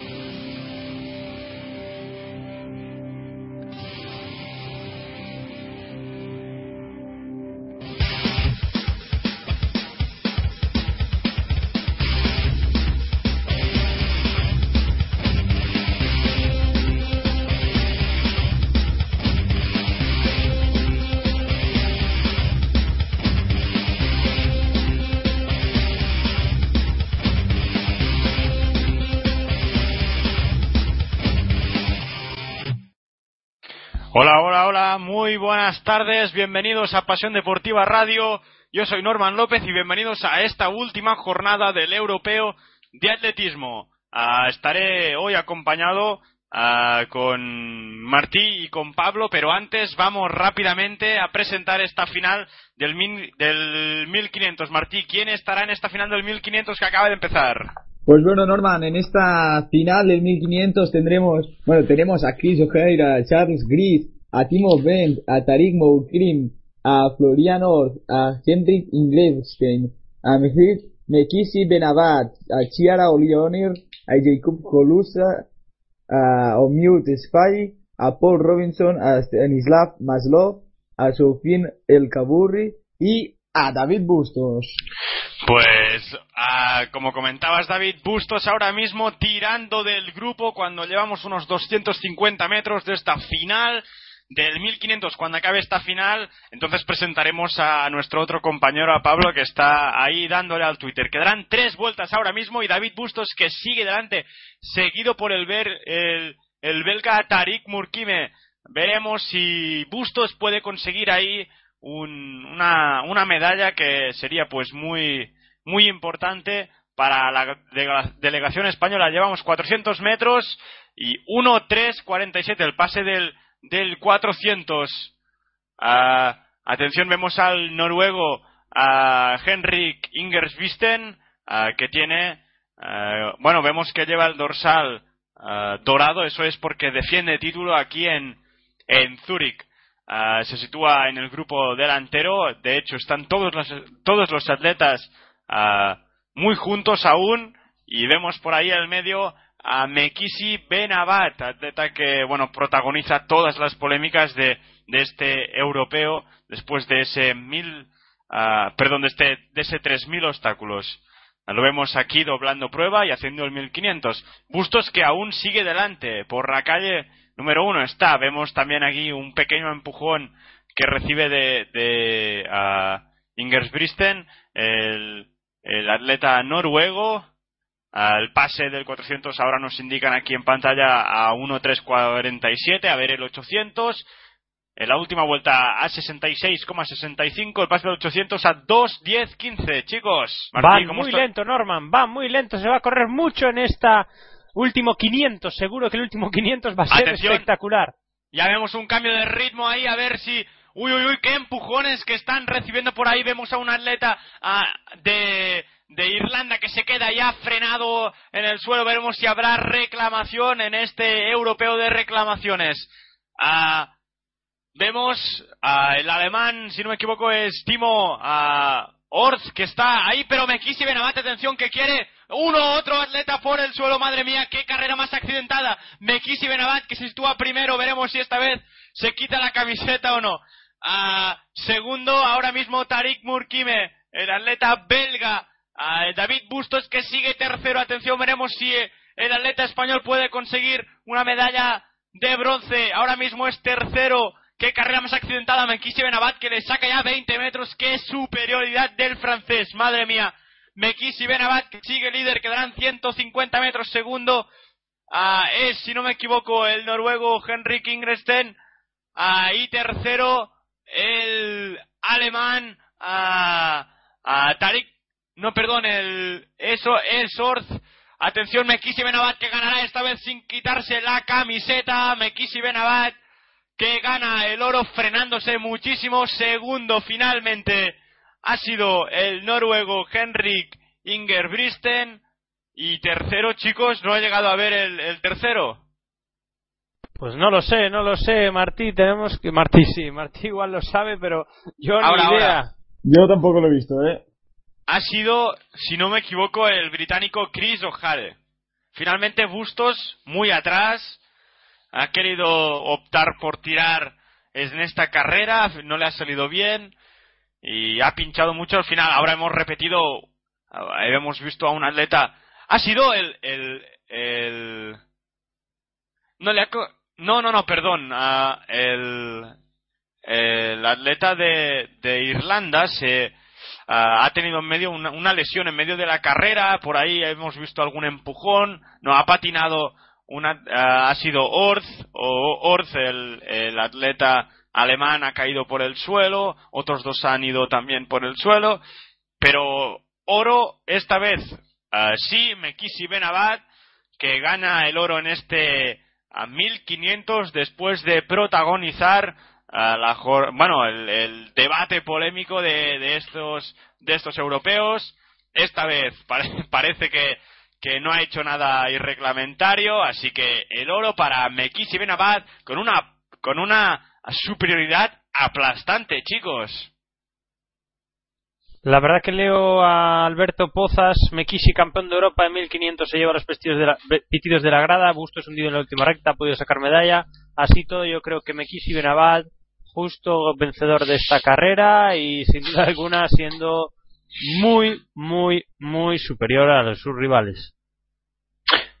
you Hola, hola, hola, muy buenas tardes, bienvenidos a Pasión Deportiva Radio. Yo soy Norman López y bienvenidos a esta última jornada del Europeo de Atletismo. Ah, estaré hoy acompañado ah, con Martí y con Pablo, pero antes vamos rápidamente a presentar esta final del, mil- del 1500. Martí, ¿quién estará en esta final del 1500 que acaba de empezar? Pues bueno, Norman, en esta final del 1500 tendremos, bueno, tenemos a Chris O'Hare, a Charles Gris, a Timo Bent, a Tariq Moukrim, a Florian Orth, a Henrik Inglesten, a Mehmet Mekisi Benavat, a Chiara O'Leonir, a Jacob Colusa, a Omut Spy, a Paul Robinson, a Stanislav Maslov, a Sofín El Kaburri y a David Bustos. Pues, como comentabas, David, Bustos ahora mismo tirando del grupo cuando llevamos unos 250 metros de esta final del 1500. Cuando acabe esta final, entonces presentaremos a nuestro otro compañero, a Pablo, que está ahí dándole al Twitter. Quedarán tres vueltas ahora mismo y David Bustos que sigue delante, seguido por el, ver, el, el belga Tariq Murkime. Veremos si Bustos puede conseguir ahí un- una, una medalla que sería pues muy muy importante para la delega- delegación española. Llevamos 400 metros y 1.347 el pase del, del 400. Ah, atención, vemos al noruego a Henrik Ingersvisten ah, que tiene, ah, bueno, vemos que lleva el dorsal dorado, eso es porque defiende título aquí en, en Zúrich. Ah, se sitúa en el grupo delantero, de hecho están todos los, todos los atletas ah, muy juntos aún y vemos por ahí el medio a Mekisi Benabat, atleta que bueno protagoniza todas las polémicas de, de este europeo después de ese mil ah, perdón de este de ese tres mil obstáculos. Lo vemos aquí doblando prueba y haciendo el 1500. Bustos que aún sigue delante. Por la calle número uno está. Vemos también aquí un pequeño empujón que recibe de, de ah, Ingersbristen, el, el atleta noruego. Al pase del 400 ahora nos indican aquí en pantalla a 1.347, a ver el 800. En la última vuelta a 66,65, el pase del 800 a 2.10.15. Chicos, Martí, Van ¿cómo muy está? lento, Norman, van muy lento. Se va a correr mucho en esta último 500. Seguro que el último 500 va a ser Atención. espectacular. Ya vemos un cambio de ritmo ahí, a ver si... Uy, uy, uy, qué empujones que están recibiendo por ahí. Vemos a un atleta ah, de, de Irlanda que se queda ya frenado en el suelo. Veremos si habrá reclamación en este europeo de reclamaciones. Ah, vemos ah, el alemán, si no me equivoco, es Timo Orz, que está ahí, pero Mekisi Benabat, atención, que quiere uno otro atleta por el suelo, madre mía, qué carrera más accidentada. Mekisi Benabat, que se sitúa primero, veremos si esta vez se quita la camiseta o no. Ah, segundo, ahora mismo Tariq Murkime, el atleta belga. Ah, David Bustos, que sigue tercero, atención, veremos si eh, el atleta español puede conseguir una medalla de bronce. Ahora mismo es tercero. Qué carrera más accidentada, Mekisi Benabat, que le saca ya 20 metros. Qué superioridad del francés, madre mía. Mekisi Benabat, que sigue líder, quedarán 150 metros segundo. Ah, es, si no me equivoco, el noruego Henrik Ingresten. Y tercero, el alemán ah, Tarik. No, perdón, el eso es Orz. Atención, Mekisi Benabat que ganará esta vez sin quitarse la camiseta. Mekisi Benabat que gana el oro frenándose muchísimo. Segundo finalmente ha sido el noruego Henrik Ingerbristen. Y tercero, chicos, no ha llegado a ver el, el tercero. Pues no lo sé, no lo sé, Martí. Tenemos que. Martí sí, Martí igual lo sabe, pero yo Ahora, ni idea. ahora. Yo tampoco lo he visto, ¿eh? ha sido, si no me equivoco, el británico Chris O'Hare. Finalmente Bustos, muy atrás, ha querido optar por tirar en esta carrera, no le ha salido bien y ha pinchado mucho al final. Ahora hemos repetido, ah, hemos visto a un atleta, ha sido el, el, el no le ha, no, no, no, perdón, el, el atleta de, de Irlanda se ah, ha tenido en medio una, una lesión en medio de la carrera, por ahí hemos visto algún empujón, no ha patinado una, ah, ha sido Orth o Orth el, el atleta alemán ha caído por el suelo, otros dos han ido también por el suelo, pero oro esta vez ah, sí Mekisi Benabat que gana el oro en este a 1500 después de protagonizar a la bueno el, el debate polémico de, de estos de estos europeos. Esta vez pare- parece que que no ha hecho nada irreglamentario así que el oro para Mekisi Benabat con una con una superioridad aplastante chicos La verdad que leo a Alberto Pozas, Mekisi campeón de Europa en 1500 se lleva los vestidos de la, pitidos de la grada, Bustos hundido en la última recta, ha podido sacar medalla. Así todo yo creo que Mekisi Benabat, justo vencedor de esta carrera y sin duda alguna siendo muy, muy, muy superior a los- sus rivales.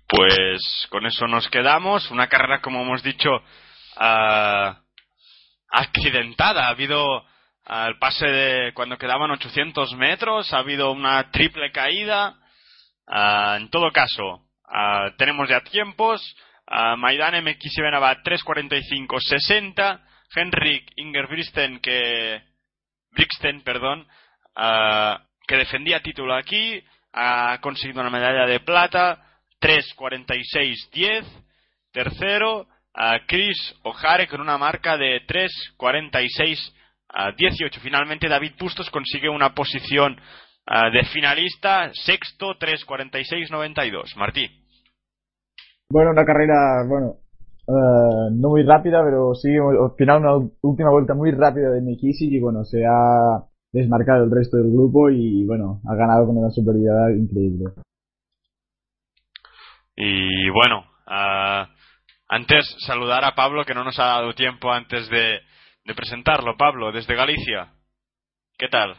Pues con eso nos quedamos. Una carrera, como hemos dicho, ah, accidentada. Ha habido al pase de cuando quedaban 800 metros, ha habido una triple caída. Ah, en todo caso, ah, tenemos ya tiempos. Uh, Maidane MX Benabat 3.45.60. Henrik Ingerbristen que Brixten, perdón, que defendía título aquí, ha conseguido una medalla de plata, 3.46.10. Tercero, a Chris O'Hare con una marca de 3.46.18. Finalmente, David Bustos consigue una posición de finalista, sexto, 3.46.92. Martí. Bueno, una carrera, bueno, eh, no muy rápida, pero sí, al final una última vuelta muy rápida de Mikisi y bueno, se ha desmarcado el resto del grupo y bueno, ha ganado con una superioridad increíble. Y bueno, antes saludar a Pablo que no nos ha dado tiempo antes de, de presentarlo. Pablo, desde Galicia. ¿Qué tal?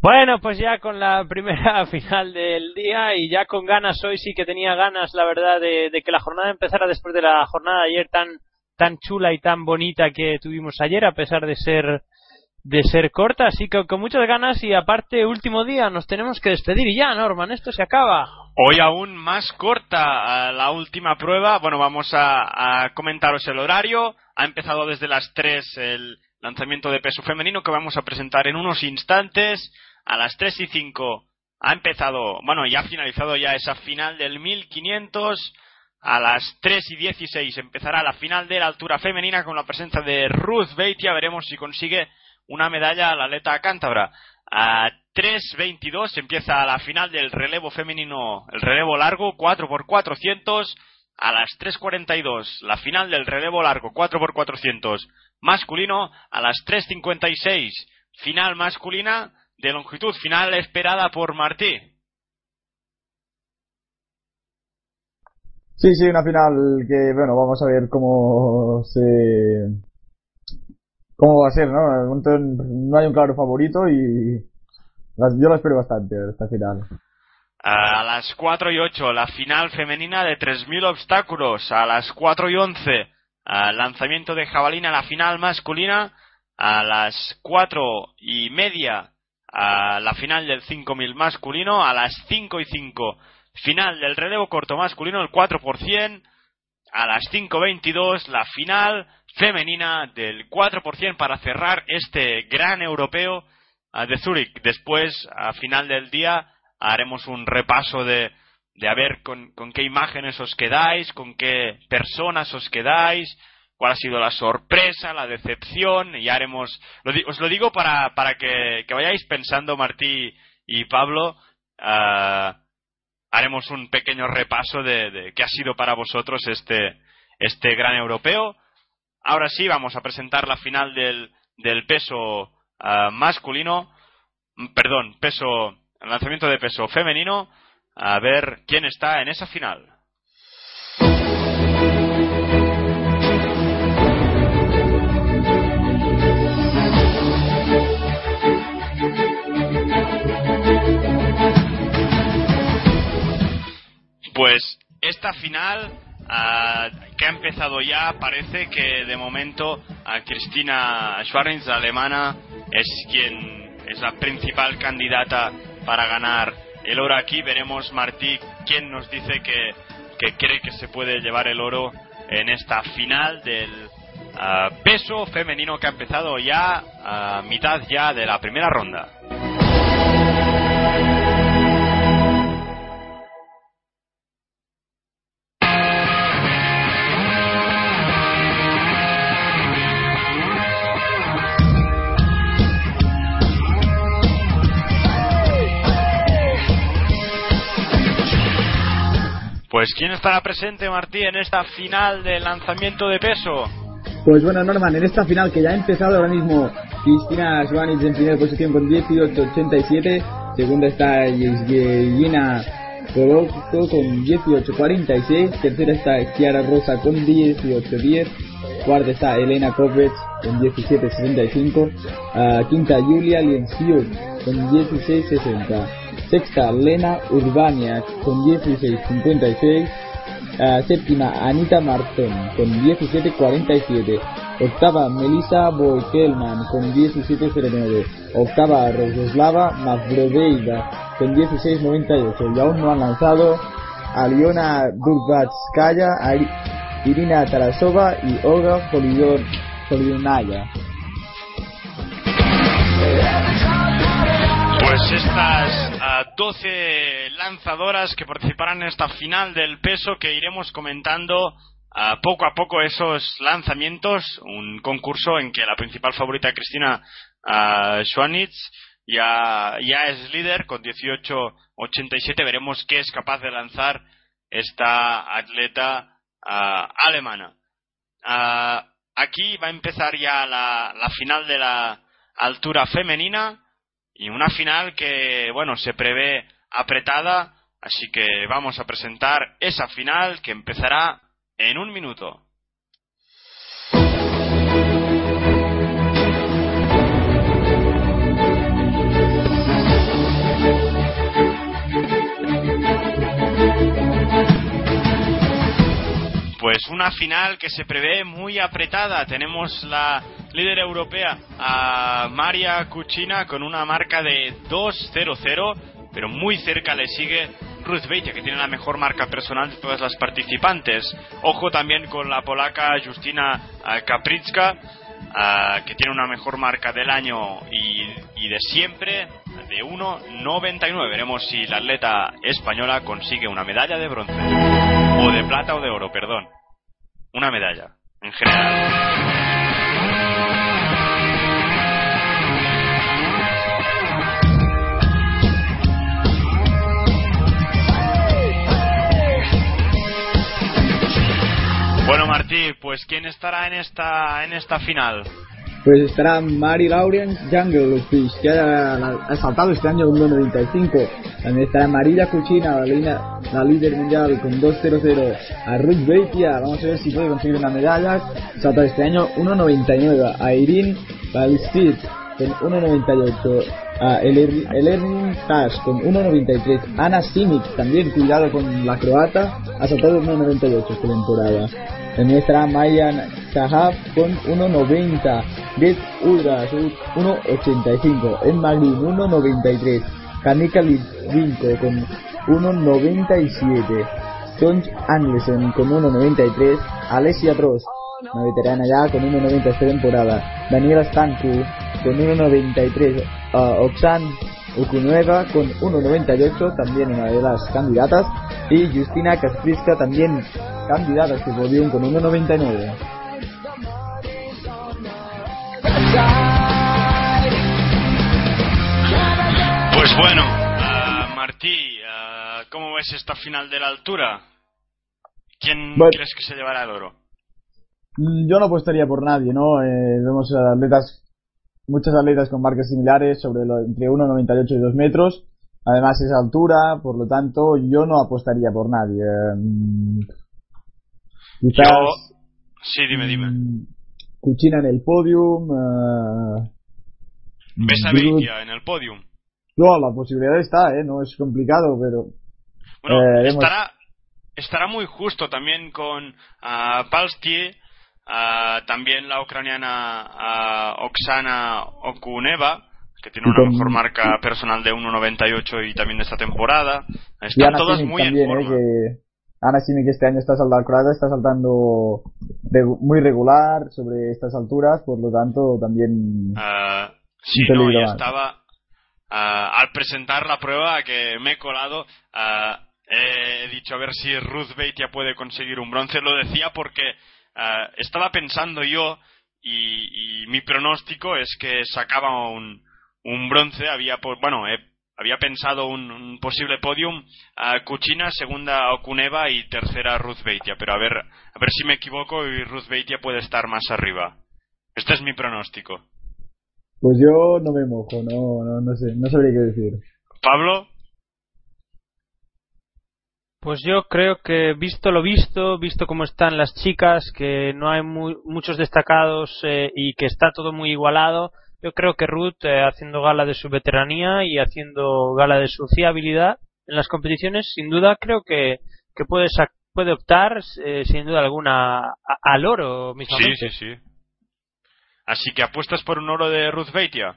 Bueno, pues ya con la primera final del día y ya con ganas hoy sí que tenía ganas, la verdad, de, de que la jornada empezara después de la jornada de ayer tan tan chula y tan bonita que tuvimos ayer, a pesar de ser de ser corta, así que con muchas ganas y aparte último día nos tenemos que despedir ya, Norman, esto se acaba. Hoy aún más corta la última prueba. Bueno, vamos a, a comentaros el horario. Ha empezado desde las 3 el lanzamiento de peso femenino que vamos a presentar en unos instantes. A las 3 y 5 ha empezado, bueno, ya ha finalizado ya esa final del 1500. A las 3 y 16 empezará la final de la altura femenina con la presencia de Ruth Beitia. Veremos si consigue una medalla a la atleta cántabra. A 3.22 empieza la final del relevo femenino, el relevo largo, 4x400. A las 3.42 la final del relevo largo, 4x400 masculino. A las 3.56 final masculina de longitud, final esperada por Martí. Sí, sí, una final que, bueno, vamos a ver cómo se... cómo va a ser, ¿no? Momento no hay un claro favorito y las- yo la espero bastante, esta final. A las 4 y 8, la final femenina de 3.000 obstáculos. A las 4 y 11, ah, lanzamiento de jabalina, la final masculina. A las 4 y media, la final del 5.000 masculino. A las 5 y 5, final del relevo corto masculino, el 4%. A las 5.22, la final femenina del 4% para cerrar este gran europeo ah, de Zúrich. Después, a final del día, haremos un repaso de, de a ver con, qué imágenes os quedáis, con qué personas os quedáis, cuál ha sido la sorpresa, la decepción, y haremos, os lo digo para, para que, vayáis pensando, Martí y Pablo, ah, haremos un pequeño repaso de, de, qué ha sido para vosotros este, este gran europeo. Ahora sí, vamos a presentar la final del, del peso ah, masculino, perdón, peso, lanzamiento de peso femenino, a ver quién está en esa final. Pues esta final uh, que ha empezado ya parece que de momento a Cristina Schwarz, la alemana, es quien es la principal candidata para ganar el oro aquí. Veremos, Martí, quién nos dice que, que cree que se puede llevar el oro en esta final del uh, peso femenino que ha empezado ya a mitad ya de la primera ronda. Pues ¿quién estará presente, Martí, en esta final de lanzamiento de peso? Pues bueno, Norman, en esta final que ya ha empezado ahora mismo Cristina Schwanitz en primera posición con 18.87, segunda está Yesgina Coloco con 18.46, tercera está Chiara Rosa con 18.10, cuarta está Elena Kovacs con 17.65, uh, quinta Julia Liensiuk con 16.60 sexta Lena Urbania con 16.56, uh, séptima Anita Martón con 17.47, octava Melissa Boykelman con 17.09, octava Rososlava Mavroveida con 16.98 y aún no han lanzado Aliona Durbatskaya, Irina Tarasova y Olga Polionaya. Pues estas 12 lanzadoras que participarán en esta final del peso que iremos comentando poco a poco esos lanzamientos, un concurso en que la principal favorita Cristina Schwanitz ya, ya es líder con 18.87. Veremos qué es capaz de lanzar esta atleta alemana. aquí va a empezar ya la final de la altura femenina y una final que, bueno, se prevé apretada, así que vamos a presentar esa final que empezará en un minuto. Pues una final que se prevé muy apretada. Tenemos la líder europea a Maria Cucina con una marca de 2-0-0, pero muy cerca le sigue Ruth Beitia, que tiene la mejor marca personal de todas las participantes. Ojo también con la polaca Justina Kapritska, que tiene una mejor marca del año y, de siempre, de 1.99. Veremos si la atleta española consigue una medalla de bronce, o de plata o de oro, perdón. Una medalla, en general. Bueno, Martí, pues ¿quién estará en esta en esta final? Pues estará Mari Laurent Junglefish, que ha, saltado este año 1.95. También estará María Cucina, la, la, líder mundial con 2.00. A Ruth Beitia, vamos a ver si puede conseguir una medalla. Saltado este año 1.99. A Irene Balistit con 1.98. A Elernin Tash con 1.93. Ana Simic también, cuidado con la croata, ha saltado 1.98 esta temporada. También estará Mayan Sahab con 1.90. Get Ultra 1.85. En Magrin 1.93. Kanika Litvinko con 1.97. Sonj Anglesen con 1.93. Alessia Dross, una veterana ya con 1.90 esta temporada. Daniela Stanku con 1.93. Uh, Oxan Okunueva con 1.98, también una de las candidatas, y Justina Kaspriska también candidata a este podium con 1.99. Pues bueno, uh, Martí, uh, ¿cómo ves esta final de la altura? ¿Quién Bueno. crees que se llevará el oro? Yo no apostaría por nadie, ¿no? Eh, vemos a atletas, muchas atletas con marcas similares, sobre lo, entre 1,98 y 2 metros. Además es altura, por lo tanto, yo no apostaría por nadie. Mm, quizás Yo... Sí, dime, dime. mm, Cuchina en el podium. eh, ¿Ves a Grut- Beitia en el podium? No, la posibilidad está, ¿eh? No es complicado, pero Bueno, Eh, estará, estará muy justo también con uh, Palstie, ah, también la ucraniana ah, Oksana Okuneva, que tiene una mejor marca personal de 1.98 y también de esta temporada. Están Ana todas Simic muy también, en ¿eh? Que Ana Simic este año está saltando, croata está saltando muy regular sobre estas alturas, por lo tanto también Ah, sí, no, estaba al presentar la prueba que me he colado. he dicho a ver si Ruth Beitia puede conseguir un bronce. Lo decía porque ah, estaba pensando yo y, y mi pronóstico es que sacaba un, un bronce. Había, po- bueno, he- había pensado un, un posible podium a Kuchina, segunda Okuneva y tercera Ruth Beitia. Pero a ver, a ver si me equivoco y Ruth Beitia puede estar más arriba. Este es mi pronóstico. pues yo no me mojo, no, no, no sé, no sabría qué decir. Pablo, Pues yo creo que visto lo visto, visto cómo están las chicas, que no hay mu- muchos destacados eh, y que está todo muy igualado, yo creo que Ruth, eh, haciendo gala de su veteranía y haciendo gala de su fiabilidad en las competiciones, sin duda creo que, que puede, puede optar, eh, sin duda alguna, al oro sí, mismamente. sí, sí. Así que apuestas por un oro de Ruth Beitia.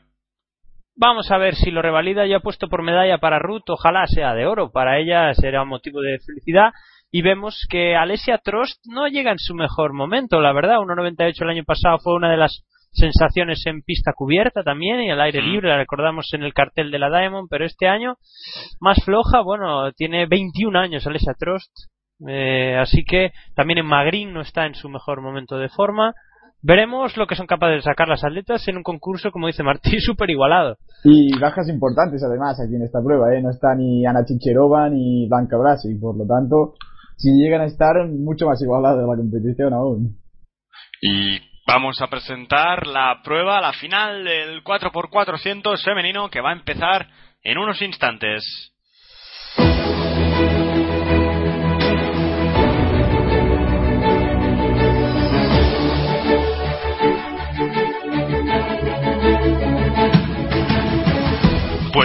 Vamos a ver si lo revalida. Yo apuesto por medalla para Ruth. Ojalá sea de oro. Para ella será un motivo de felicidad. Y vemos que Alessia Trost no llega en su mejor momento, la verdad. 1.98 el año pasado fue una de las sensaciones en pista cubierta también y al aire Mm. libre. La recordamos en el cartel de la Diamond. Pero este año, más floja. Bueno, tiene 21 años Alessia Trost. Eh, así que también en Magrin no está en su mejor momento de forma. Veremos lo que son capaces de sacar las atletas en un concurso, como dice Martí, súper igualado. Y bajas importantes además aquí en esta prueba, ¿eh? No está ni Ana Chicherova ni Blanca Brasi, por lo tanto, si llegan a estar mucho más igualada la competición aún. Y vamos a presentar la prueba, la final del 4x400 femenino que va a empezar en unos instantes.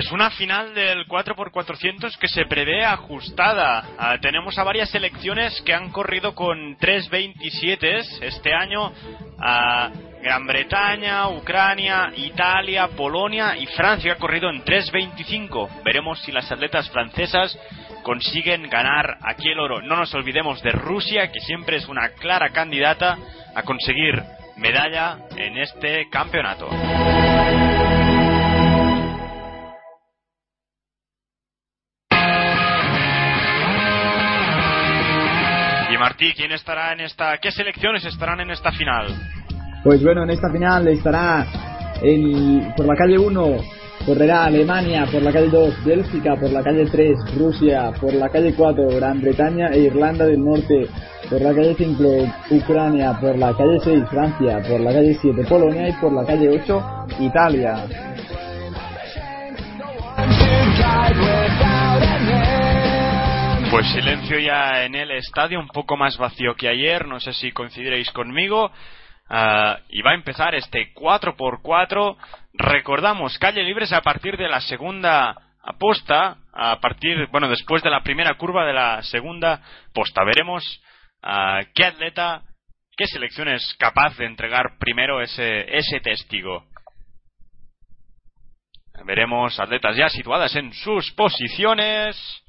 Pues una final del 4x400 que se prevé ajustada. Ah, tenemos a varias selecciones que han corrido con 3.27 este año. a Gran Bretaña, Ucrania, Italia, Polonia y Francia ha corrido en 3.25. Veremos si las atletas francesas consiguen ganar aquí el oro. No nos olvidemos de Rusia, que siempre es una clara candidata a conseguir medalla en este campeonato. Martí, ¿quién estará en esta? ¿Qué selecciones estarán en esta final? Pues bueno, en esta final estará el, por la calle 1 correrá Alemania, por la calle 2 Bélgica, por la calle 3 Rusia, por la calle 4 Gran Bretaña e Irlanda del Norte, por la calle 5 Ucrania, por la calle 6 Francia, por la calle 7 Polonia y por la calle 8 Italia. Pues silencio ya en el estadio, un poco más vacío que ayer, no sé si coincidiréis conmigo. Ah, y va a empezar este 4x4. Recordamos, calle libres a partir de la segunda posta, a partir, bueno, después de la primera curva de la segunda posta. Veremos ah, qué atleta, qué selección es capaz de entregar primero ese, ese testigo. Veremos atletas ya situadas en sus posiciones.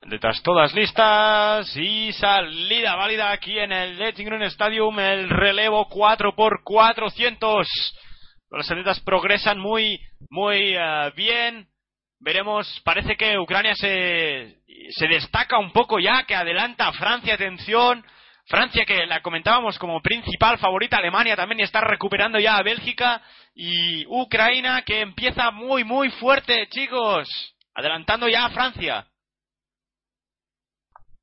Atletas todas listas y salida válida aquí en el Letting Green Stadium, el relevo 4x400 Los atletas progresan muy, muy eh, bien. Veremos, parece que Ucrania se, se destaca un poco ya, que adelanta a Francia, atención. Francia que la comentábamos como principal favorita, Alemania también y está recuperando ya a Bélgica y Ucrania que empieza muy muy fuerte, chicos, adelantando ya a Francia.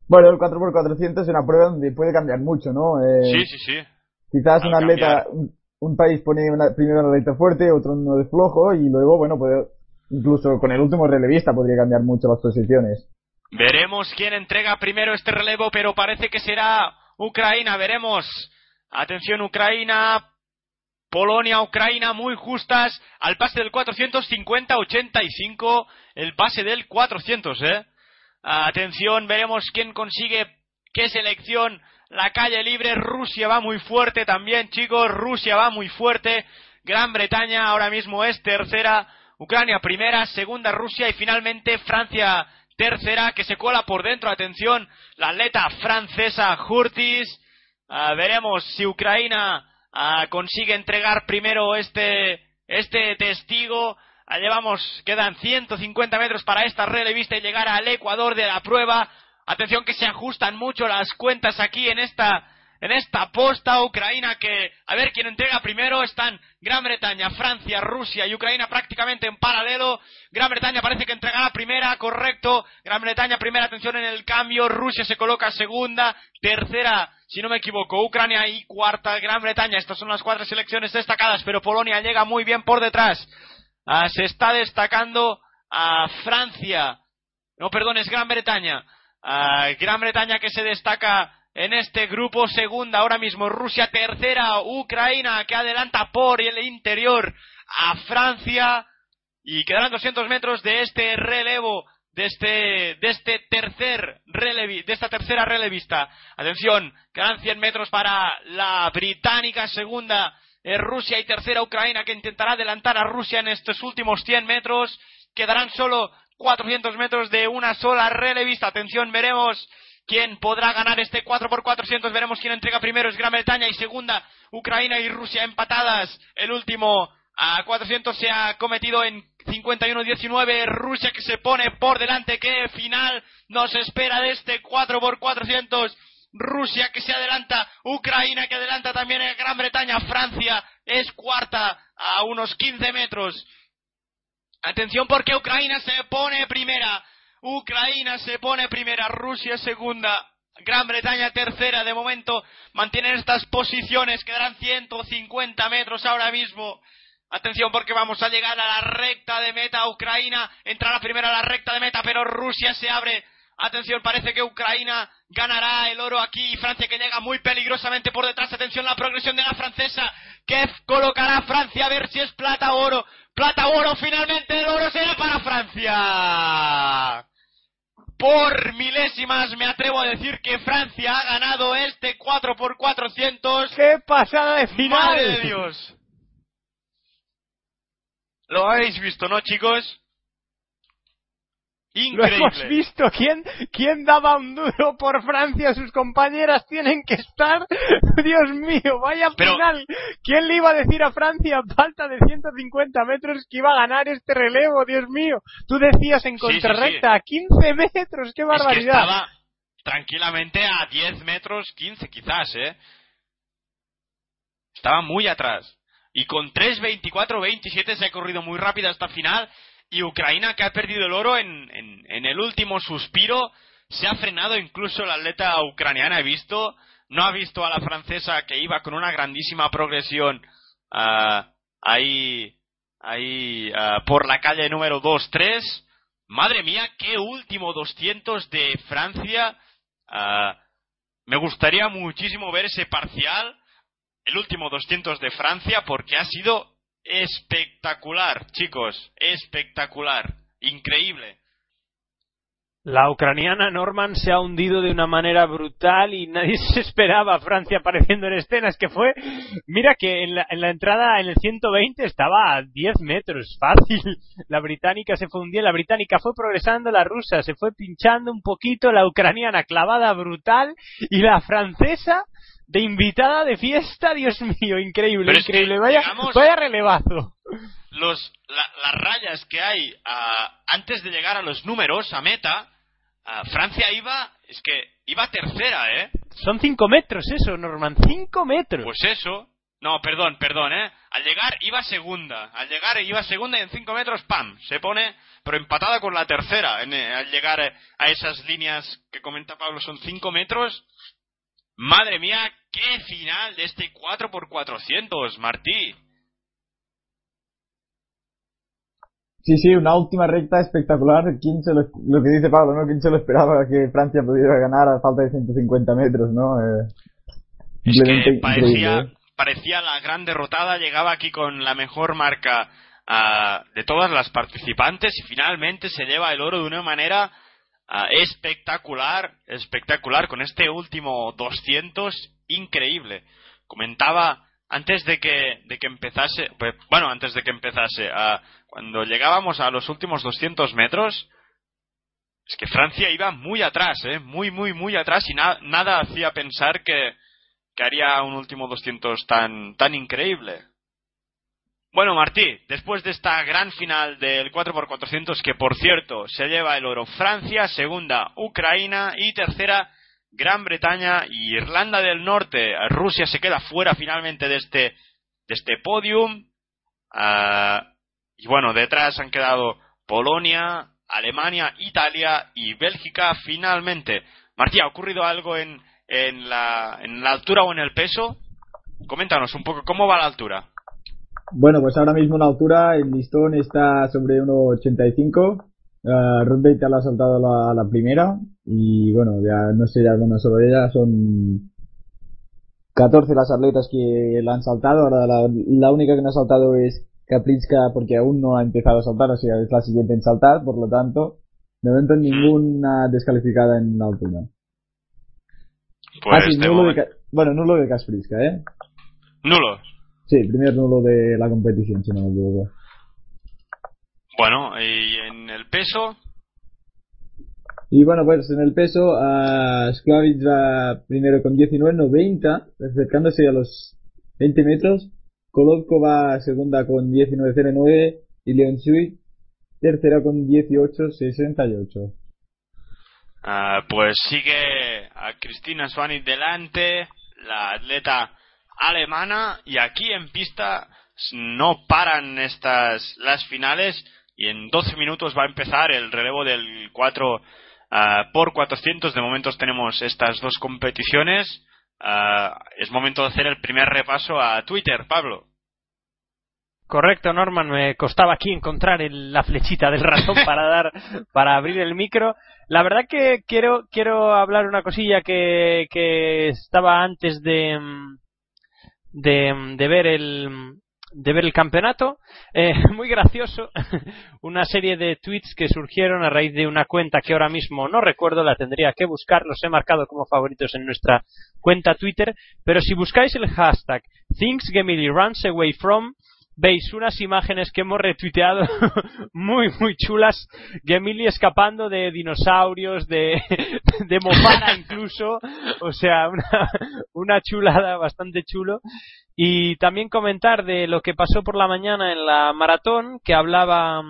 Bueno, el 4x400 es una prueba donde puede cambiar mucho, ¿no? Eh, sí, sí, sí. Quizás un atleta, un, país pone una, primero un atleta fuerte, otro uno de flojo y luego, bueno, puede, incluso con el último relevista podría cambiar mucho las posiciones. Veremos quién entrega primero este relevo, pero parece que será Ucrania. Veremos. Atención, Ucrania. Polonia, Ucrania, muy justas. Al pase del 450-85. El pase del 400, ¿eh? Atención, veremos quién consigue qué selección. La calle libre, Rusia va muy fuerte también, chicos. Rusia va muy fuerte. Gran Bretaña ahora mismo es tercera. Ucrania primera, segunda Rusia y finalmente Francia tercera que se cola por dentro. Atención, la atleta francesa Hurtis. Ah, veremos si Ucrania ah, consigue entregar primero este, este testigo. Ah, llevamos, quedan 150 metros para esta relevista y llegar al Ecuador de la prueba. Atención que se ajustan mucho las cuentas aquí en esta, en esta posta. Ucrania que, a ver quién entrega primero. Están Gran Bretaña, Francia, Rusia y Ucrania prácticamente en paralelo. Gran Bretaña parece que entregará primera, correcto. Gran Bretaña primera, atención en el cambio. Rusia se coloca segunda, tercera, si no me equivoco, Ucrania y cuarta, Gran Bretaña. Estas son las cuatro selecciones destacadas, pero Polonia llega muy bien por detrás. Ah, se está destacando a Francia. No, perdón, es Gran Bretaña. Ah, Gran Bretaña que se destaca en este grupo segunda ahora mismo Rusia tercera Ucrania que adelanta por el interior a Francia y quedarán 200 metros de este relevo de este de este tercer relevi, de esta tercera relevista atención quedan 100 metros para la británica segunda Rusia y tercera Ucrania que intentará adelantar a Rusia en estos últimos 100 metros. Quedarán solo 400 metros de una sola relevista. Atención, veremos quién podrá ganar este 4x400. Veremos quién entrega primero. Es Gran Bretaña y segunda Ucrania y Rusia empatadas. El último a 400 se ha cometido en 51-19. Rusia que se pone por delante. ¿Qué final nos espera de este 4x400? Rusia que se adelanta, Ucrania que adelanta también en Gran Bretaña, Francia es cuarta a unos 15 metros. Atención porque Ucrania se pone primera, Ucrania se pone primera, Rusia segunda, Gran Bretaña tercera, de momento mantienen estas posiciones, quedarán 150 metros ahora mismo. Atención porque vamos a llegar a la recta de meta, Ucrania entrará primero a la recta de meta, pero Rusia se abre Atención, parece que Ucrania ganará el oro aquí. Francia que llega muy peligrosamente por detrás. Atención, la progresión de la francesa. Que colocará Francia a ver si es plata o oro. Plata o oro, finalmente el oro será para Francia. Por milésimas me atrevo a decir que Francia ha ganado este 4 x 400 ¡Qué pasada de final! ¡Madre de Dios! Lo habéis visto, ¿no, chicos? Increíble. Lo hemos visto. ¿Quién, ¿Quién daba un duro por Francia? Sus compañeras tienen que estar. Dios mío, vaya final. ¿Quién le iba a decir a Francia falta de 150 metros que iba a ganar este relevo? Dios mío. Tú decías en contrarrecta, a 15 metros. ¡Qué barbaridad! estaba tranquilamente a 10 metros, 15 quizás, ¿eh? Estaba muy atrás. Y con 3.24-27 se ha corrido muy rápido hasta final y Ucrania que ha perdido el oro en, en, el último suspiro se ha frenado incluso la atleta ucraniana he visto no ha visto a la francesa que iba con una grandísima progresión uh, ahí ahí uh, por la calle número 2-3 madre mía qué último 200 de Francia. Uh, me gustaría muchísimo ver ese parcial el último 200 de Francia porque ha sido espectacular, chicos, espectacular, increíble. La ucraniana Norman se ha hundido de una manera brutal y nadie se esperaba a Francia apareciendo en escenas que fue, mira que en la, en la, entrada en el 120 estaba a 10 metros, fácil. La británica se fundía, la británica fue progresando, la rusa se fue pinchando un poquito, la ucraniana clavada brutal y la francesa de invitada de fiesta, Dios mío, increíble, increíble. vaya, vaya relevazo. Los, las rayas que hay ah, antes de llegar a los números, a meta, ah, Francia iba, es que iba tercera, ¿eh? Son cinco metros eso, Norman, cinco metros. Pues eso. No, perdón, perdón, ¿eh? Al llegar iba segunda. Al llegar iba segunda y en cinco metros, ¡pam! Se pone, pero empatada con la tercera. Eh, al llegar a esas líneas que comenta Pablo, son cinco metros. Madre mía, qué final de este 4x400, Martí. Sí, sí, una última recta espectacular. ¿Quién se lo, lo que dice Pablo, ¿no? ¿Quién se lo esperaba que Francia pudiera ganar a falta de 150 metros, ¿no? Eh, es que parecía, ¿eh? parecía la gran derrotada, llegaba aquí con la mejor marca uh, de todas las participantes y finalmente se lleva el oro de una manera uh, espectacular, espectacular, con este último 200 increíble. Comentaba antes de que, de que empezase, pues, bueno, antes de que empezase, uh, cuando llegábamos a los últimos 200 metros, es que Francia iba muy atrás, ¿eh? muy, muy, muy atrás y nada hacía pensar que, que haría un último 200 tan, tan increíble. Bueno, Martí, después de esta gran final del 4x400, que por cierto se lleva el oro Francia, segunda Ucrania y tercera Gran Bretaña y Irlanda del Norte. Rusia se queda fuera finalmente de este, de este podium. Ah, y bueno, detrás han quedado Polonia, Alemania, Italia y Bélgica finalmente. Martí, ¿ha ocurrido algo en, en, la, en la altura o en el peso? Coméntanos un poco, ¿cómo va la altura? Bueno, pues ahora mismo la altura, el listón está sobre 1,85. Uh, Ruth ya la ha saltado la, la, primera. Y bueno, ya no sé ya dónde solo ella, son 14 las atletas que la han saltado. Ahora la, la única que no ha saltado es Kaplinska porque aún no ha empezado a saltar, o sea, es la siguiente en saltar, por lo tanto, de momento ninguna descalificada en la altura. Pues ah, nulo de, bueno, nulo de Kaspriska, ¿eh? Nulo. Sí, primer nulo de la competición, si no me equivoco. Bueno, ¿y en el peso? Y bueno, pues en el peso, uh, va primero con 19.90, acercándose a los 20 metros. Kolodko va segunda con 19.09 y Leon Sui tercera con 18.68. Uh, pues sigue a Cristina Swanit delante, la atleta alemana, y aquí en pista no paran estas las finales y en 12 minutos va a empezar el relevo del 4 uh, ah, por 400. De momento tenemos estas dos competiciones. Uh, es momento de hacer el primer repaso a Twitter, Pablo. Correcto, Norman. Me costaba aquí encontrar la flechita del ratón para dar, para abrir el micro. La verdad que quiero, quiero hablar una cosilla que, que estaba antes de, de, de ver el, de ver el campeonato. Eh, muy gracioso. una serie de tweets que surgieron a raíz de una cuenta que ahora mismo no recuerdo, la tendría que buscar. Los he marcado como favoritos en nuestra cuenta Twitter. Pero si buscáis el hashtag Things Gemini Runs Away From, veis unas imágenes que hemos retuiteado muy, muy chulas. Gemili escapando de dinosaurios, de, de Mofana incluso. O sea, una, una chulada bastante chulo. Y también comentar de lo que pasó por la mañana en la maratón, que hablaba,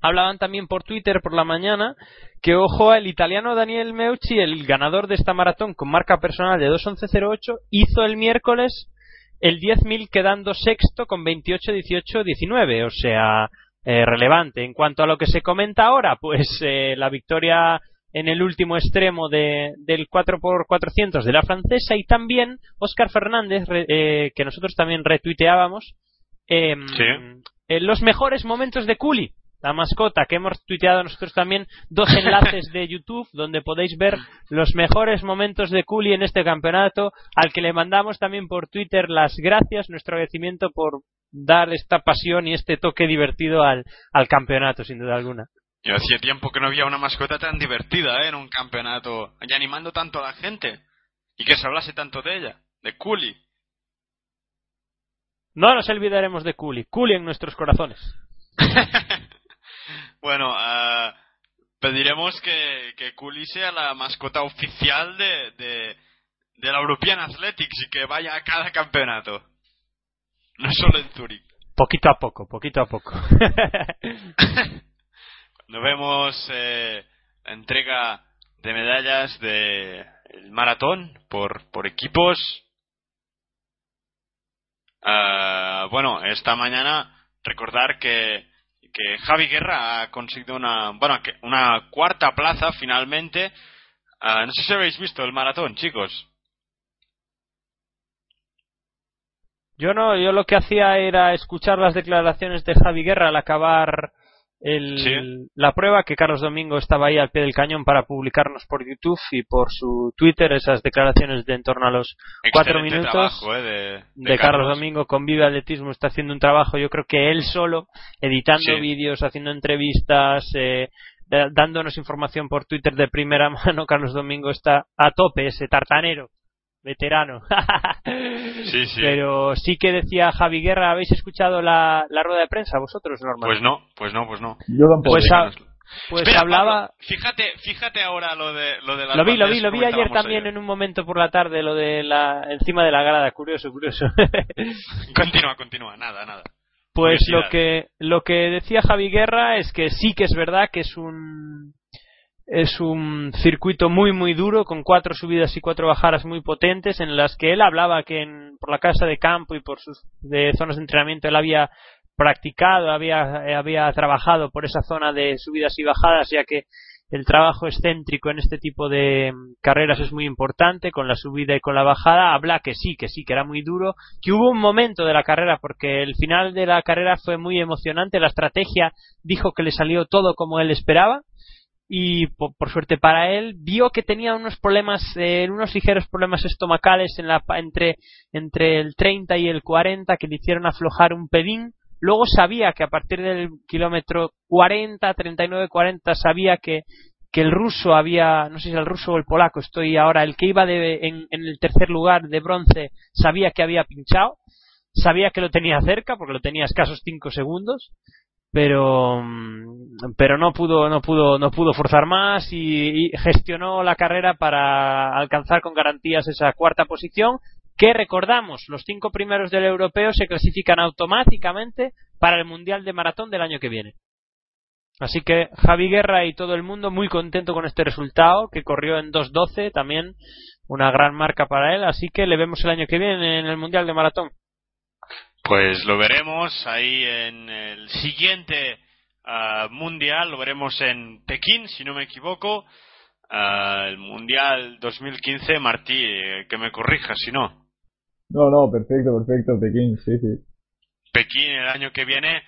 hablaban también por Twitter por la mañana, que ojo, el italiano Daniel Meucci, el ganador de esta maratón con marca personal de 2.11.08, hizo el miércoles el 10.000 quedando sexto con 28, 18, 19, o sea, eh, relevante. En cuanto a lo que se comenta ahora, pues eh, la victoria en el último extremo de, del 4x400 de la francesa y también Oscar Fernández, eh, que nosotros también retuiteábamos, em, en los mejores momentos de Culi la mascota, que hemos tuiteado nosotros también dos enlaces de YouTube donde podéis ver los mejores momentos de Culi en este campeonato, al que le mandamos también por Twitter las gracias, nuestro agradecimiento por dar esta pasión y este toque divertido al, al campeonato, sin duda alguna. Yo hacía tiempo que no había una mascota tan divertida ¿eh? en un campeonato y animando tanto a la gente y que se hablase tanto de ella, de Culi. No nos olvidaremos de Culi, Culi en nuestros corazones. Bueno, uh, pediremos que, que Kuli sea la mascota oficial de, de, de la European Athletics y que vaya a cada campeonato. No solo en Zurich. Poquito a poco, poquito a poco. Cuando vemos eh, la entrega de medallas de el maratón por, por equipos. Ah, bueno, esta mañana recordar que, que Javi Guerra ha conseguido una, bueno, una cuarta plaza finalmente. Ah, no sé si habéis visto el maratón, chicos. Yo no, yo lo que hacía era escuchar las declaraciones de Javi Guerra al acabar el, Sí. la prueba, que Carlos Domingo estaba ahí al pie del cañón para publicarnos por YouTube y por su Twitter esas declaraciones de en torno a los cuatro minutos trabajo, eh, de, de, Carlos Domingo con Vive Atletismo está haciendo un trabajo, yo creo que él solo, editando Sí. vídeos, haciendo entrevistas, eh, dándonos información por Twitter de primera mano. Carlos Domingo está a tope, ese tartanero, veterano. Sí, sí. Pero sí que decía Javi Guerra, ¿habéis escuchado la, la rueda de prensa vosotros, Norman? Pues no, pues no, pues no. Yo tampoco. Pues, a- pues Espera, hablaba... Pablo, fíjate, fíjate ahora lo de lo de las Lo vi, lo vi, lo vi ayer también ayer. en un momento por la tarde, lo de la encima de la grada, curioso, curioso. Continúa, continúa, nada, nada. Pues lo que lo que decía Javi Guerra es que sí que es verdad que es un es un circuito muy muy duro con cuatro subidas y cuatro bajadas muy potentes en las que él hablaba que en- por la casa de campo y por sus de zonas de entrenamiento él había practicado había había trabajado por esa zona de subidas y bajadas ya que el trabajo excéntrico en este tipo de mm, carreras es muy importante con la subida y con la bajada. Habla que sí que sí que era muy duro que hubo un momento de la carrera porque el final de la carrera fue muy emocionante. La estrategia dijo que le salió todo como él esperaba y po- por, suerte para él vio que tenía unos problemas eh, unos ligeros problemas estomacales en la entre entre el 30 y el 40 que le hicieron aflojar un pedín. Luego sabía que a partir del kilómetro 40 39 40 sabía que que el ruso había, no sé si el ruso o el polaco, estoy ahora, el que iba de, en, el tercer lugar de bronce, sabía que había pinchado, sabía que lo tenía cerca, porque lo tenía escasos 5 segundos, pero, pero no pudo, no pudo, no pudo forzar más y, y gestionó la carrera para alcanzar con garantías esa cuarta posición, que recordamos, los cinco primeros del europeo se clasifican automáticamente para el Mundial de Maratón del año que viene. Así que Javi Guerra y todo el mundo muy contento con este resultado, que corrió en 2.12, también una gran marca para él, así que le vemos el año que viene en el Mundial de Maratón. Pues lo veremos ahí en el siguiente ah, mundial, lo veremos en Pekín, si no me equivoco. Ah, el mundial 2015, Martí, que me corrija si no. No, no, perfecto, perfecto, Pekín, sí, sí. Pekín el año que viene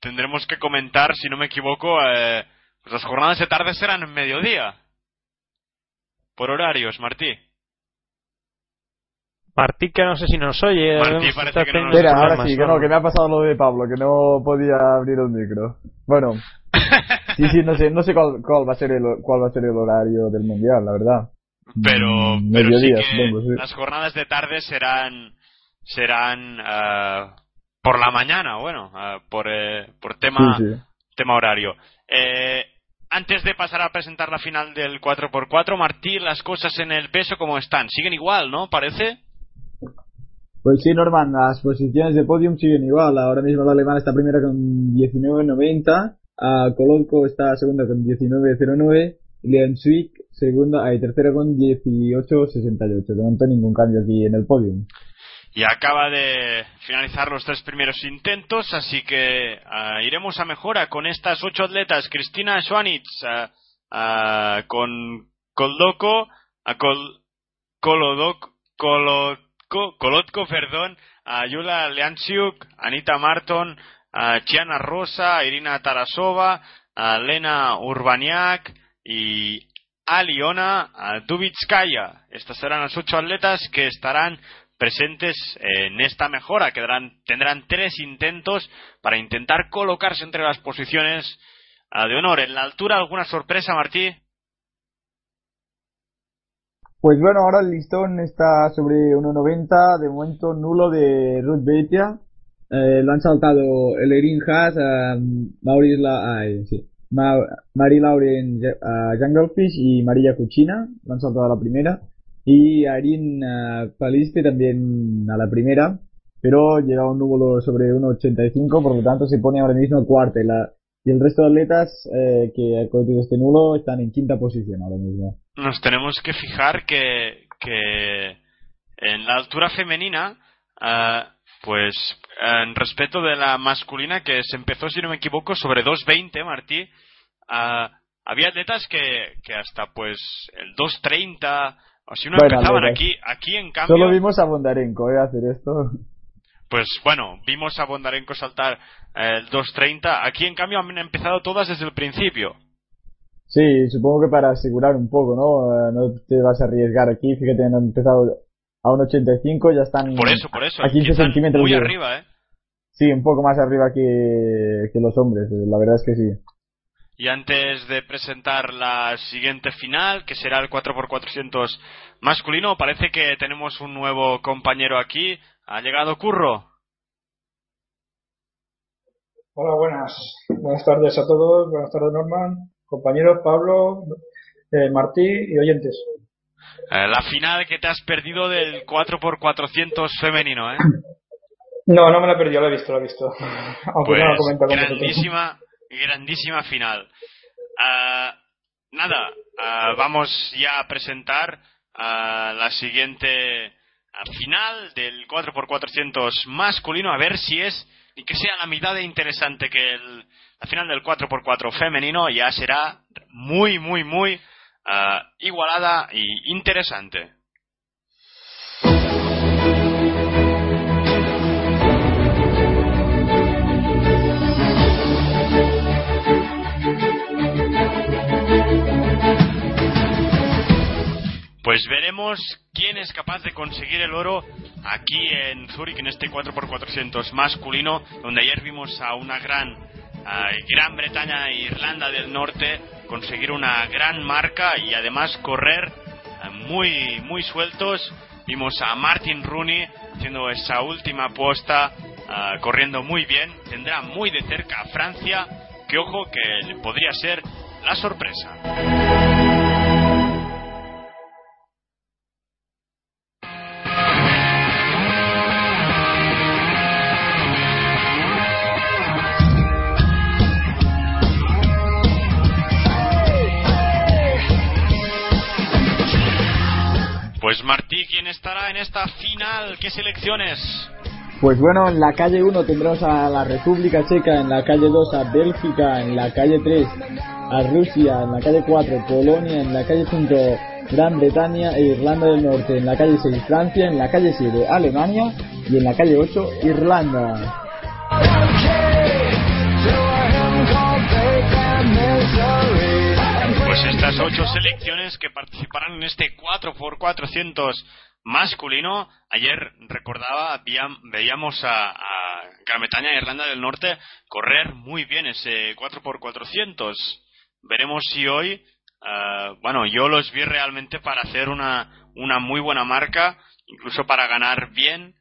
tendremos que comentar, si no me equivoco, eh, pues las jornadas de tarde serán en mediodía. Por horarios, Martí. Martí, que no sé si nos oye. Martí parece que no nos Espera, ahora sí, que no, que me ha pasado lo de Pablo, que no podía abrir el micro. Bueno, sí, sí, no sé, no sé cuál, cuál va a ser el, cuál va a ser el horario del mundial, la verdad. pero, Mm, pero sí mediodía, que supongo, sí. las jornadas de tarde serán serán ah, por la mañana bueno ah, por eh, por tema Sí, sí. tema horario Eh, antes de pasar a presentar la final del 4x4 Martí las cosas en el peso como están siguen igual no parece Pues sí, Norman, las posiciones de podium siguen igual. Ahora mismo la alemana está primera con 19.90, a Kolodko está segunda con 19.09, y Leonsvik segunda, y tercera con 18.68. De momento ningún cambio aquí en el podium. y acaba de finalizar los tres primeros intentos, así que ah, iremos a mejora con estas ocho atletas. Cristina Schwanitz ah, con Koldoko, a Kol, Kolodok, Kolodko, Kolodko, perdón, a Yula Leansiuk, Anita Marton, a Chiana Rosa, Irina Tarasova, a Lena Urbaniak y Aliona Dubitskaya. Estas serán las ocho atletas que estarán presentes en esta mejora. Tendrán tres intentos para intentar colocarse entre las posiciones ah, de honor. En la altura, ¿alguna sorpresa, Martí? Pues bueno, ahora el listón está sobre 1.90, de momento nulo de Ruth Beitia. Eh, lo han saltado el Erin Haas, eh, Maurice La, ay, sí. Mary Lauren uh, Junglefish y María Cuchina, han saltado a la primera. Y Arin uh, Paliste también a la primera, pero lleva un número sobre 1,85, por lo tanto se pone ahora mismo cuarta. La, y el resto de atletas eh, que han cometido este nulo están en quinta posición ahora mismo. Nos tenemos que fijar que, que en la altura femenina, uh, pues en respeto de la masculina que se empezó, si no me equivoco, sobre 2.20, Martí, uh, había atletas que, que hasta pues el 2.30 o si no empezaban aquí, aquí en cambio... Solo vimos a Bondarenko ¿eh? hacer esto. Pues bueno, vimos a Bondarenko saltar el 2.30. Aquí en cambio han empezado todas desde el principio. Sí, supongo que para asegurar un poco, ¿no? Eh, no te vas a arriesgar aquí. Fíjate, han empezado a un 85, ya están por eso, por eso, a 15 centímetros. Muy arriba, ¿eh? Sí, un poco más arriba que, que los hombres, la verdad es que sí. Y antes de presentar la siguiente final, que será el 4x400 masculino, parece que tenemos un nuevo compañero aquí. ¿Ha llegado Curro? Hola, buenas. Buenas tardes a todos. Buenas tardes, Norman. Compañeros Pablo, eh, Martí y oyentes. Eh, la final que te has perdido del 4x400 femenino, ¿eh? No, no me la he perdido, la he visto, la he visto. Aunque pues, no la comento con grandísima, grandísima final. Uh, nada, uh, vamos ya a presentar uh, la siguiente final del 4x400 masculino, a ver si es y que sea la mitad de interesante que el, la final del 4x4 femenino, ya será muy, muy, muy igualada y interesante. Pues veremos quién es capaz de conseguir el oro aquí en Zurich, en este 4x400 masculino, donde ayer vimos a una gran Gran Bretaña e Irlanda del Norte conseguir una gran marca y además correr eh, muy, muy sueltos. Vimos a Martin Rooney haciendo esa última apuesta, eh, corriendo muy bien. Tendrá muy de cerca a Francia, que ojo que podría ser la sorpresa. Pues Martí, ¿quién estará en esta final? ¿Qué selecciones? Pues bueno, en la calle 1 tendremos a la República Checa, en la calle 2 a Bélgica, en la calle 3 a Rusia, en la calle 4 Polonia, en la calle 5 Gran Bretaña e Irlanda del Norte, en la calle 6 Francia, en la calle 7 Alemania y en la calle 8 Irlanda. Estas ocho selecciones que participarán en este 4x400 masculino. Ayer recordaba, veíamos a, Gran Bretaña e Irlanda del Norte correr muy bien ese 4x400. Veremos si hoy, eh, bueno, yo los vi realmente para hacer una, una muy buena marca, incluso para ganar bien.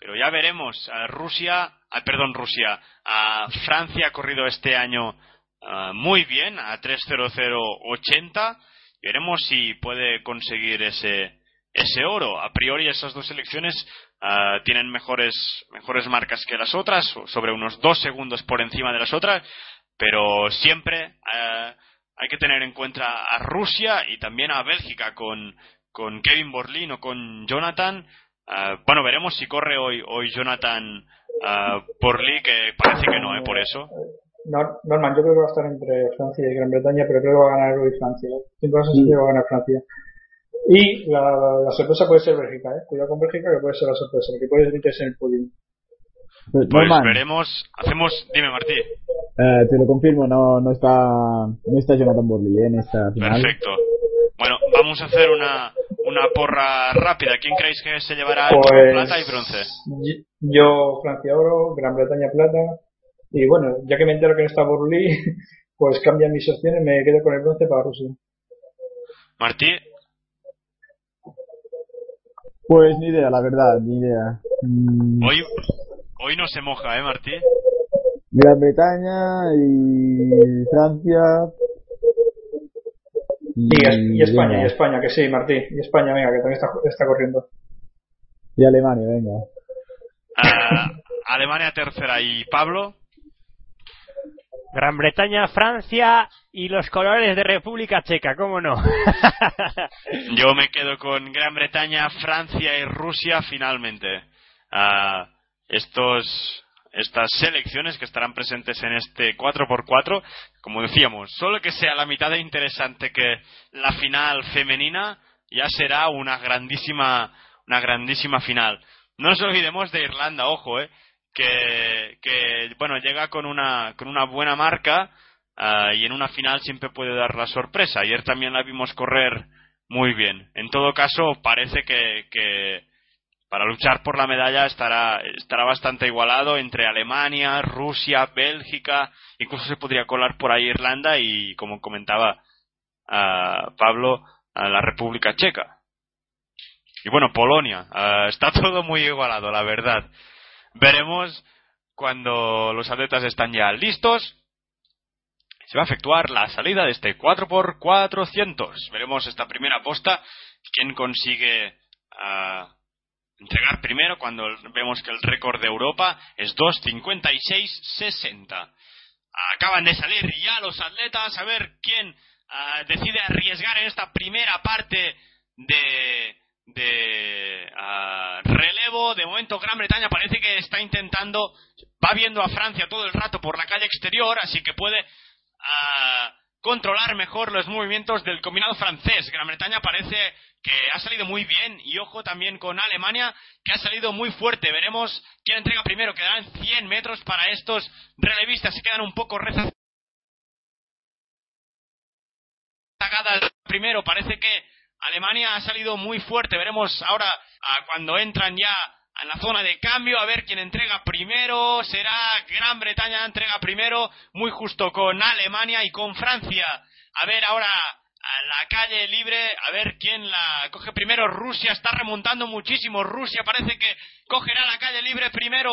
Pero ya veremos. Rusia, perdón, Rusia, a Francia ha corrido este año Ah, muy bien a 3.0080. Veremos si puede conseguir ese, ese oro. A priori esas dos selecciones ah, tienen mejores, mejores marcas que las otras, sobre unos dos segundos por encima de las otras, pero siempre ah, hay que tener en cuenta a Rusia y también a Bélgica con, con Kevin Borlin o con Jonathan. bueno, veremos si corre hoy, hoy Jonathan Borlin, que parece que no, ¿eh? por eso. Norman, yo creo que va a estar entre Francia y Gran Bretaña, pero creo que va a ganar hoy Francia. Tengo la sensación que va a ganar Francia. Y la, sorpresa puede ser Bélgica, ¿eh? Cuidado con Bélgica que puede ser la sorpresa, que puede meterse en el podio. Pues, veremos, hacemos, dime Martí. Eh, te lo confirmo, no, no está, no está Jonathan Borley ¿eh? en esta final. Perfecto. Bueno, vamos a hacer una, una porra rápida. ¿Quién creéis que se llevará pues, plata y bronce? Yo, Francia oro, Gran Bretaña plata, y bueno, ya que me entero que no está Borlí, pues cambian mis opciones, me quedo con el bronce para Rusia. Martí. Pues ni idea, la verdad, ni idea. Mm. Hoy, hoy no se moja, ¿eh, Martí? Gran Bretaña y Francia. Y, España, y España, que sí, Martí. Y España, venga, que también está, está corriendo. Y Alemania, venga. Ah, Alemania tercera y Pablo. Gran Bretaña, Francia y los colores de República Checa, ¿cómo no? Yo me quedo con Gran Bretaña, Francia y Rusia finalmente. Ah, estas selecciones que estarán presentes en este 4x4, como decíamos, solo que sea la mitad de interesante que la final femenina, ya será una grandísima una grandísima final. No nos olvidemos de Irlanda, ojo, eh, que, bueno, llega con una, con una buena marca ah, y en una final siempre puede dar la sorpresa. Ayer también la vimos correr muy bien. En todo caso, parece que, que para luchar por la medalla estará, estará bastante igualado entre Alemania, Rusia, Bélgica, incluso se podría colar por ahí Irlanda y, como comentaba ah, Pablo, la República Checa. Y bueno, Polonia. Ah, está todo muy igualado, la verdad. Veremos cuando los atletas están ya listos. Se va a efectuar la salida de este 4x400. Veremos esta primera posta. ¿Quién consigue ah, entregar primero cuando vemos que el récord de Europa es 2.56.60? Acaban de salir ya los atletas. A ver quién ah, decide arriesgar en esta primera parte de de relevo. De momento Gran Bretaña parece que está intentando, va viendo a Francia todo el rato por la calle exterior, así que puede controlar mejor los movimientos del combinado francés. Gran Bretaña parece que ha salido muy bien y ojo también con Alemania que ha salido muy fuerte. Veremos quién entrega primero. Quedarán 100 metros para estos relevistas. Se quedan un poco rezagadas. Primero parece que Alemania ha salido muy fuerte. Veremos ahora cuando entran ya en la zona de cambio a ver quién entrega primero. Será Gran Bretaña entrega primero, muy justo con Alemania y con Francia. A ver ahora a la calle libre, a ver quién la coge primero. Rusia está remontando muchísimo. Rusia parece que cogerá la calle libre primero.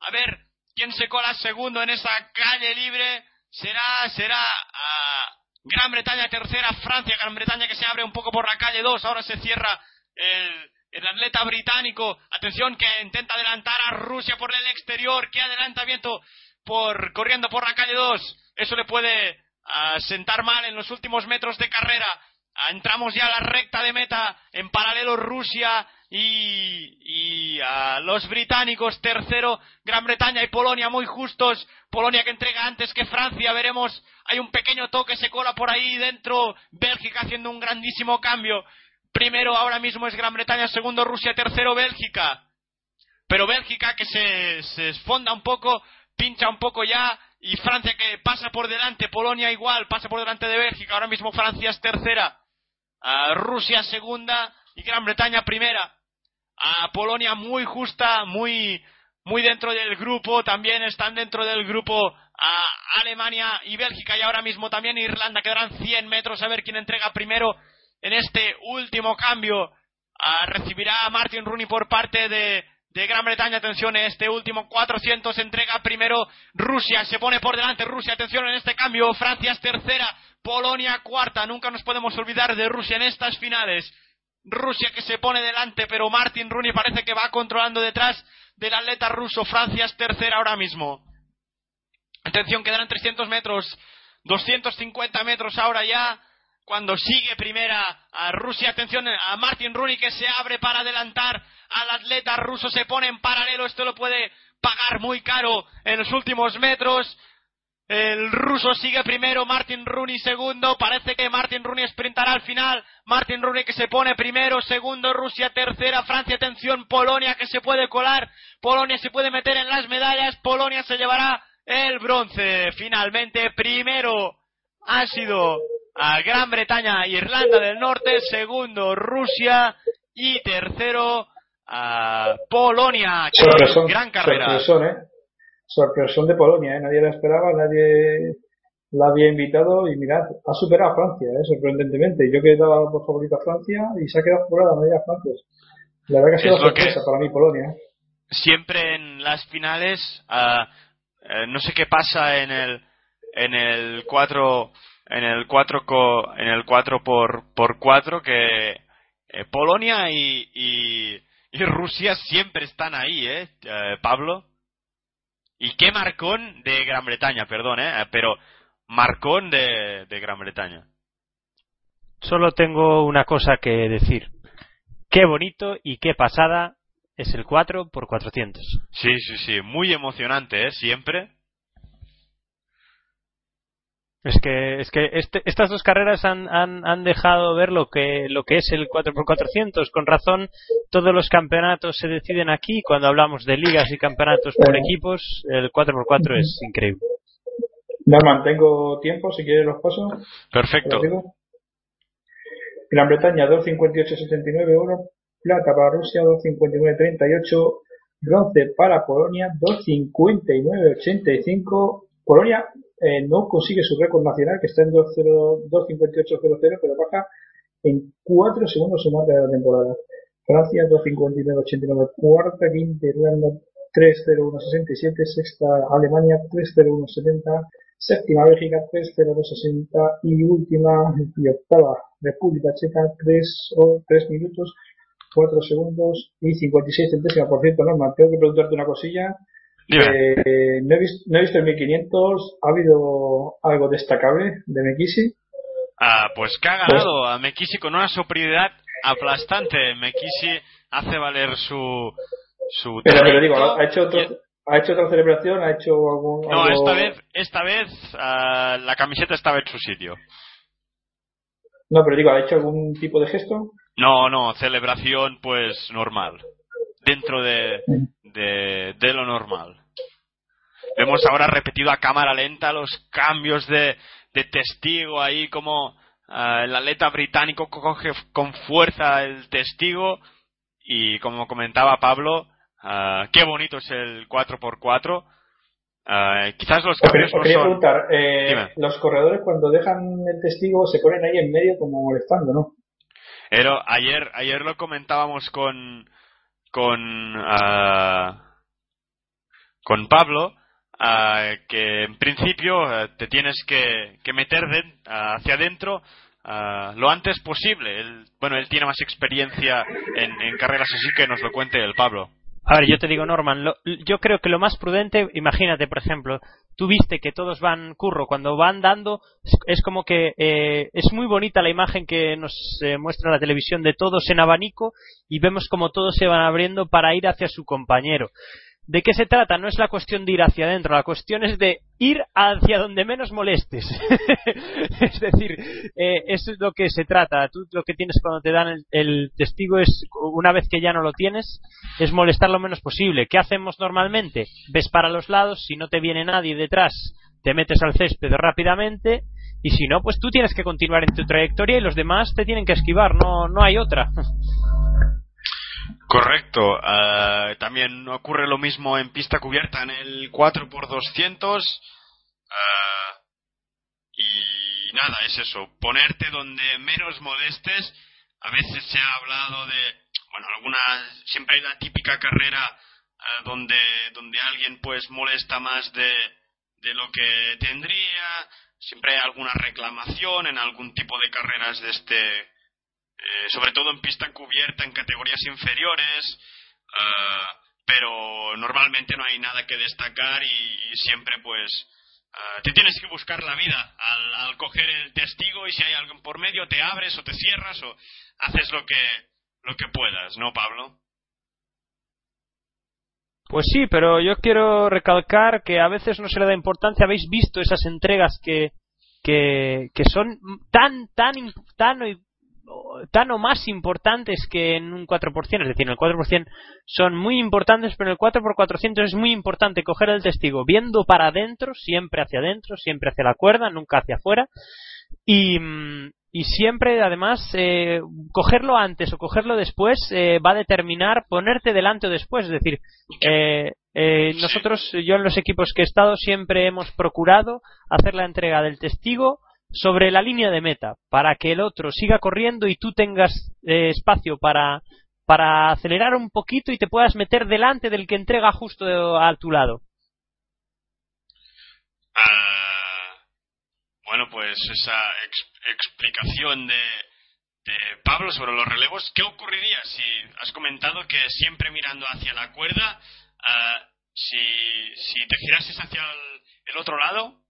A ver quién se cola segundo en esa calle libre. Será, será Gran Bretaña tercera, Francia, Gran Bretaña que se abre un poco por la calle 2, ahora se cierra el, atleta británico, atención que intenta adelantar a Rusia por el exterior, que adelantamiento por corriendo por la calle 2, eso le puede ah, sentar mal en los últimos metros de carrera. Ah, entramos ya a la recta de meta, en paralelo Rusia y, a los británicos, tercero Gran Bretaña y Polonia muy justos, Polonia que entrega antes que Francia, veremos, hay un pequeño toque, se cola por ahí dentro, Bélgica haciendo un grandísimo cambio, primero ahora mismo es Gran Bretaña, segundo Rusia, tercero Bélgica, pero Bélgica que se, se esfonda un poco, pincha un poco ya, y Francia que pasa por delante, Polonia igual, pasa por delante de Bélgica, ahora mismo Francia es tercera, Rusia segunda y Gran Bretaña primera a Polonia muy justa, muy, muy dentro del grupo, también están dentro del grupo a Alemania y Bélgica y ahora mismo también Irlanda, quedarán 100 metros a ver quién entrega primero en este último cambio. Ah, recibirá a Martin Rooney por parte de, de Gran Bretaña, atención, en este último 400 entrega primero Rusia, se pone por delante Rusia, atención en este cambio, Francia es tercera, Polonia cuarta, nunca nos podemos olvidar de Rusia en estas finales. Rusia que se pone delante, pero Martin Rooney parece que va controlando detrás del atleta ruso. Francia es tercera ahora mismo. Atención, quedan 300 metros, 250 metros ahora ya. Cuando sigue primera a Rusia, atención a Martin Rooney que se abre para adelantar al atleta ruso, se pone en paralelo, esto lo puede pagar muy caro en los últimos metros. El ruso sigue primero, Martin Rooney segundo. Parece que Martin Rooney sprintará al final. Martin Rooney que se pone primero, segundo Rusia, tercera Francia, atención Polonia que se puede colar. Polonia se puede meter en las medallas. Polonia se llevará el bronce. Finalmente, primero ha sido a Gran Bretaña, Irlanda del Norte, segundo Rusia y tercero a Polonia. gran carrera. ¿eh? Sorpresón de Polonia, ¿eh? nadie la esperaba, nadie la había invitado y mirad, ha superado a Francia, ¿eh? sorprendentemente. Yo que daba por favorito a Francia y se ha quedado fuera la medalla Francia. La verdad que ha sido sorpresa para mí Polonia. ¿eh? Siempre en las finales, uh, eh, no sé qué pasa en el en el 4 en el 4 en el 4 por por 4 que eh, Polonia y, y, Rusia siempre están ahí, ¿eh? ¿eh? Pablo. Y qué marcón de Gran Bretaña, perdón, ¿eh? Pero marcón de, de Gran Bretaña. Solo tengo una cosa que decir. Qué bonito y qué pasada es el 4 por 400. Sí, sí, sí, muy emocionante, ¿eh? Siempre. Es que, es que este, estas dos carreras han, han, han, dejado ver lo que, lo que es el 4x400. Con razón, todos los campeonatos se deciden aquí. Cuando hablamos de ligas y campeonatos por equipos, el 4x4 es increíble. Norman, tengo tiempo, si quieres los pasos. Perfecto. Gran Bretaña 2.58.79 oro, plata para Rusia 2.59.38, bronce para Polonia 2.59.85. Polonia eh, no consigue su récord nacional que está en 2.58.00 pero baja en 4 segundos su marca de la temporada. Francia 2.59.89 cuarta, quinta Irlanda 3.01.67, sexta Alemania 3.01.70 séptima Bélgica 3.0260 y última y octava República Checa 3 o 3 minutos 4 segundos y 56 centésimas por ciento Norma tengo que preguntarte una cosilla eh, no, he visto, no, he visto, el 1500 ¿ha habido algo destacable de Mekisi? Ah, pues que ha ganado a Mekisi con una superioridad aplastante Mekisi hace valer su su pero, pero digo ha hecho otro, ¿Ha hecho otra celebración? ¿Ha hecho algún.? No, esta vez, esta vez uh, la camiseta estaba en su sitio. No, pero digo, ¿ha hecho algún tipo de gesto? No, no, celebración pues normal. Dentro de, de, de lo normal. Vemos ahora repetido a cámara lenta los cambios de, de testigo ahí como uh, el atleta británico coge con fuerza el testigo y como comentaba Pablo, Uh, qué bonito es el 4x4. Uh, quizás los cambios no quería preguntar, eh, los corredores cuando dejan el testigo se ponen ahí en medio como molestando, ¿no? Pero ayer, ayer lo comentábamos con con uh, con Pablo que en principio te tienes que, que meter hacia adentro lo antes posible. Él, bueno, él tiene más experiencia en, en carreras así que nos lo cuente el Pablo. A ver, yo te digo, Norman, yo creo que lo más prudente, imagínate, por ejemplo, tú viste que todos van curro, cuando van dando, es, como que eh, es muy bonita la imagen que nos eh, muestra la televisión de todos en abanico y vemos como todos se van abriendo para ir hacia su compañero. ¿De qué se trata? No es la cuestión de ir hacia adentro, la cuestión es de ir hacia donde menos molestes. es decir, eh, eso es lo que se trata. Tú lo que tienes cuando te dan el, testigo es, una vez que ya no lo tienes, es molestar lo menos posible. ¿Qué hacemos normalmente? Ves para los lados, si no te viene nadie detrás, te metes al césped rápidamente y si no, pues tú tienes que continuar en tu trayectoria y los demás te tienen que esquivar, no, no hay otra. Correcto. Uh, también ocurre lo mismo en pista cubierta en el 4x200. Uh, y nada, es eso. Ponerte donde menos molestes. A veces se ha hablado de, bueno, alguna, siempre hay la típica carrera uh, donde, donde alguien pues molesta más de, de lo que tendría. Siempre hay alguna reclamación en algún tipo de carreras de este eh, sobre todo en pista cubierta en categorías inferiores, uh, pero normalmente no hay nada que destacar y, siempre pues uh, te tienes que buscar la vida al, al, coger el testigo y si hay algo por medio te abres o te cierras o haces lo que lo que puedas, ¿no, Pablo? Pues sí, pero yo quiero recalcar que a veces no se le da importancia. Habéis visto esas entregas que, que, que son tan, tan, tan tan o más importantes que en un 4%, es decir, en el 4% son muy importantes, pero en el 4x400 es muy importante coger el testigo viendo para adentro, siempre hacia adentro, siempre hacia la cuerda, nunca hacia afuera, y, siempre además eh, cogerlo antes o cogerlo después eh, va a determinar ponerte delante o después, es decir, eh, eh, nosotros, yo en los equipos que he estado siempre hemos procurado hacer la entrega del testigo sobre la línea de meta para que el otro siga corriendo y tú tengas eh, espacio para, para acelerar un poquito y te puedas meter delante del que entrega justo a tu lado. Ah, bueno, pues esa explicación de, de Pablo sobre los relevos, ¿qué ocurriría si has comentado que siempre mirando hacia la cuerda, ah, si, si te girases hacia el otro lado,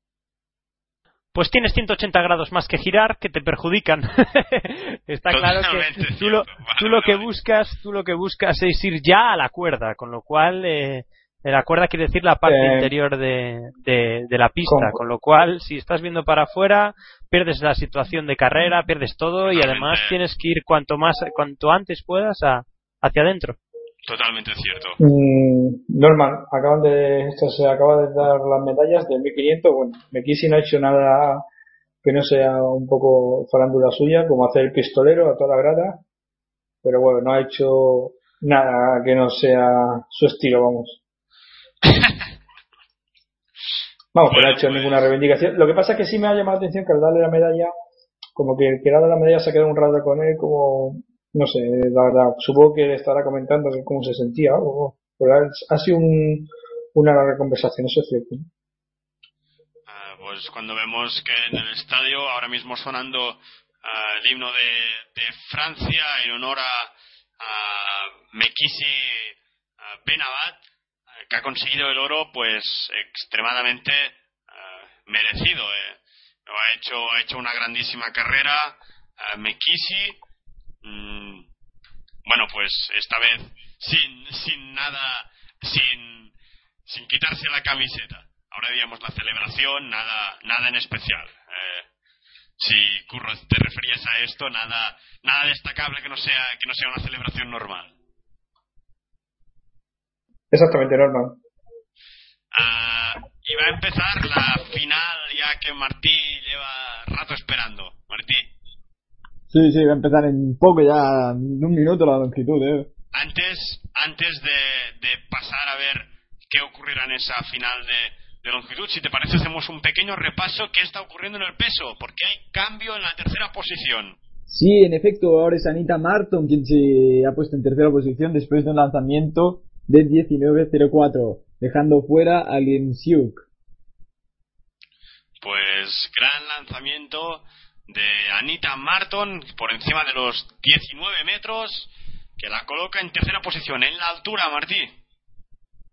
pues tienes 180 grados más que girar que te perjudican. Está claro que tú lo, que buscas, tú lo que buscas es ir ya a la cuerda, con lo cual eh, la cuerda quiere decir la parte eh, interior de, de, la pista, con lo cual si estás viendo para afuera pierdes la situación de carrera, pierdes todo y además tienes que ir cuanto más, cuanto antes puedas a, hacia adentro. Totalmente cierto. Mm, Norman, acaban de, esto se acaba de dar las medallas de 1500. Bueno, McKinsey no ha hecho nada que no sea un poco farándula suya, como hacer el pistolero a toda la grada. Pero bueno, no ha hecho nada que no sea su estilo, vamos. vamos, que no ha hecho pues ninguna reivindicación. Lo que pasa es que sí me ha llamado la atención que al darle la medalla, como que el que la medalla se ha quedado un rato con él, como no sé, la verdad, supongo que estará comentando cómo se sentía o ha sido un, una larga conversación, eso es cierto. Ah, pues cuando vemos que en el estadio, ahora mismo sonando ah, el himno de, de, Francia en honor a, a Mekisi Benabat, que ha conseguido el oro, pues extremadamente ah, merecido. Eh. Ha, hecho, ha hecho una grandísima carrera. Mekisi Mm, bueno, pues esta vez sin, sin nada, sin, sin quitarse la camiseta. Ahora digamos la celebración, nada, nada en especial. Eh, si Curro te referías a esto, nada, nada destacable que no sea, que no sea una celebración normal. Exactamente normal. Uh, y va a empezar la final ya que Martí lleva rato esperando. Martí. Sí, sí, va a empezar en poco ya, en un minuto la longitud, ¿eh? Antes, antes de, pasar a ver qué ocurrirá en esa final de, longitud, si te parece hacemos un pequeño repaso qué está ocurriendo en el peso, porque hay cambio en la tercera posición. Sí, en efecto, ahora es Anita Marton quien se ha puesto en tercera posición después de un lanzamiento de 19.04, dejando fuera a Lien Siuk. Pues gran lanzamiento de Anita Marton por encima de los 19 metros, que la coloca en tercera posición. En la altura, Martí.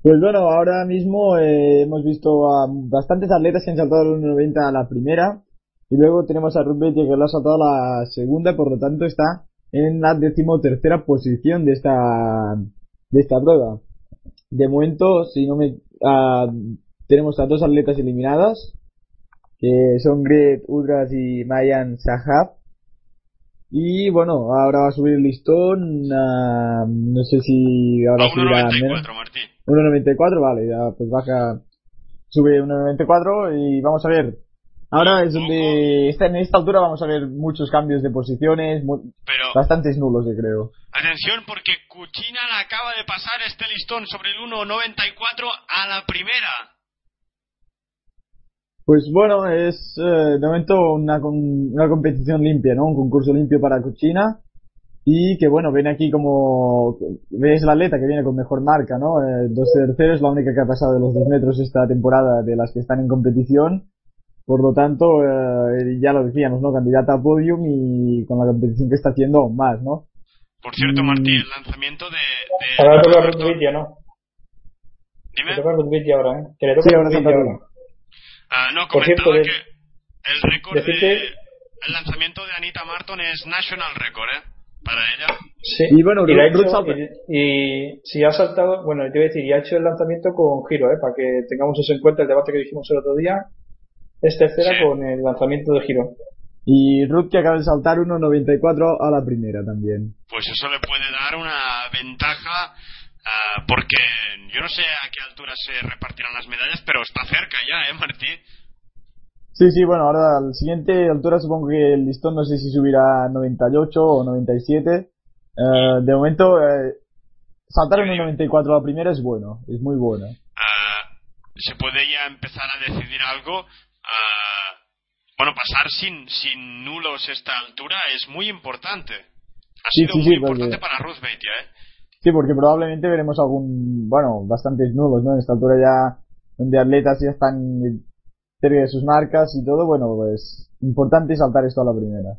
Pues bueno, ahora mismo eh, hemos visto a bastantes atletas que han saltado el 1.90 a la primera. Y luego tenemos a Ruth que lo ha saltado a la segunda, por lo tanto está en la decimotercera posición de esta, de esta prueba. De momento, si no me, ah, tenemos a dos atletas eliminadas, que son Gret Udras y Mayan Sahab. Y bueno, ahora va a subir el listón, no sé si ahora subirá 1.94, Martí. 1.94, vale, ya pues baja, sube 1.94 y vamos a ver. Ahora es donde, en esta altura vamos a ver muchos cambios de posiciones, bastantes nulos yo creo. Atención porque Cuchina acaba de pasar este listón sobre el 1.94 a la primera. Pues bueno, es eh, de momento una, una competición limpia, ¿no? Un concurso limpio para Cuchina. Y que bueno, viene aquí como, ves la atleta que viene con mejor marca, ¿no? Eh, dos terceros, la única que ha pasado de los dos metros esta temporada de las que están en competición. Por lo tanto, eh, ya lo decíamos, ¿no? Candidata a podium y con la competición que está haciendo aún más, ¿no? Por cierto, Martín, el lanzamiento de... de ahora toca Ruth ¿no? Dime. Toca Ruth ahora, ¿eh? Que le toca sí, ahora. Ah, no, comentaba que el récord de, el lanzamiento de Anita Marton es national record, ¿eh? Para ella. Sí, y bueno, y, hecho, y, si ha saltado, bueno, te voy a decir, y ha hecho el lanzamiento con giro, ¿eh? Para que tengamos eso en cuenta, el debate que dijimos el otro día, es tercera con el lanzamiento de giro. Y Ruth que acaba de saltar 1.94 a la primera también. Pues eso le puede dar una ventaja Ah, porque yo no sé a qué altura se repartirán las medallas, pero está cerca ya, ¿eh, Martí? Sí, sí, bueno, ahora al siguiente altura supongo que el listón no sé si subirá a 98 o 97. Uh, de momento, eh, saltar en el 94 a la primera es bueno, es muy bueno. Uh, se puede ya empezar a decidir algo. Uh, bueno, pasar sin, sin nulos esta altura es muy importante. Ha sido muy importante para Ruth Beatty, ¿eh? Sí, porque probablemente veremos algún, bueno, bastantes nulos, ¿no? En esta altura ya, donde atletas ya están cerca de sus marcas y todo, bueno, pues importante saltar esto a la primera.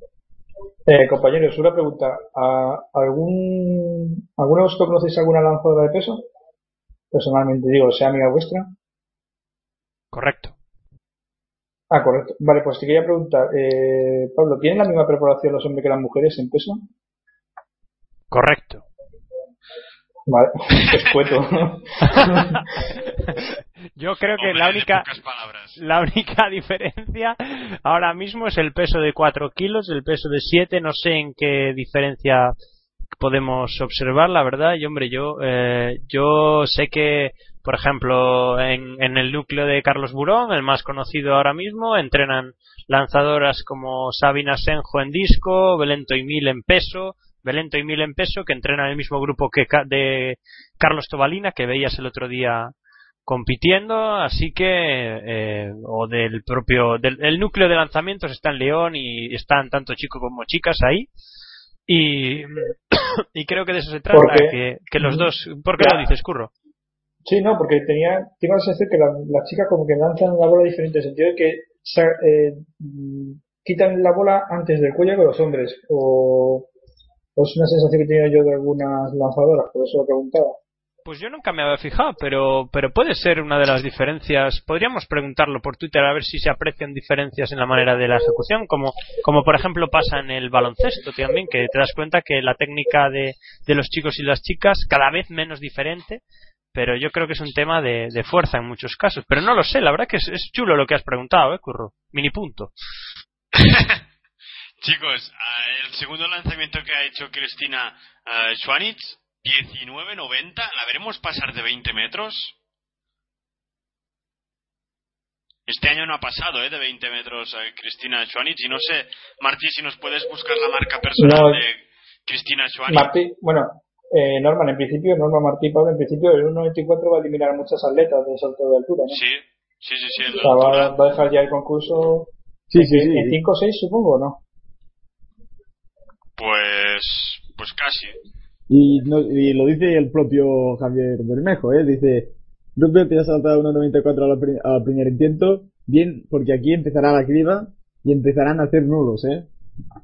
Eh, compañeros, una pregunta. ¿A ¿Algún, ¿Alguno de vosotros conocéis alguna lanzadora de peso? Personalmente digo, sea amiga vuestra. Correcto. Ah, correcto. Vale, pues te quería preguntar, eh, Pablo, ¿tienen la misma preparación los hombres que las mujeres en peso? Correcto. Vale, escueto. Yo creo que Hombre, la única la única diferencia ahora mismo es el peso de 4 kilos, el peso de 7, no sé en qué diferencia podemos observar, la verdad. Y hombre, yo, eh, yo sé que, por ejemplo, en, en el núcleo de Carlos Burón, el más conocido ahora mismo, entrenan lanzadoras como Sabina Senjo en disco, Belento y Mil en peso, Belento y Mil en peso, que entrenan el mismo grupo que Ca- de Carlos Tobalina, que veías el otro día compitiendo, así que, eh, o del propio, del el núcleo de lanzamientos está en León y están tanto chicos como chicas ahí. Y, y creo que de eso se trata, Porque- que, que los dos, ¿por qué Ya. lo dices, Curro? Sí, no, porque tenía, tengo la sensación que la- las chicas como que lanzan la bola diferente, en el sentido de que eh, mm, quitan la bola antes del cuello que los hombres, o, o es una sensación que he tenido yo de algunas lanzadoras, por eso lo preguntaba. Pues yo nunca me había fijado, pero, pero puede ser una de las diferencias. Podríamos preguntarlo por Twitter a ver si se aprecian diferencias en la manera de la ejecución, como, como por ejemplo pasa en el baloncesto también, que te das cuenta que la técnica de, de los chicos y las chicas cada vez menos diferente, pero yo creo que es un tema de, de fuerza en muchos casos. Pero no lo sé, la verdad que es, es chulo lo que has preguntado, ¿eh, Curro? Mini punto. Chicos, ah, el segundo lanzamiento que ha hecho Cristina uh, Schwanitz, 19.90, ¿la veremos pasar de 20 metros? Este año no ha pasado, ¿eh? De 20 metros a Cristina Schwanitz. Y no sé, Martí, si nos puedes buscar la marca personal No. de Cristina Schwanitz. Martí, bueno, eh, Norman, en principio, Norma Martí Pablo, en principio el 1.94 va a eliminar a muchas atletas de salto de altura, ¿no? Sí, sí, sí, sí. O sea, va, va a dejar ya el concurso Sí, sí, sí. en 5 o 6, supongo, ¿o no? Pues, pues casi. Y, no- y lo dice el propio Javier Bermejo, ¿eh? Dice, veo que ha saltado 1.94 al, pri- al primer intento, bien, porque aquí empezará la criba y empezarán a hacer nulos, ¿eh?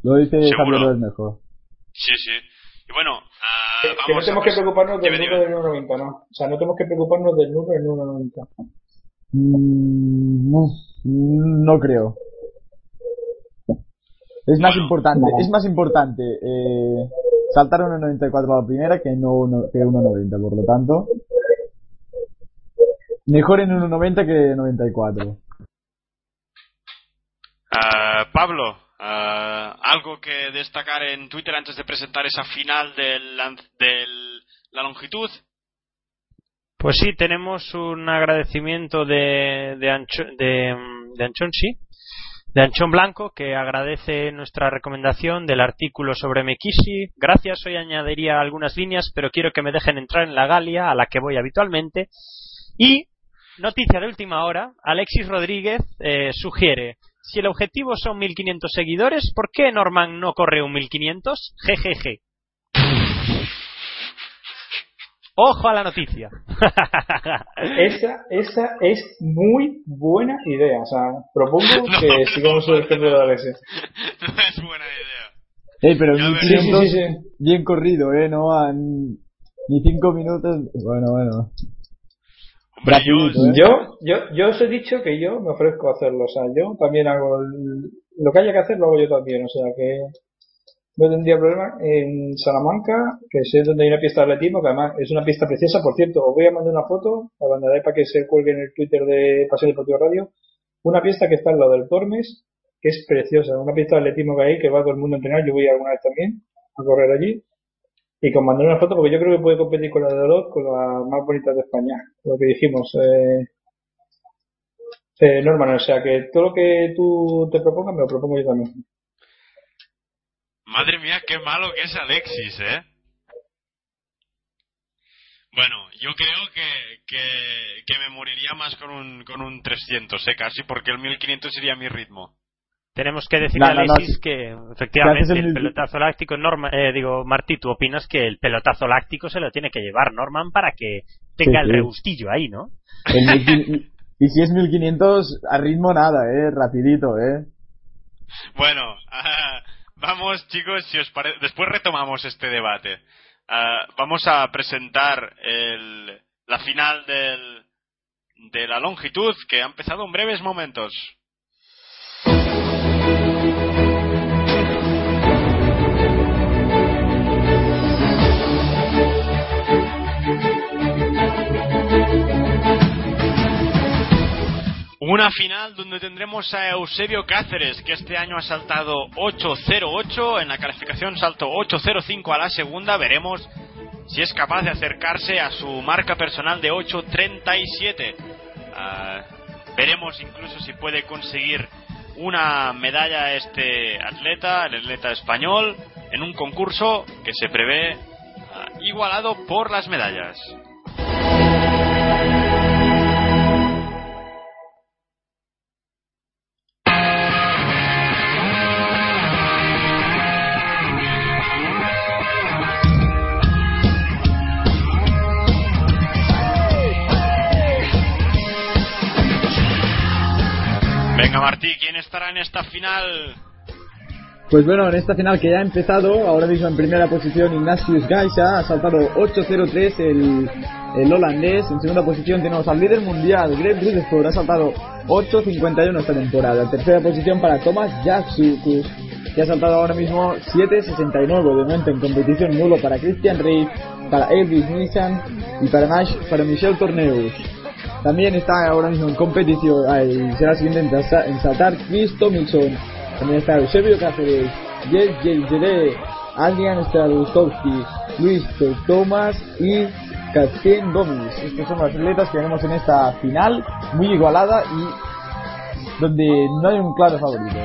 Lo dice Seguro. Javier Bermejo. Sí, sí. Y bueno, ah, Que, que no vamos tenemos a que preocuparnos del dime. del 1.90, ¿no? O sea, no tenemos que preocuparnos del nulo del 1.90. Mm, no, no creo. Es más importante, es más importante eh, saltar 1.94 a la primera que no uno- que 1.90, por lo tanto. Mejor en 1.90 que 94. Ah, Pablo, ah, algo que destacar en Twitter antes de presentar esa final del, lan- del la longitud. Pues sí, tenemos un agradecimiento de, de, Ancho, de, de Anchón, sí, de Anchón Blanco, que agradece nuestra recomendación del artículo sobre Mekisi. Gracias, hoy añadiría algunas líneas, pero quiero que me dejen entrar en la Galia, a la que voy habitualmente. Y, noticia de última hora, Alexis Rodríguez eh, sugiere, si el objetivo son 1500 seguidores, ¿por qué Norman no corre un 1500? Jejeje. Ojo a la noticia. Esa, esa es muy buena idea. O sea, propongo No, que no, sigamos no, el de Alexis. no es buena idea. Eh, pero Ya en veré. Sí, sí, 1500 sí, sí. bien corrido, eh, no han ni 5 minutos. Bueno, bueno. Hombre, yo, ¿eh? Yo, yo, yo os he dicho que yo me ofrezco a hacerlo. O sea, yo también hago el- lo que haya que hacer, lo hago yo también. O sea, que no tendría problema. En Salamanca, que sé donde hay una pista de atletismo, que además es una pista preciosa. Por cierto, os voy a mandar una foto, la mandaré para que se cuelgue en el Twitter de Paseo Deportivo Radio. Una pista que está al lado del Tormes, que es preciosa. Una pista de atletismo que hay, que va todo el mundo a entrenar. Yo voy alguna vez también a correr allí. Y con mandar una foto, porque yo creo que puede competir con la de Olot, con las más bonitas de España. Lo que dijimos. Eh, eh, Norman, o sea que todo lo que tú te propongas me lo propongo yo también. Madre mía, qué malo que es Alexis, ¿eh? Bueno, yo creo que, que, que me moriría más con un, con un 300, ¿eh? Casi, porque el 1500 sería mi ritmo. Tenemos que decirle No, a no, no, Alexis que efectivamente el el- pelotazo láctico Norma, eh, digo Martí, tú opinas que el pelotazo láctico se lo tiene que llevar Norman para que tenga Sí, el regustillo ahí, ¿no? El, 1500 Y si es 1500, a ritmo nada, eh, rapidito, eh. Bueno, vamos chicos, si os parece, después retomamos este debate. Ah, vamos a presentar el, la final del, de la longitud que ha empezado en breves momentos. Una final donde tendremos a Eusebio Cáceres, que este año ha saltado 8.08, en la calificación salto 8.05 a la segunda, veremos si es capaz de acercarse a su marca personal de 8.37. Ah, veremos incluso si puede conseguir una medalla este atleta, el atleta español, en un concurso que se prevé ah, igualado por las medallas. Venga Martí, ¿quién estará en esta final? Pues bueno, en esta final que ya ha empezado, ahora mismo en primera posición Ignatius Gaisa, ha saltado 8.03 el, el holandés, en segunda posición tenemos al líder mundial, Greg Rutherford, ha saltado 8.51 esta temporada, tercera posición para Thomas Jacksukus, que ha saltado ahora mismo 7.69 de momento en competición nulo para Christian Reif, para Elvis Nissan y para, para Michel Torneus. También está ahora mismo en competición, y será siguiente en, salta- en Chris Tomlinson. También está Eusebio Cáceres, Jay Jay Adrian Stradustowski, Luis Thomas y Castién Gómez. Estos son los atletas que tenemos en esta final, muy igualada y donde no hay un claro favorito.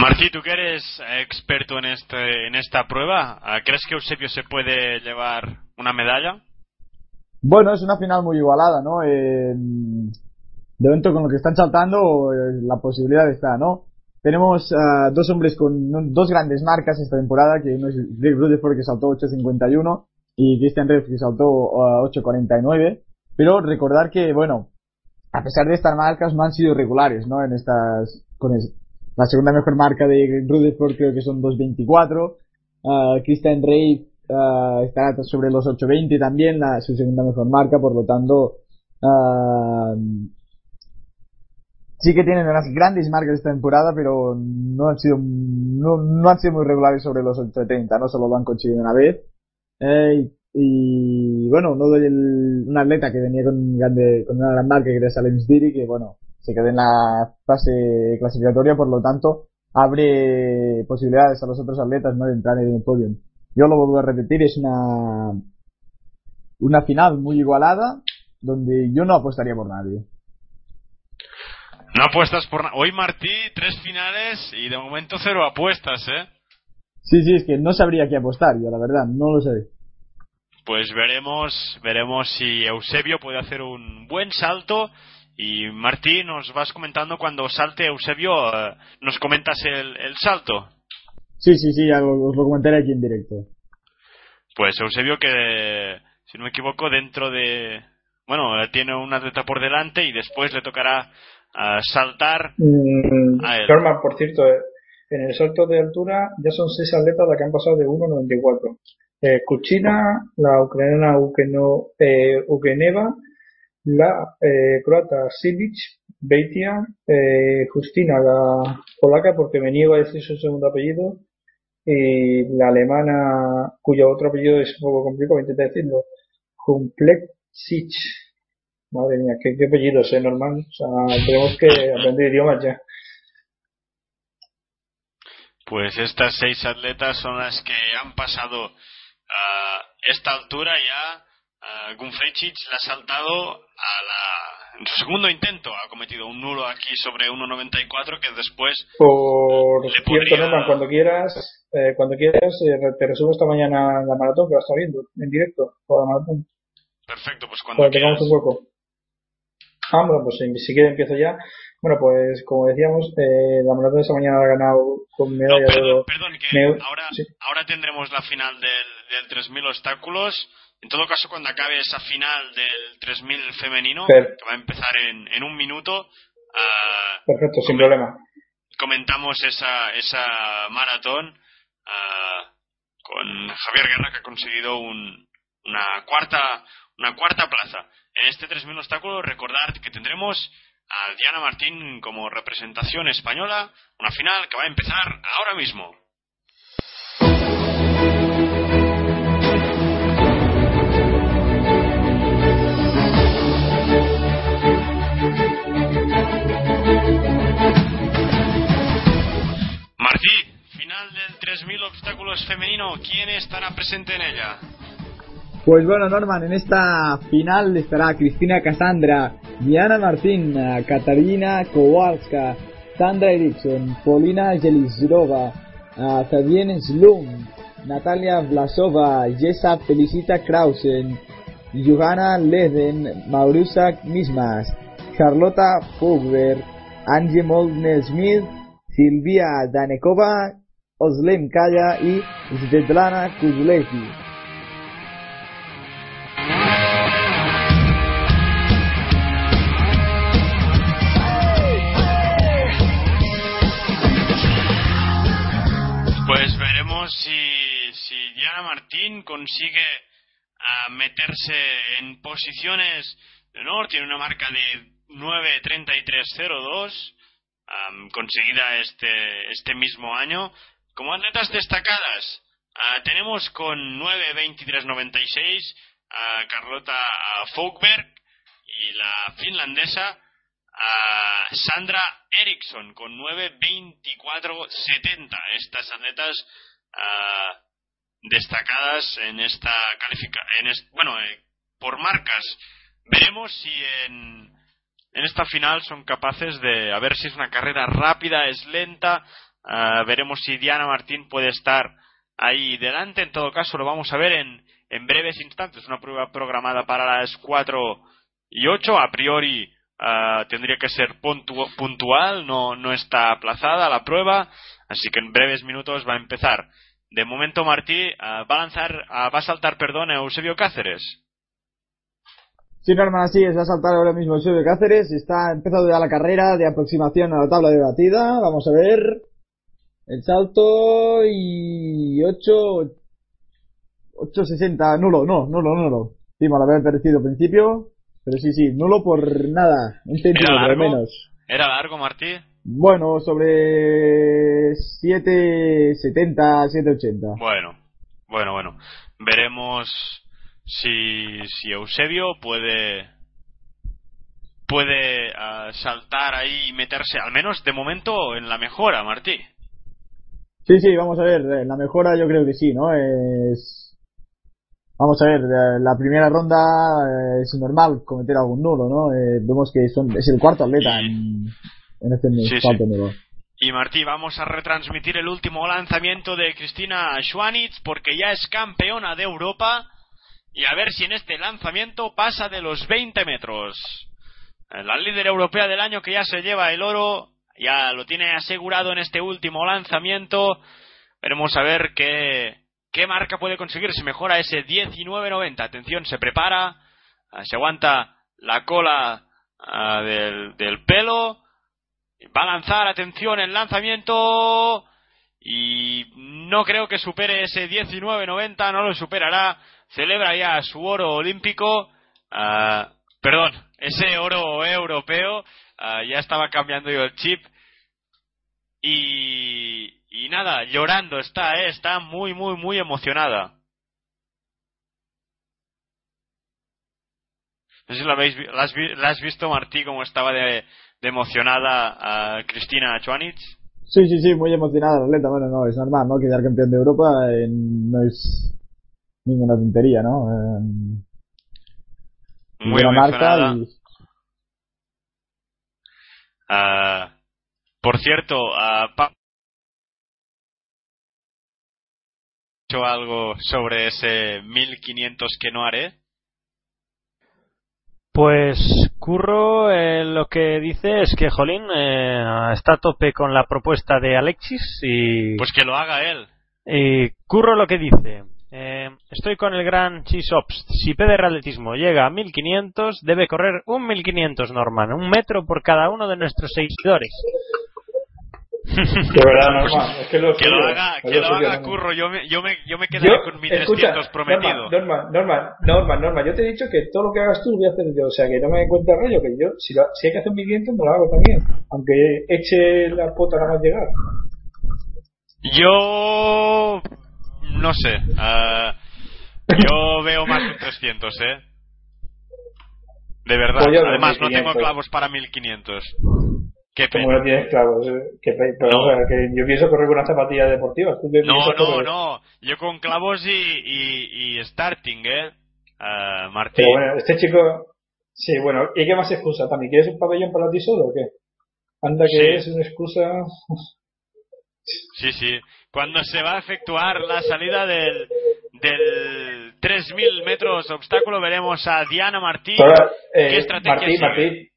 Martí, tú que eres eh, experto en, este, en esta prueba, ¿crees que Eusebio se puede llevar una medalla? Bueno, es una final muy igualada, ¿no? Eh, de momento con lo que están saltando, eh, la posibilidad está, ¿no? Tenemos ah, dos hombres con dos grandes marcas esta temporada, que uno es Greg Rutherford que saltó 8.51 y Christian Reff que saltó ah, 8.49. Pero recordar que, bueno, a pesar de estas marcas no han sido regulares, ¿no? En estas, la segunda mejor marca de Rutherford creo que son 2.24. Ah, Christian Reif ah, estará sobre los 8.20 también, la, su segunda mejor marca, por lo tanto, ah, sí que tienen unas grandes marcas esta temporada, pero no han sido, no, no han sido muy regulares sobre los 8.30, no solo lo han conseguido una vez. Eh, y bueno, uno del, un atleta que venía con, grande, con una gran marca que era Salem Sdiri, que bueno, se quedó en la fase clasificatoria, por lo tanto, abre posibilidades a los otros atletas ¿no? de entrar en el podio. Yo lo vuelvo a repetir, es una, una final muy igualada, donde yo no apostaría por nadie. No apuestas por nada. Hoy Martí, tres finales y de momento cero apuestas, ¿eh? Sí, sí, es que no sabría qué apostar, yo la verdad, no lo sé. Pues veremos, veremos si Eusebio puede hacer un buen salto y Martí nos vas comentando cuando salte Eusebio, eh, nos comentas el, el salto. Sí, sí, sí, ya lo- os lo comentaré aquí en directo. Pues Eusebio que, si no me equivoco, dentro de... Bueno, tiene un atleta por delante y después le tocará ah, saltar Mm, A él. Norman, por cierto, eh, en el salto de altura ya son seis atletas las que han pasado de 1.94. Eh, Kuchina, la ucraniana Ukeno, eh, Ukeneva, la eh, croata Silic, Beitia, eh, Justina, la polaca, porque me niego a decir su segundo apellido, y la alemana, cuyo otro apellido es un poco complicado, voy decirlo. Madre mía, qué, qué apellidos, eh, Norman. O sea, tenemos que aprender idiomas ya. Pues estas seis atletas son las que han pasado a esta altura ya. Uh, la ha saltado a la, en su segundo intento. Ha cometido un nulo aquí sobre 1.94 que después Por Le cierto, podría- Norman, cuando quieras, eh, cuando quieras, eh, te resumo esta mañana la maratón que va a estar viendo en directo, toda la maratón, Perfecto, pues cuando cuando quieras. tengamos un hueco. Ah, bueno, pues si si quieres empiezo ya. Bueno, pues como decíamos, eh, la maratón de esa mañana ha ganado con medalla No, de oro. perdón, perdón, que Me- ahora, sí. ahora tendremos la final del, del 3000 obstáculos. En todo caso, cuando acabe esa final del 3000 femenino, que va a empezar en, en un minuto, ah, Perfecto, sin problema. comentamos esa, esa maratón ah, con Javier Guerra, que ha conseguido un- una, cuarta, una cuarta plaza. En este 3000 obstáculos, recordad que tendremos a Diana Martín como representación española, una final que va a empezar ahora mismo. 2000 obstáculos femenino, ¿quién estará presente en ella? Pues bueno, Norman, en esta final estará Cristina Casandra, Diana Martín, Katarina Kowalska, Sandra Eriksson, Polina Jelizrova, uh, Fabienne Slum, Natalia Vlasova, Jessa Felicita Krausen, Johanna Leden, Mauriusa Mismas, Carlota Fogler, Angie Molden-Smith, Silvia Danekova Oslem Kaya y Svetlana Kuzlevski. Pues veremos si, si Diana Martín consigue ah, meterse en posiciones de honor. Tiene una marca de 9.3302 am, conseguida este, este mismo año. Como atletas destacadas, ah, tenemos con 9.2396 a Carlota ah, Fogberg y la finlandesa a Sandra Eriksson con 9.24.70. Estas atletas ah, destacadas en esta califica bueno, eh, por marcas. Veremos si en, en esta final son capaces de, a ver si es una carrera rápida, es lenta. Ah, veremos si Diana Martín puede estar ahí delante. En todo caso, lo vamos a ver en, en breves instantes. Una prueba programada para las 4 y 8. A priori ah, tendría que ser puntu- puntual, no, no está aplazada la prueba. Así que en breves minutos va a empezar. De momento, Martí ah, va a lanzar, va a saltar, perdón, a Eusebio Cáceres. Sí, Norman, así es, a saltar ahora mismo de Cáceres, está empezado ya la carrera de aproximación a la tabla de batida, vamos a ver el salto y 8, 8.60, nulo, no, nulo, nulo, sí, me lo había parecido al principio, pero sí, sí, nulo por nada, un centímetro al menos. ¿Era largo, Martí? Bueno, sobre 7.70, 7.80. Bueno, bueno, bueno. Veremos si, si Eusebio puede puede ah, saltar ahí y meterse, al menos de momento, en la mejora, Martí. Sí, sí, vamos a ver, eh, la mejora yo creo que sí, ¿no? Es... Vamos a ver, eh, la primera ronda eh, es normal cometer algún nulo, ¿no? Eh, vemos que son, es el cuarto atleta en, en este Sí, salto sí. nulo. Y Martí, vamos a retransmitir el último lanzamiento de Cristina Schwanitz porque ya es campeona de Europa y a ver si en este lanzamiento pasa de los 20 metros. La líder europea del año que ya se lleva el oro, ya lo tiene asegurado en este último lanzamiento. Veremos a ver qué, qué marca puede conseguir si mejora ese 19.90. Atención, se prepara, ah, se aguanta la cola ah, del, del pelo. Va a lanzar, atención, el lanzamiento. Y no creo que supere ese 19.90, no lo superará. Celebra ya su oro olímpico. ah, perdón, ese oro europeo. Ah, ya estaba cambiando yo el chip. Y, y nada, llorando está, eh, está muy, muy, muy emocionada. No sé si la, habéis, la, has, vi- la has visto, Martí, cómo estaba de, de emocionada a Cristina Chuanitz. Sí, sí, sí, muy emocionada la atleta, bueno, no, es normal, ¿no? Quedar campeón de Europa eh, no es ninguna tontería, ¿no? Eh, Muy buena emocionada. marca y... Ah, por cierto, a Pa- hecho algo sobre ese 1500 que no haré. Pues Curro eh, lo que dice es que Jolín eh, está a tope con la propuesta de Alexis y... Pues que lo haga él. Y Curro lo que dice, eh, estoy con el gran Chisops. Si PDR Atletismo llega a 1500, debe correr un 1500, Norman, un metro por cada uno de nuestros seguidores. De verdad, Norman, es que lo, Que lo suyo, haga, que lo suyo, haga. Curro. Yo me, yo me, yo me quedaré Yo- con mi escucha, 300 prometido. Norman, Norman, Norman, Norman, yo te he dicho que todo lo que hagas tú lo voy a hacer yo, o sea que no me cuentes rollo, que yo, si, lo- si hay que hacer un movimiento, me lo hago también, aunque eche la pota nada más llegar. Yo. No sé. ah, yo veo más un 300, ¿eh? De verdad. Pues Además, no 1500. tengo clavos para 1500. Qué Como pena. no tienes clavos, eh, que, pe- pero No. o sea, que yo pienso correr con deportivas. ¿Tú qué No, no, correr? no. Yo con clavos y, y, y starting, ¿eh? Ah, Martín. Pero bueno, este chico, sí, bueno, ¿y qué más excusa, Tami? ¿Quieres un pabellón para ti solo o qué? Anda que Sí. es una excusa. Sí, sí. Cuando se va a efectuar la salida del, del 3000 metros obstáculo, veremos a Diana. Todas, eh, ¿Qué estrategia Martín, sigue? Martín,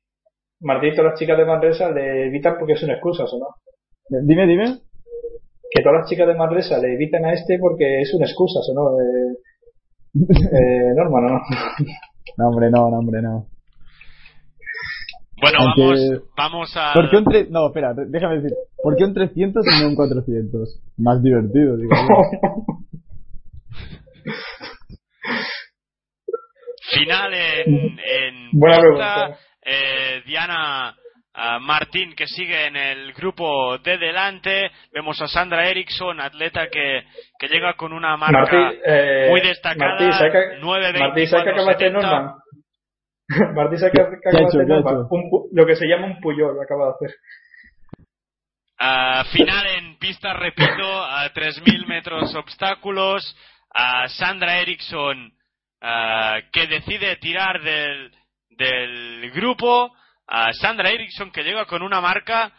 Martín, todas las chicas de Manresa le evitan porque es una excusa, ¿o no? Dime, dime. Que todas las chicas de Manresa le evitan a este porque es una excusa, ¿o no? Eh, eh, Norma, ¿no? No, hombre, no, no, hombre, no. Bueno, Aunque- vamos, vamos a. ¿Por qué un tre- No, espera, déjame decir. ¿Por qué un 300 y no un 400? Más divertido, digo yo. Final en, en Buena pregunta. Eh, Diana ah, Martín que sigue en el grupo de delante. Vemos a Sandra Eriksson, atleta que, que llega con una marca Martín, eh, muy destacada. Martín, ¿sabes que, 9.24, Martín, ¿sabes que acaba de hacer 70? Norman? Martín, ¿sabes que, que ¿Qué ha acaba de lo que se llama un puyol, lo acaba de hacer. Ah, final en pista, repito, a 3.000 metros obstáculos. A Sandra Eriksson que decide tirar del, del grupo. A Sandra Eriksson que llega con una marca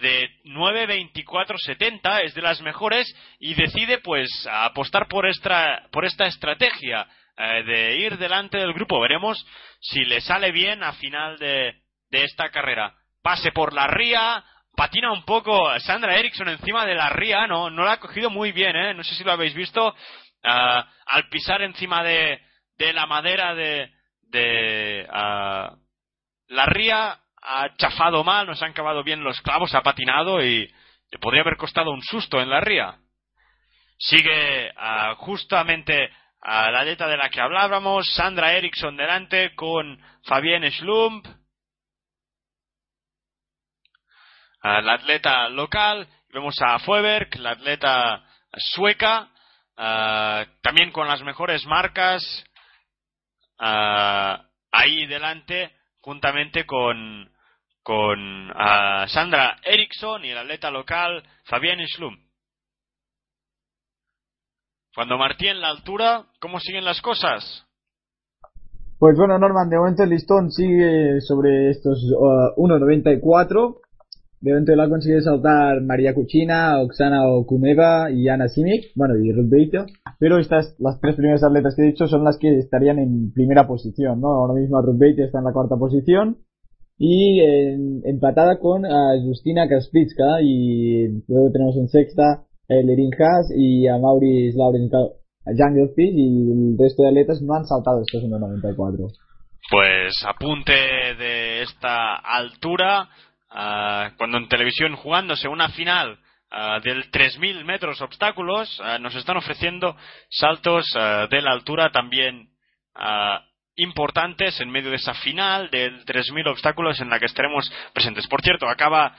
de 9.24.70, es de las mejores, y decide pues apostar por esta, por esta estrategia eh, de ir delante del grupo. Veremos si le sale bien a final de, de esta carrera. Pase por la ría, patina un poco Sandra Eriksson encima de la ría, no, no la ha cogido muy bien, ¿eh? no sé si lo habéis visto, ah, al pisar encima de, de la madera de, de ah, la ría ha chafado mal, no se han cavado bien los clavos, ha patinado y le podría haber costado un susto en la ría. Sigue ah, justamente a la atleta de la que hablábamos, Sandra Eriksson delante con Fabienne Schlump, la atleta local, vemos a Fueberg, la atleta sueca, también con las mejores marcas, ah, ahí delante, juntamente con, con Sandra Eriksson y el atleta local Fabienne Schlum. Cuando Martí en la altura, ¿cómo siguen las cosas? Pues bueno, Norman, de momento el listón sigue sobre estos uh, 1.94. De momento la consigue saltar María Cucina, Oksana Okumeva y Ana Simic, bueno, y Ruth Beito. Pero estas, las tres primeras atletas que he dicho son las que estarían en primera posición, ¿no? Ahora mismo Ruth Beito está en la cuarta posición. Y en- empatada con ah, Justina Kaspritska y luego tenemos en sexta Lerin Haas y a Maurice Lawrence Jungle y el resto de atletas no han saltado estos 1.94. Pues apunte de esta altura, ah, cuando en televisión jugándose una final ah, del 3.000 metros obstáculos, ah, nos están ofreciendo saltos de la altura también importantes en medio de esa final del 3.000 obstáculos en la que estaremos presentes. Por cierto, acaba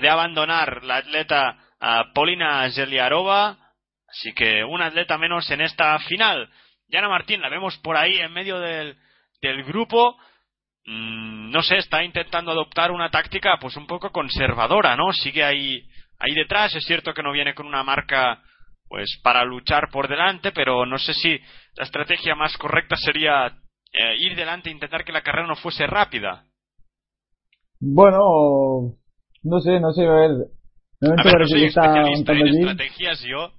de abandonar la atleta ah, Polina Zeliarova, así que un atleta menos en esta final. Yana Martín la vemos por ahí en medio del, del grupo. Mm, no sé, está intentando adoptar una táctica pues un poco conservadora, ¿no? Sigue ahí, ahí detrás. Es cierto que no viene con una marca pues para luchar por delante, pero no sé si la estrategia más correcta sería eh, ir delante e intentar que la carrera no fuese rápida. Bueno, no sé, no sé, a ver. De A ver, no soy especialista en allí. estrategias yo.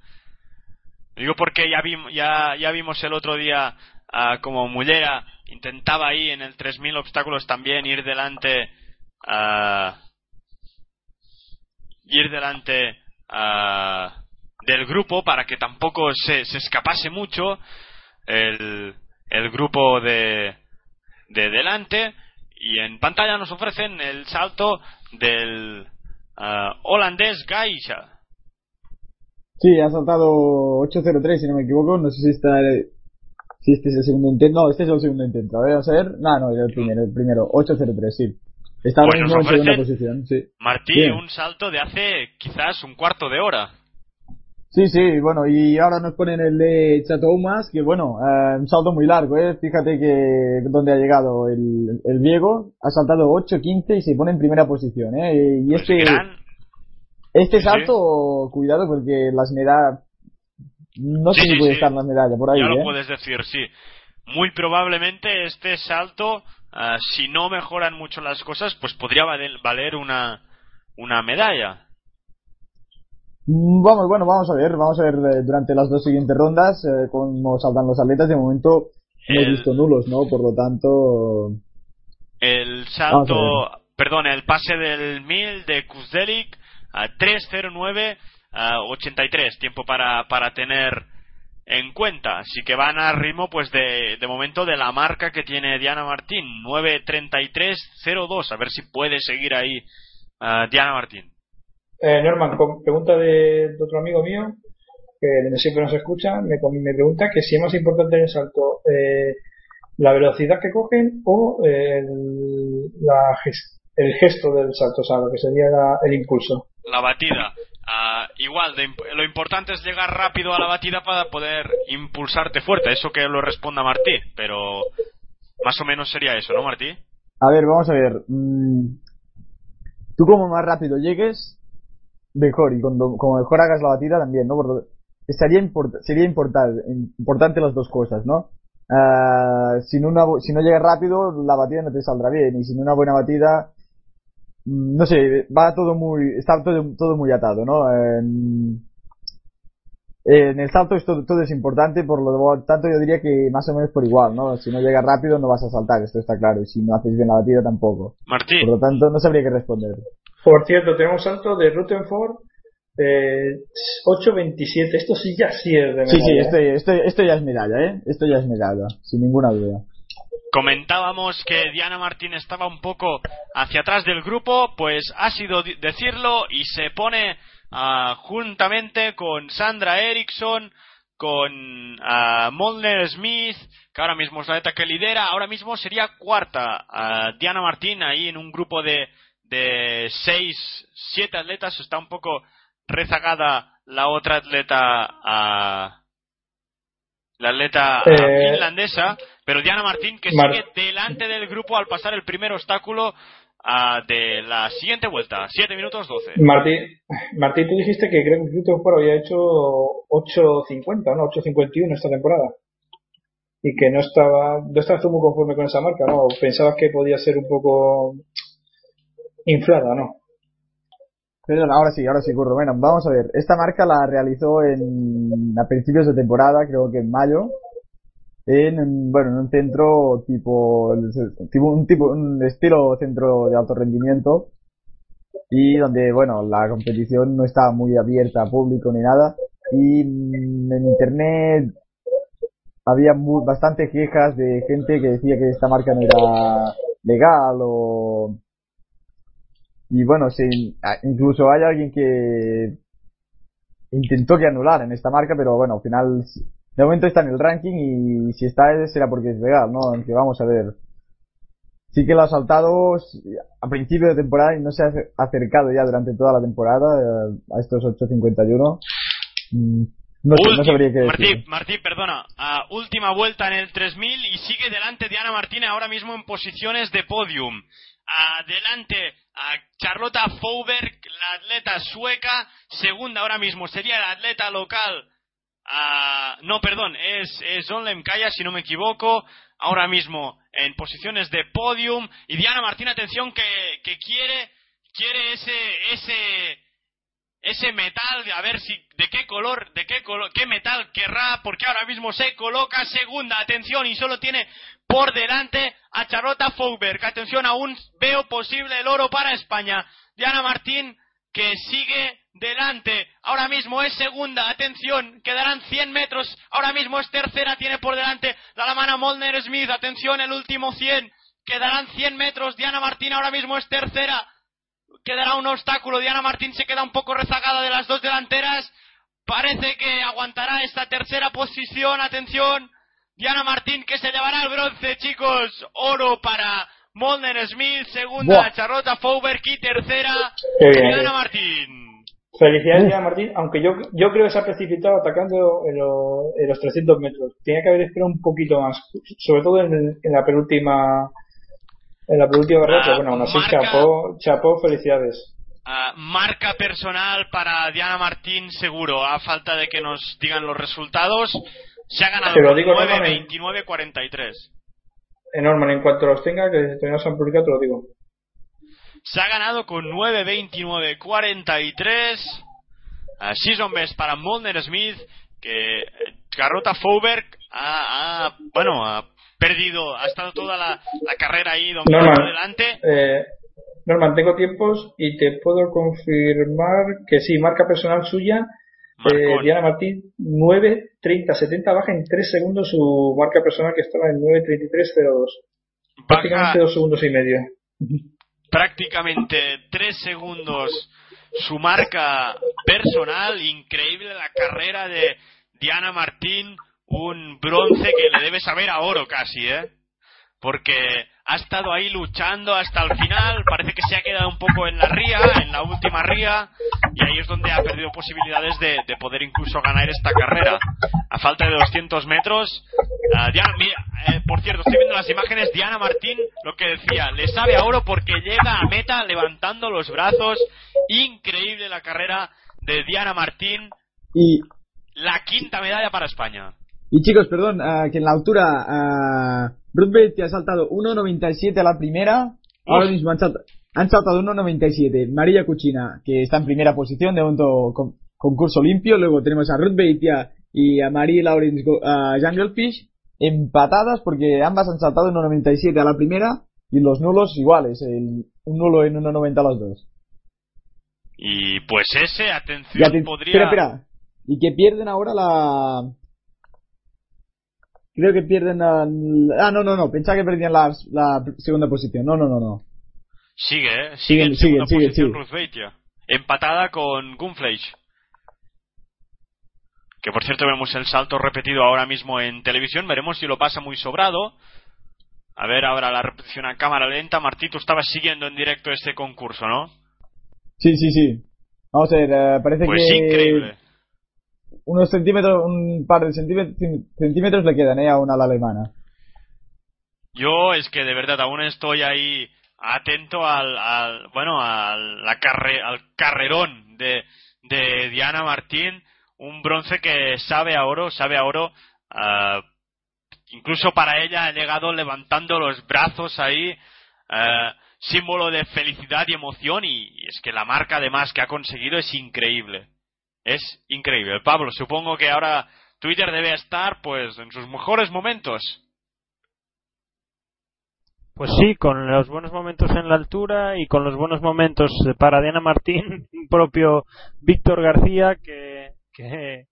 Digo porque ya, vim- ya, ya vimos el otro día ah, como Mullera intentaba ahí en el 3000 obstáculos también ir delante ah, ir delante ah, del grupo para que tampoco se, se escapase mucho el, el grupo de, de delante y en pantalla nos ofrecen el salto del ah, holandés Gaisha. Sí, ha saltado 8.03 si no me equivoco, no sé si está si este es el segundo intento, no, este es el segundo intento, a ver, vamos a ver, no, no, el primero, el primero, 8.03, sí. Está Pues en segunda posición, sí. Martí, Bien. un salto de hace quizás un cuarto de hora. Sí, sí, bueno, y ahora nos ponen el de Chatoumas, que bueno, eh, un salto muy largo, eh. Fíjate que donde ha llegado el, el Viego, ha saltado 8.15 y se pone en primera posición, eh. Y Pues este, gran, este sí, salto, cuidado porque las medallas, no sé Sí, si sí, puede estar las medallas por ahí, ya lo eh. puedes decir, sí. Muy probablemente este salto, ah, si no mejoran mucho las cosas, pues podría valer, valer una, una medalla. Mm, Vamos, bueno, vamos a ver, vamos a ver eh, durante las dos siguientes rondas eh, cómo saltan los atletas. De momento no he visto nulos, ¿no? Por lo tanto, El salto, perdón, el pase del 1000 de Kuzdelik a 309 a 83, tiempo para, para tener en cuenta. Así que van a ritmo, pues de, de momento, de la marca que tiene Diana Martín, 933-02. A ver si puede seguir ahí ah, Diana Martín. Eh, Norman, con- pregunta de, de otro amigo mío, que siempre nos escucha, me, pregunta que si es más importante en el salto eh, la velocidad que cogen o eh, el, la el gesto del salto, o sea, lo que sería la- el impulso. La batida. Ah, igual, de lo importante es llegar rápido a la batida para poder impulsarte fuerte. Eso que lo responda Martí, pero más o menos sería eso, ¿no, Martí? a ver, vamos a ver. mm, tú como más rápido llegues, mejor. Y cuando, como mejor hagas la batida también, ¿no? Por lo- estaría import- sería importante, importante las dos cosas, ¿no? Ah, sin una, si no llegas rápido, la batida no te saldrá bien. Y sin una buena batida, mm, no sé, va todo muy, está todo, todo muy atado, ¿no? En, en el salto esto, todo es importante, por lo tanto yo diría que más o menos por igual, ¿no? Si no llegas rápido no vas a saltar, esto está claro, y si no haces bien la batida tampoco. Martí. Por lo tanto no sabría qué responder. Por cierto, tenemos salto de Rutherford eh, 8.27. Esto sí ya sí es de medalla. Sí, sí, ¿eh? esto, esto, esto ya es medalla, ¿eh? Esto ya es medalla, sin ninguna duda. Comentábamos que Diana Martín estaba un poco hacia atrás del grupo, pues ha sido decirlo y se pone ah, juntamente con Sandra Eriksson, con ah, Molnar Smith, que ahora mismo es la atleta que lidera, ahora mismo sería cuarta ah, Diana Martín ahí en un grupo de, de seis, siete atletas, está un poco rezagada la otra atleta, ah, la atleta Eh, finlandesa, pero Diana Martín que Mar- sigue delante del grupo al pasar el primer obstáculo ah, de la siguiente vuelta, 7 minutos 12. Martí, Martí, tú dijiste que creo que Rutherford había hecho 8.50, ¿no? 8.51 esta temporada. Y que no estaba, no estabas tú muy conforme con esa marca, ¿no? Pensabas que podía ser un poco inflada, ¿no? Perdón, ahora sí, ahora sí, Curro. Bueno, vamos a ver. Esta marca la realizó en, a principios de temporada, creo que en mayo, en, bueno, en un centro tipo, tipo, un tipo, un estilo centro de alto rendimiento, y donde, bueno, la competición no estaba muy abierta a público ni nada, y en internet había mu- bastante quejas de gente que decía que esta marca no era legal o y bueno, a- incluso hay alguien que intentó que anularan esta marca, pero bueno, al final, de momento está en el ranking y si está será porque es legal, ¿no? Aunque vamos a ver. Sí que lo ha saltado a principio de temporada y no se ha acer- acercado ya durante toda la temporada eh, a estos 8.51. Mm, No sé, no sabría qué decir. Martí, Martí, perdona. última vuelta en el 3000 y sigue delante Diana Martínez ahora mismo en posiciones de podium. Adelante a Charlotta Fauberg, la atleta sueca. Segunda ahora mismo sería la atleta local. no, perdón, es, es si no me equivoco. Ahora mismo en posiciones de podium. Y Diana Martín, atención, que, que quiere, quiere ese, ese, ese metal, a ver si de qué color, de qué color, qué metal querrá, porque ahora mismo se coloca segunda, atención, y solo tiene por delante a Charlotte Fauberg. Atención, aún veo posible el oro para España. Diana Martín, que sigue delante, ahora mismo es segunda, atención, quedarán 100 metros, ahora mismo es tercera, tiene por delante la alemana Molner Smith, atención, el último 100, quedarán 100 metros, Diana Martín ahora mismo es tercera, quedará un obstáculo. Diana Martín se queda un poco rezagada de las dos delanteras. Parece que aguantará esta tercera posición. Atención. Diana Martín que se llevará el bronce, chicos. Oro para Molden Smith. Segunda, Charlotte Fauberg. Y tercera, Diana Martín. Felicidades, Diana Martín. Aunque yo, yo creo que se ha precipitado atacando en, en los 300 metros. Tiene que haber esperado un poquito más. Sobre todo en, en la penúltima en la penúltima carrera, ah, bueno, aún así chapó, chapó, felicidades. Uh, marca personal para Diana Martín seguro, a falta de que nos digan los resultados. Se ha ganado 9-29-43. Enorme, en cuanto los tenga, que todavía no se han publicado, te lo digo. Se ha ganado con 9-29-43. Uh, season best para Molner Smith, que Carrota Fauberg ha, ha, bueno, ha perdido, ha estado toda la, carrera ahí donde Norman, adelante. Eh, Norman, tengo tiempos y te puedo confirmar que sí, marca personal suya. Eh, Diana Martín, 9, 30, 70, baja en 3 segundos su marca personal que estaba en 9, 33, 02. Prácticamente 2 segundos y medio. Prácticamente 3 segundos su marca personal. Increíble la carrera de Diana Martín un bronce que le debe saber a oro casi, ¿eh? Porque ha estado ahí luchando hasta el final, parece que se ha quedado un poco en la ría, en la última ría, y ahí es donde ha perdido posibilidades de, poder incluso ganar esta carrera. A falta de 200 metros, uh, Diana, eh, por cierto, estoy viendo las imágenes, Diana Martín, lo que decía, le sabe a oro porque llega a meta levantando los brazos, increíble la carrera de Diana Martín, y la quinta medalla para España. Y chicos, perdón, uh, que en la altura uh, Ruth te ha saltado 1.97 a la primera. Ahora mismo han, saltado 1.97. María Cucina, que está en primera posición de momento con, concurso limpio. Luego tenemos a Ruth Beitia y a Marie Lawrence uh, Junglefish empatadas porque ambas han saltado 1.97 a la primera y los nulos iguales. El, un nulo en 1.90 a los dos. Y pues ese, atención, podría... Espera, espera. Y que pierden ahora la Creo que pierden Ah, no, no, no. Pensaba que perdían la, la segunda posición. No, no, no, no. Sigue, ¿eh? Sigue siguen, siguen, siguen. Empatada con Gunfleisch. Que por cierto vemos el salto repetido ahora mismo en televisión. Veremos si lo pasa muy sobrado. A ver ahora la repetición a cámara lenta. Martito estaba siguiendo en directo este concurso, ¿no? Sí, sí, sí. Vamos a ver, eh, parece pues que... increíble unos centímetros, un par de centímetros, le quedan ¿eh? aún a la alemana. Yo es que de verdad aún estoy ahí atento al, bueno al, al carrerón de, de Diana Martín, un bronce que sabe a oro, sabe a oro. Uh, incluso para ella ha llegado levantando los brazos ahí, uh, símbolo de felicidad y emoción y es que la marca además que ha conseguido es increíble. Es increíble. Pablo, supongo que ahora Twitter debe estar pues en sus mejores momentos. Pues sí, con los buenos momentos en la altura y con los buenos momentos para Diana Martín, propio Víctor García que, que,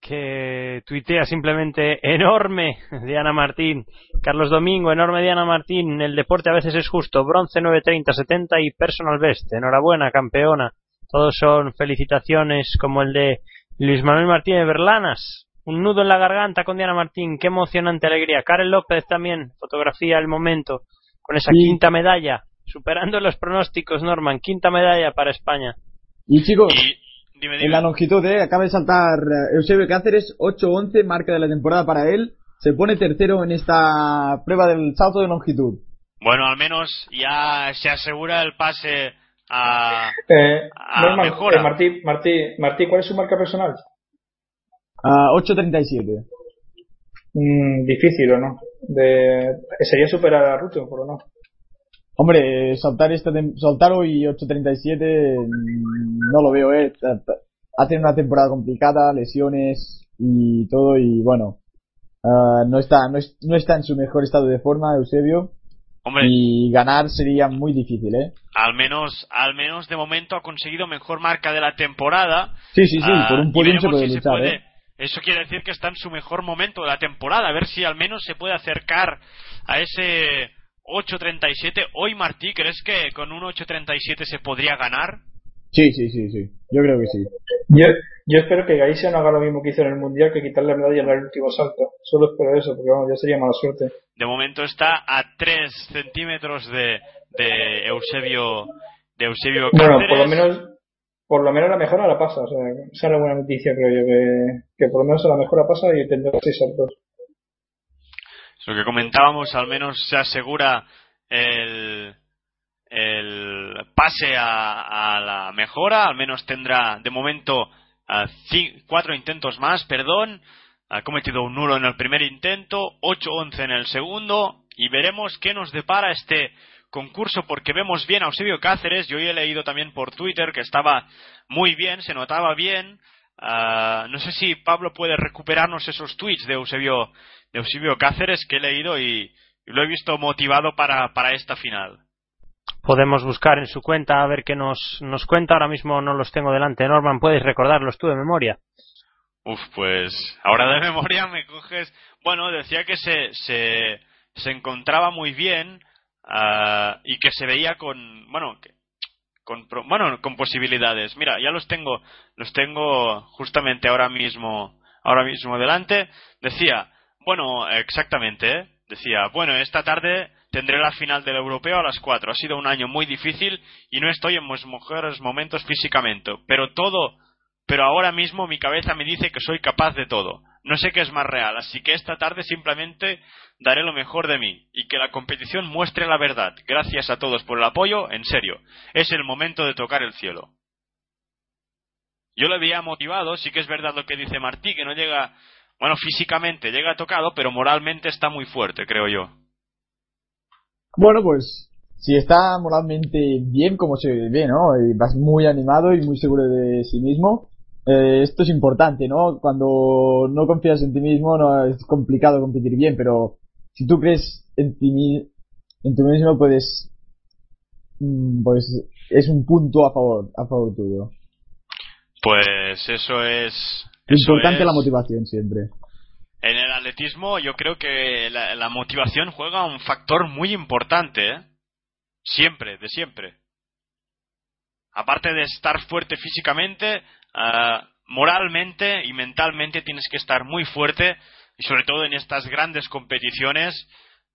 que tuitea simplemente enorme Diana Martín, Carlos Domingo, enorme Diana Martín, el deporte a veces es justo, bronce 930-70 y personal best, enhorabuena campeona. Todos son felicitaciones como el de Luis Manuel Martínez Berlanas. Un nudo en la garganta con Diana Martín. Qué emocionante alegría. Karen López también. Fotografía el momento. Con esa quinta medalla. Superando los pronósticos, Norman. Quinta medalla para España. Y chicos, en la longitud, eh, acaba de saltar eh, Eusebio Cáceres. 8-11, marca de la temporada para él. Se pone tercero en esta prueba del salto de longitud. Bueno, al menos ya se asegura el pase a, eh, eh Martí, Martí, Martí, ¿cuál es su marca personal? A 8.37. Mm, difícil, ¿o no? De, ¿Sería superar a Ruto, por o no? Hombre, saltar, este, saltar hoy 8.37 mm, no lo veo, ¿eh? hacen una temporada complicada, lesiones y todo y bueno, ah, no está no, no está en su mejor estado de forma Eusebio y ganar sería muy difícil, ¿eh? Al menos, al menos de momento ha conseguido mejor marca de la temporada. Sí, sí, sí, ah, por un podio se puede luchar, ¿eh? Eso quiere decir que está en su mejor momento de la temporada. A ver si al menos se puede acercar a ese 8.37. Hoy, Martí, ¿crees que con un 8.37 se podría ganar? Sí, sí, sí, sí. Yo creo que sí. Yo, yo espero que Galicia no haga lo mismo que hizo en el Mundial, que quitarle la medalla en el último salto. Solo espero eso, porque vamos, ya sería mala suerte. De momento está a 3 centímetros de, de Eusebio de Eusebio Bueno, por lo menos por lo menos la mejora la pasa. O sea, esa es buena noticia, creo yo, que, que por lo menos la mejora pasa y tendrá 6 saltos. Lo que comentábamos, al menos se asegura el, el pase a, la mejora, al menos tendrá de momento cuatro intentos más, perdón, ha cometido un nulo en el primer intento, 8-11 en el segundo, y veremos qué nos depara este concurso, porque vemos bien a Eusebio Cáceres, yo hoy he leído también por Twitter que estaba muy bien, se notaba bien, ah, no sé si Pablo puede recuperarnos esos tweets de Eusebio Eusebio Cáceres que he leído y, lo he visto motivado para, para esta final. Podemos buscar en su cuenta a ver qué nos, nos cuenta. Ahora mismo no los tengo delante. Norman, ¿puedes recordarlos tú de memoria? Uf, pues ahora de memoria me coges. Bueno, decía que se, se, se encontraba muy bien ah, y que se veía con. Bueno, con, bueno, con posibilidades. Mira, ya los tengo, los tengo justamente ahora mismo, ahora mismo delante. Decía, bueno, exactamente. ¿eh? Decía, bueno, esta tarde tendré la final del europeo a las 4. Ha sido un año muy difícil y no estoy en mis mejores momentos físicamente. Pero todo, pero ahora mismo mi cabeza me dice que soy capaz de todo. No sé qué es más real, así que esta tarde simplemente daré lo mejor de mí y que la competición muestre la verdad. Gracias a todos por el apoyo, en serio. Es el momento de tocar el cielo. Yo le había motivado, sí que es verdad lo que dice Martí, que no llega bueno, físicamente llega tocado, pero moralmente está muy fuerte, creo yo. Bueno, pues si está moralmente bien, como se ve, ¿no? Y vas muy animado y muy seguro de sí mismo. Eh, esto es importante, ¿no? Cuando no confías en ti mismo, no es complicado competir bien, pero si tú crees en ti, en ti mismo, puedes, mm, pues es un punto a favor, a favor tuyo. Pues eso es importante la motivación siempre. En el atletismo yo creo que la, motivación juega un factor muy importante, ¿eh? Siempre, de siempre. Aparte de estar fuerte físicamente, ah, moralmente y mentalmente tienes que estar muy fuerte y sobre todo en estas grandes competiciones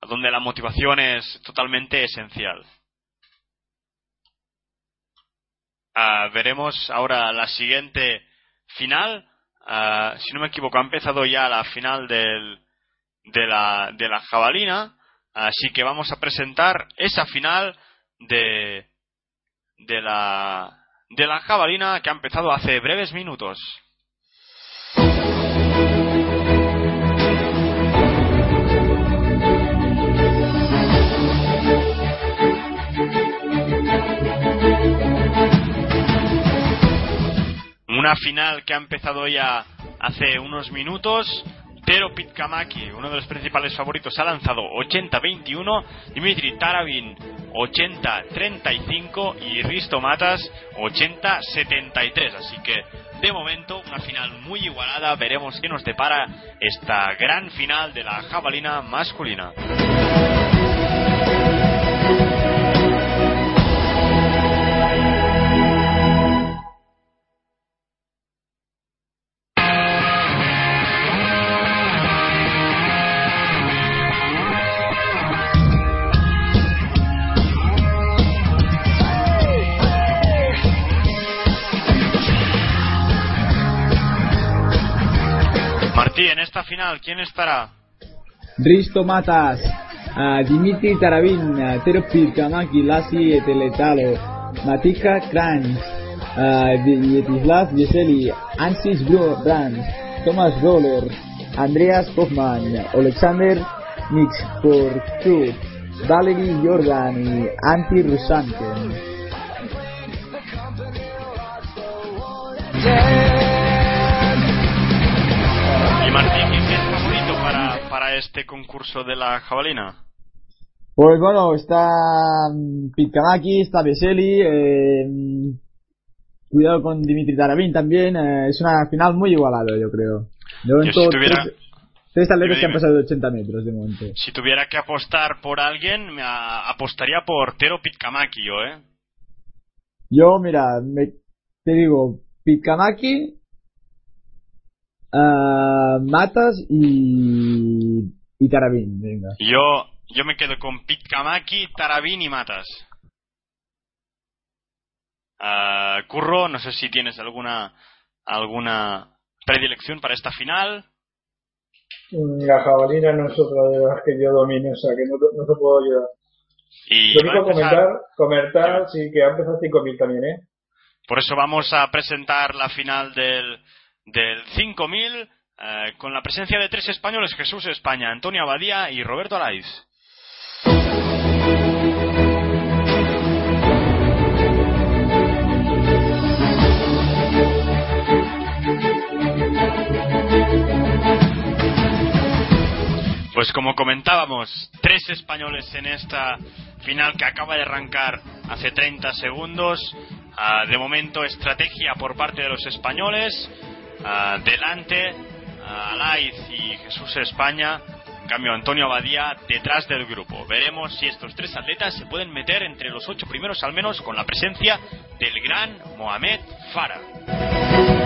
donde la motivación es totalmente esencial. Ah, veremos ahora la siguiente final Ah, si no me equivoco, ha empezado ya la final del, de, la, de la jabalina, así que vamos a presentar esa final de, de, la, de la jabalina que ha empezado hace breves minutos. Una final que ha empezado ya hace unos minutos. Tero Pitkamaki, uno de los principales favoritos, ha lanzado 80-21. Dimitri Tarabin 80-35 y Risto Matas 80-73. Así que de momento una final muy igualada. Veremos qué nos depara esta gran final de la jabalina masculina. En esta final, ¿quién estará? Risto Matas, Dimitri Tarabin, Teropir Kamaki, Lassi Eteletalo, Matika Kranz, Vietislav Yeseli, Ansis Brand, Thomas Roller, Andreas Hoffman, Alexander Mixporchuk, Valery Jordan y Antti Rusanken. Yeah. para este concurso de la jabalina? Pues bueno, está mm, Pitkamaki, está Veseli, eh, cuidado con Dimitri Tarabin también, eh, es una final muy igualada yo creo. De momento, si tuviera- tres, tres atletas que han pasado de 80 metros de momento. Si tuviera que apostar por alguien, me a- apostaría por Tero Pitkamaki yo, ¿eh? Yo, mira, me, te digo, Pitkamaki, ah, Matas y, y Tarabin, venga. Yo, yo me quedo con Pitkamaki, Tarabin y Matas. Ah, Curro, no sé si tienes alguna alguna predilección para esta final. Mm, La jabalina no es otra de las que yo domino, o sea que no, te- no te puedo ayudar. Y Lo único empezar- comentar, comentar, sí, que ha empezado 5.000 también, ¿eh? por eso vamos a presentar la final del, del 5000 eh, con la presencia de tres españoles, Jesús España, Antonio Abadía y Roberto Alaiz. Pues como comentábamos, tres españoles en esta final que acaba de arrancar hace 30 segundos. Ah, de momento, estrategia por parte de los españoles. Ah, delante, Alaiz y Jesús España. En cambio, Antonio Abadía detrás del grupo. Veremos si estos tres atletas se pueden meter entre los ocho primeros, al menos con la presencia del gran Mohamed Farah.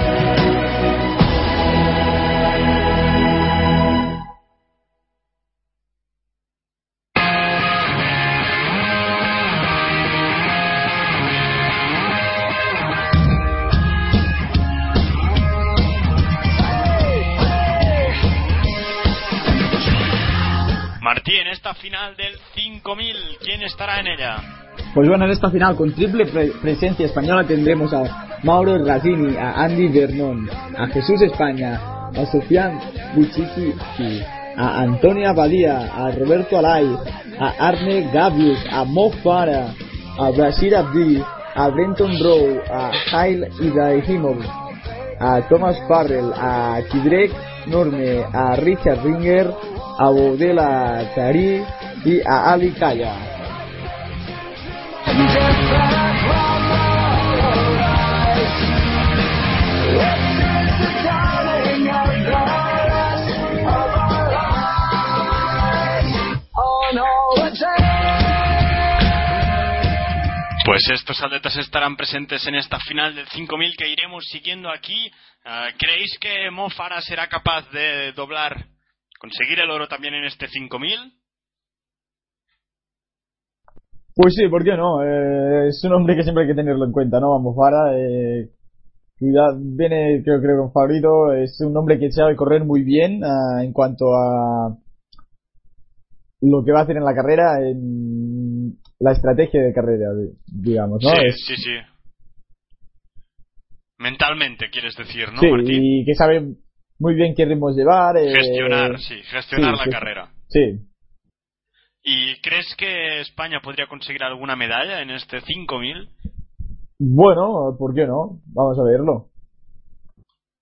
Martí, en esta final del 5000, ¿quién estará en ella? Pues bueno, en esta final con triple pre- presencia española tendremos a Mauro Razzini, a Andy Vernon, a Jesús España, a Sofian Buchiki, a Antonia Badía, a Roberto Alay, a Arne Gavius, a Mo Farah, a Bashir Abdi, a Brenton Rowe, a Hail Ibrahimovic, a Thomas Farrell, a Kidrek Norme, a Richard Ringer, a Bodela Tari y a Ali Kaya. Pues estos atletas estarán presentes en esta final del 5000 que iremos siguiendo aquí. Ah, ¿Creéis que Mo Farah será capaz de doblar, conseguir el oro también en este 5000? Pues sí, ¿por qué no? Eh, es un hombre que siempre hay que tenerlo en cuenta, ¿no? Vamos, Vara, eh, viene, creo, creo, con favorito. Es un hombre que sabe correr muy bien ah, en cuanto a lo que va a hacer en la carrera, en la estrategia de carrera, digamos, ¿no? sí, Es- sí, sí. Mentalmente, quieres decir, ¿no, sí, Martín? y que sabe muy bien qué ritmos llevar. eh, Gestionar, sí, gestionar sí, la sí. carrera. Sí, ¿Y crees que España podría conseguir alguna medalla en este 5000? bueno, ¿por qué no? Vamos a verlo.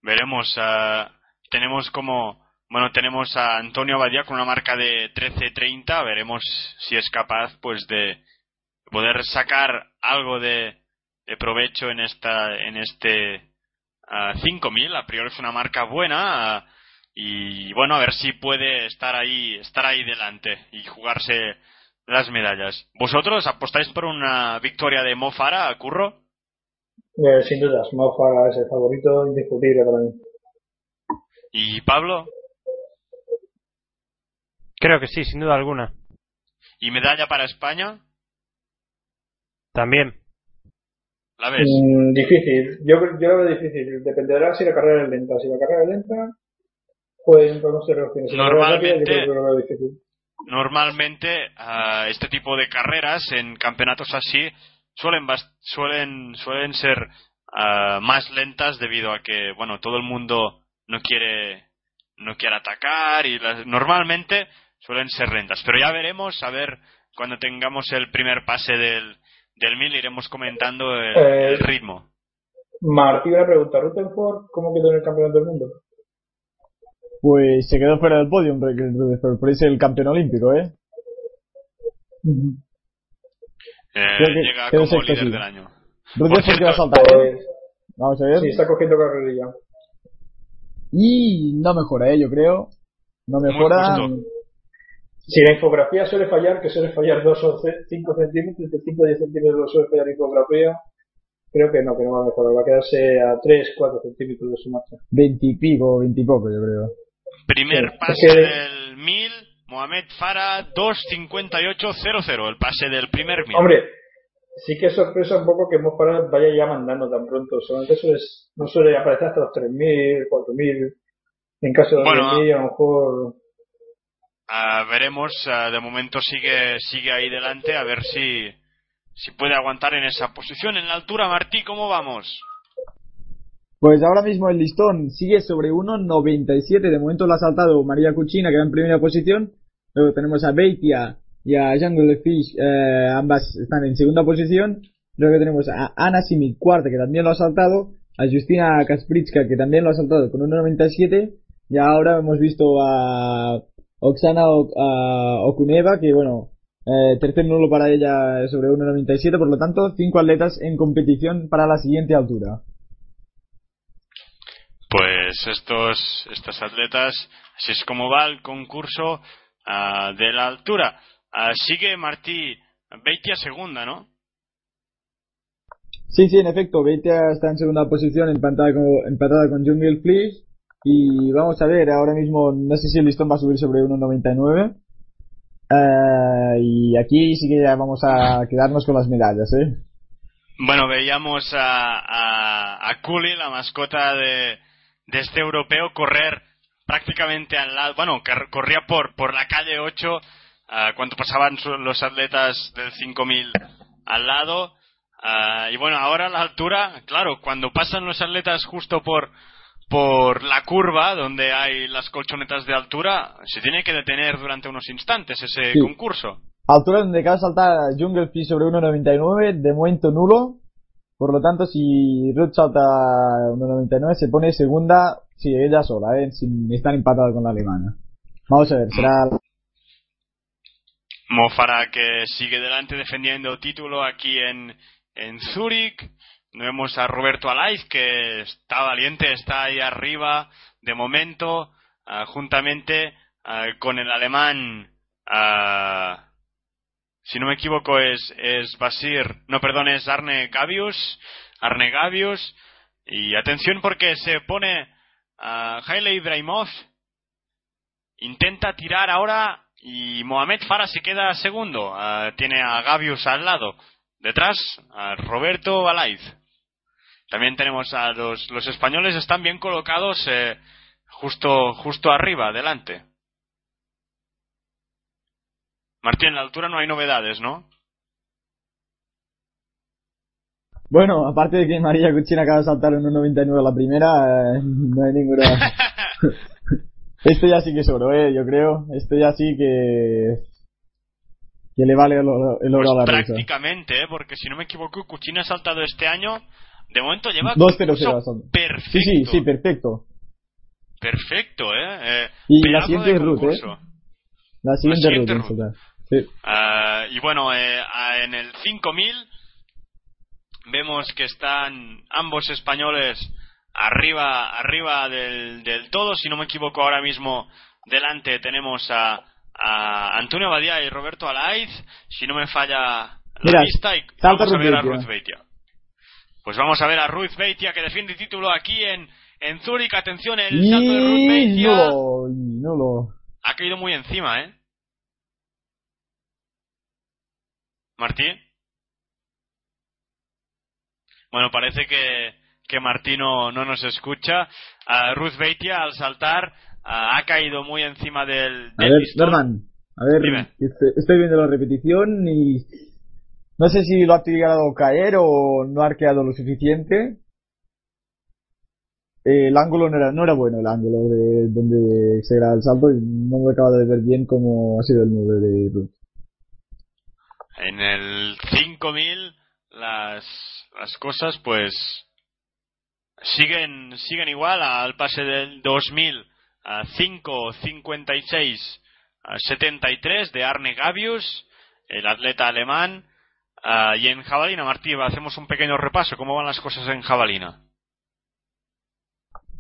Veremos. ah, tenemos como. Bueno, tenemos a Antonio Abadía con una marca de 13.30. Veremos si es capaz, pues, de poder sacar algo de, de provecho en esta, en este ah, 5000. A priori es una marca buena. y bueno, a ver si puede estar ahí, estar ahí delante y jugarse las medallas. ¿Vosotros apostáis por una victoria de Mo Farah, Curro? Eh, sin dudas, Mo Farah es el favorito indiscutible para mí. ¿Y Pablo? Creo que sí, sin duda alguna. ¿Y medalla para España? También. ¿La ves? Mm, difícil, yo, yo lo veo difícil. Dependerá si la carrera es lenta. Si la carrera es lenta, pueden podemos tener opciones. Si rápida, yo Normalmente- creo que lo veo difícil. Normalmente ah, este tipo de carreras en campeonatos así suelen suelen suelen ser ah, más lentas debido a que bueno todo el mundo no quiere no quiere atacar y las- normalmente suelen ser lentas. Pero ya veremos a ver cuando tengamos el primer pase del del mil iremos comentando el, Eh, el ritmo. Martí, una pregunta. ¿Rutherford cómo quedó en el campeonato del mundo? pues se quedó fuera del podio, por eso el campeón olímpico, ¿eh? Eh, Creo que llega como líder sí. del año. Rutherford que va a saltar, ¿eh? Pues, Vamos a ver. sí, está cogiendo carrerilla. Y no mejora, ¿eh? Yo creo. No mejora. justo. Si la infografía suele fallar, que suele fallar 2 o 5 centímetros, de 5 o 10 centímetros suele fallar la infografía, creo que no, que no va a mejorar, va a quedarse a 3, 4 centímetros de su marcha. Veintipico, veintipoco, yo creo. Primer Sí, pase es que- del 1000, Mohamed Farah 2.58.00, el pase del primer 1000. Hombre, sí que sorpresa un poco que Mosfara vaya ya mandando tan pronto, solamente suele, no suele aparecer hasta los 3.000, 4.000, en caso de Bueno, 10.000 a lo mejor... Veremos, ah, de momento sigue sigue ahí delante, a ver si, si puede aguantar en esa posición. En la altura, Martí, ¿cómo vamos? Pues ahora mismo el listón sigue sobre 1.97. De momento lo ha saltado María Cuchina, que va en primera posición. Luego tenemos a Beitia y a Jungle Fish, eh, ambas están en segunda posición. Luego tenemos a Ana Simic, cuarta, que también lo ha saltado. A Justina Kaspritska, que también lo ha saltado con 1.97. Y ahora hemos visto a Oksana Ok- a Okuneva, que bueno, eh, tercer nulo para ella sobre 1.97. Por lo tanto, cinco atletas en competición para la siguiente altura. Pues estos, estos atletas, así es como va el concurso ah, de la altura. Ah, sigue Martí Beitia segunda, ¿no? Sí, sí, en efecto, Beitia está en segunda posición empatada con, empatada con Jungle Fleece. Y vamos a ver, ahora mismo no sé si el listón va a subir sobre 1.99. Eh, y aquí sí que ya vamos a quedarnos con las medallas, ¿eh? Bueno, veíamos a, a, a Cooley, la mascota de, de este europeo, correr prácticamente al lado, bueno, que corría por, por la calle 8 ah, cuando pasaban los atletas del 5000 al lado. ah, y bueno, ahora a la altura, claro, cuando pasan los atletas justo por, por la curva donde hay las colchonetas de altura, se tiene que detener durante unos instantes ese Sí. concurso. Altura donde acaba de saltar Jungle sobre 1.99, de momento nulo. Por lo tanto, si Ruth salta 1.99, se pone segunda, sí, ella sola, ¿eh? Sin estar empatada con la alemana. Vamos a ver, será Mofara que sigue delante defendiendo título aquí en, en Zúrich. Vemos a Roberto Alaiz que está valiente, está ahí arriba de momento, ah, juntamente ah, con el alemán, ah, si no me equivoco es, es Basir, no perdón, es Arne Gavius, Arne Gavius. Y atención porque se pone Haile Ibrahimov, intenta tirar ahora y Mohamed Farah se queda segundo. Tiene a Gavius al lado. Detrás, a Roberto Alaiz. También tenemos a los, los españoles están bien colocados eh, justo, justo arriba, delante. Martín, en la altura no hay novedades, ¿no? Bueno, aparte de que María Cuchina acaba de saltar en 1.99 la primera, eh, no hay ninguna... Esto ya sí que es oro, eh, yo creo. Esto ya sí que... Que le vale el oro, el oro Pues a la rusa. prácticamente, ¿eh? porque si no me equivoco, Cuchina ha saltado este año. De momento lleva 2-0-0 concurso ha saltado. perfecto. Sí, sí, sí, perfecto. Perfecto, ¿eh? Eh, Y la siguiente Ruth, ¿eh? La siguiente siguiente ruta. ruta. en saltar. Sí. Ah, y bueno, eh, en el 5000 vemos que están ambos españoles arriba arriba del, del todo. Si no me equivoco, ahora mismo delante tenemos a, a Antonio Badía y Roberto Alaiz. Si no me falla la Mira, vista, y vamos a ver a. Ruth Beitia. Pues vamos a ver a Ruth Beitia que defiende el título aquí en, en Zúrich. Atención, el salto de Y Beitia y nulo. ha caído muy encima, ¿eh? Martí. Bueno, parece que, que Martí no, no nos escucha. Ah, Ruth Beitia al saltar ha caído muy encima del, A ver. Norman, a ver, estoy- estoy viendo la repetición y no sé si lo ha tirado caer o no ha arqueado lo suficiente. El ángulo no era, no era bueno, el ángulo de donde se graba el salto y no me acabo de ver bien cómo ha sido el 9 de Ruth. En el 5000 las, las cosas pues siguen siguen igual al pase del 2000 a 5.56 73 de Arne Gabius, el atleta alemán. Ah, y en jabalina, Martí, hacemos un pequeño repaso. ¿Cómo van las cosas en jabalina?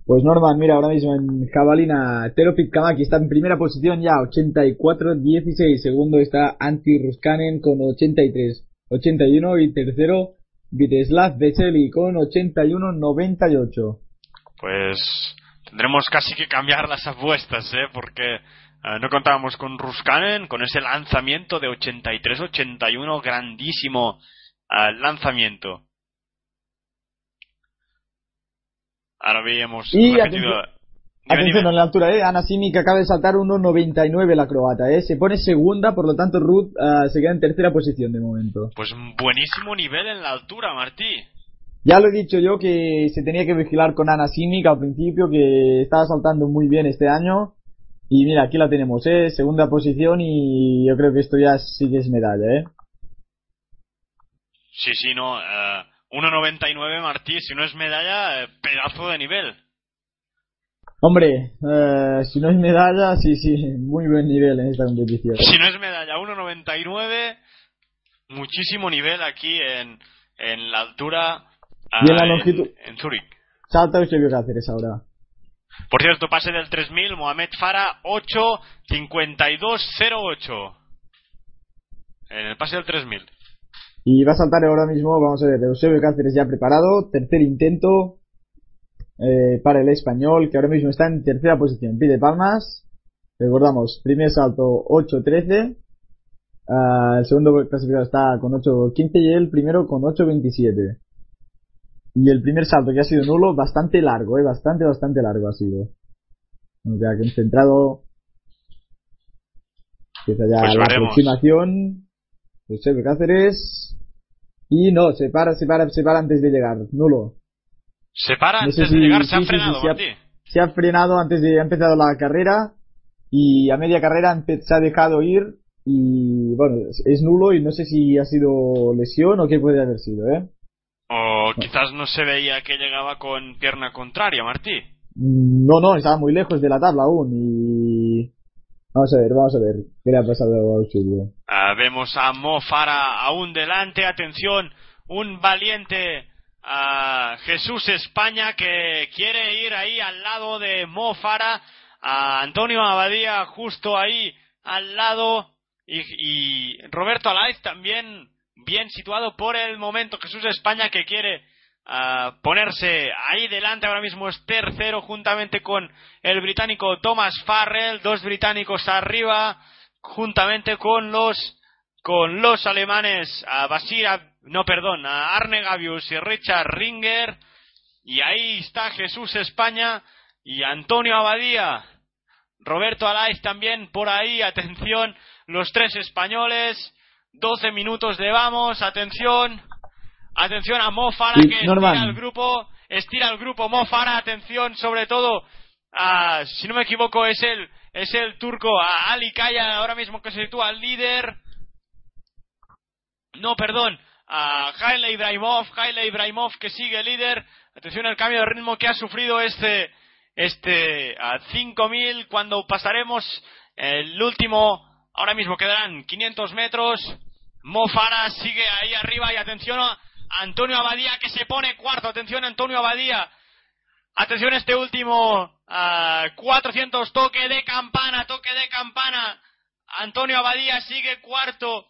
Pues Norman, mira, ahora mismo en jabalina, Teropit Kamaki está en primera posición ya, 84-16. Segundo está Antti Ruskanen con 83-81. Y tercero, Viteslav Veseli con 81-98. Pues tendremos casi que cambiar las apuestas, ¿eh? Porque eh, no contábamos con Ruskanen, con ese lanzamiento de 83-81, grandísimo eh, lanzamiento. Ahora veíamos. Y atención, en la altura, ¿eh? Ana Simi que acaba de saltar 1.99 la croata, ¿eh? Se pone segunda, por lo tanto Ruth eh, se queda en tercera posición de momento. Pues buenísimo nivel en la altura, Martí. Ya lo he dicho yo que se tenía que vigilar con Ana Simic al principio, que estaba saltando muy bien este año y mira, aquí la tenemos, ¿eh? Segunda posición y yo creo que esto ya sí que es medalla, ¿eh? Sí, sí, no. 1.99 eh, Martí, si no es medalla, eh, pedazo de nivel. Hombre, eh, si no es medalla, sí, sí, muy buen nivel en esta competición. Si no es medalla, 1.99, muchísimo nivel aquí en, en la altura. Y en la longitud. En, Zurich. Salta Eusebio Cáceres ahora. Por cierto, pase del 3000, Mohamed Farah 8.52.08. En el pase del 3000. Y va a saltar ahora mismo, vamos a ver, Eusebio Cáceres ya preparado, tercer intento eh, para el español, que ahora mismo está en tercera posición. Pide palmas. Recordamos, primer salto 8.13. Uh, el segundo clasificado está con 8.15 y el primero con 8.27. Y el primer salto que ha sido nulo, bastante largo, eh, bastante, bastante largo ha sido. O sea, que centrado. Empieza ya pues la aproximación. José Cáceres. Y no, se para, se para, se para antes de llegar. Nulo. Se para antes de llegar, se ha frenado, se, ha, se, ha, frenado antes de ha empezado la carrera. Y a media carrera se ha dejado ir. Y bueno, es nulo y no sé si ha sido lesión o qué puede haber sido, ¿eh? O quizás no se veía que llegaba con pierna contraria, Martí. No, no, estaba muy lejos de la tabla aún y... Vamos a ver, vamos a ver qué le ha pasado al suyo. Ah, vemos a Mo Farah aún delante, atención, un valiente a Jesús España que quiere ir ahí al lado de Mo Farah, a Antonio Abadía justo ahí al lado y, y Roberto Alaiz también bien situado por el momento. Jesús España que quiere ah, ponerse ahí delante. Ahora mismo es tercero juntamente con el británico Thomas Farrell. Dos británicos arriba juntamente con los con los alemanes a Basir, no perdón, a Arne Gavius y Richard Ringer. Y ahí está Jesús España y Antonio Abadía. Roberto Alaiz también por ahí, atención, los tres españoles. 12 minutos de vamos, atención, atención a Mofara que estira el grupo, estira el grupo. Mofara, atención sobre todo, a, si no me equivoco es el, es el turco a Ali Kaya ahora mismo que se sitúa al líder, no perdón, a Jaile Ibrahimov, Jaile Ibrahimov que sigue líder, atención al cambio de ritmo que ha sufrido este, este a 5000 cuando pasaremos el último Ahora mismo quedarán 500 metros. Mofara sigue ahí arriba y atención a Antonio Abadía que se pone cuarto. Atención a Antonio Abadía. Atención a este último. 400 toque de campana, toque de campana. Antonio Abadía sigue cuarto.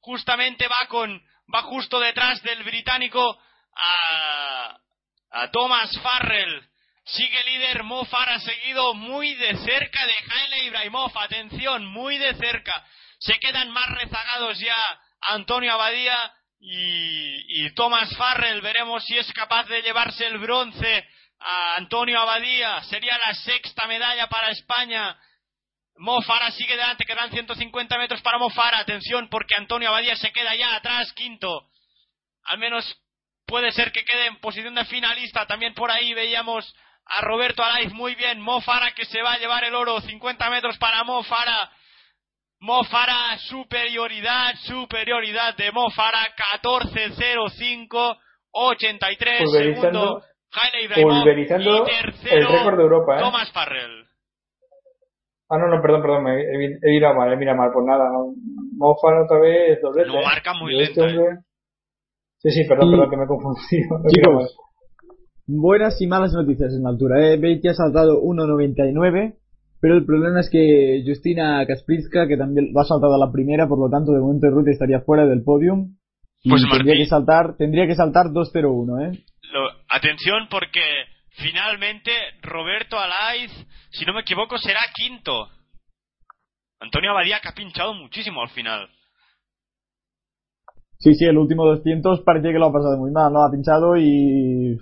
Justamente va con, va justo detrás del británico a Thomas Farrell. Sigue líder Mo Farah seguido muy de cerca de Haile Ibrahimov. Atención, muy de cerca. Se quedan más rezagados ya Antonio Abadía y, y Thomas Farrell. Veremos si es capaz de llevarse el bronce a Antonio Abadía. Sería la sexta medalla para España. Mo Farah sigue delante, quedan 150 metros para Mo Farah. Atención porque Antonio Abadía se queda ya atrás, quinto. Al menos puede ser que quede en posición de finalista. También por ahí veíamos a Roberto Alaiz muy bien. Mo Farah que se va a llevar el oro. 50 metros para Mo Farah. Mo Farah, superioridad, superioridad de Mo Farah. 14.05, 83 segundos. Pulverizando y tercero, el récord de Europa. ¿eh? Thomas Farrell. Ah, no, no, perdón, perdón, me he, he, mirado mal, he mirado mal, pues nada, Mofan otra vez doblete. Lo ¿eh? marca muy este lento, ¿eh? hombre- Sí, sí, perdón, perdón, que me he confundido. Chicos, buenas y malas noticias en la altura. Eh. Beatty ha saltado 1.99, pero el problema es que Justina Kaspricka, que también lo ha saltado a la primera, por lo tanto de momento Ruth estaría fuera del podium. Y Pues, tendría Martín. que saltar, tendría que saltar 2.01, ¿eh? Lo- atención porque finalmente Roberto Alaiz, si no me equivoco, será quinto. Antonio Abadía que ha pinchado muchísimo al final. Sí, sí, el último 200 parecía que lo ha pasado muy mal, ¿no? Ha pinchado y...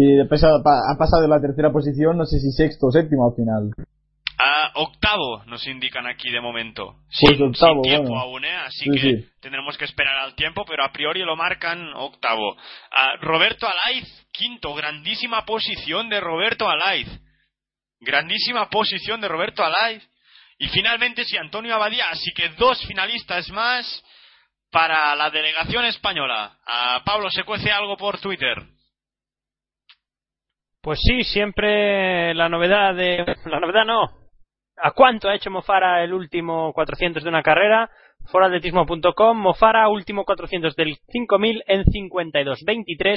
Y ha pasado, ha pasado de la tercera posición, no sé si sexto o séptimo al final. Ah, octavo nos indican aquí de momento. Pues sin, octavo, sin tiempo bueno. aún, ¿eh? Así Sí, que sí. tendremos que esperar al tiempo, pero a priori lo marcan octavo. Ah, Roberto Alaiz, quinto, grandísima posición de Roberto Alaiz. Grandísima posición de Roberto Alaiz. Y finalmente, sí, Antonio Abadía, así que dos finalistas más para la delegación española. Pablo, ¿se cuece algo por Twitter? Pues sí, siempre la novedad de... La novedad no. ¿A cuánto ha hecho Mofara el último 400 de una carrera? Foratletismo.com, Mofara, último 400 del 5000 en 52.23.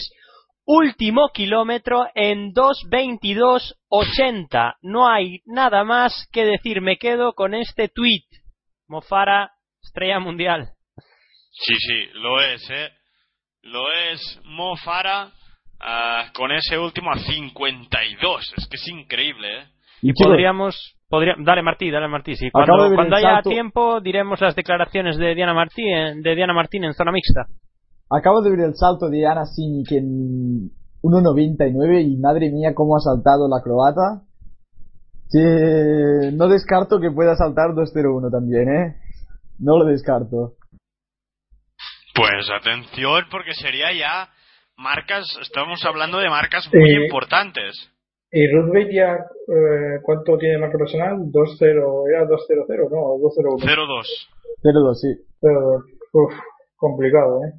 Último kilómetro en 2.22.80. No hay nada más que decir. Me quedo con este tweet. Mofara, estrella mundial. Sí, sí, lo es, ¿eh? Lo es Mo Ah, con ese último a 52. Es que es increíble, ¿eh? Y podríamos, podría, dale Martí, dale Martí, sí. Cuando, de haya salto. tiempo diremos las declaraciones de Diana Martí, en- de Diana Martín en zona mixta. Acabo de ver el salto de Ana Simic en 1.99 y madre mía cómo ha saltado la croata. Que no descarto que pueda saltar 2.01 también, ¿eh? No lo descarto. Pues atención, porque sería ya marcas, estamos hablando de marcas muy Eh, importantes. ¿Y Ruth Beitia, eh, cuánto tiene marca personal? 2-0, era 2-0-0, no, 2-0-1. 0-2. 0.2, sí. Pero, uf, complicado, ¿eh?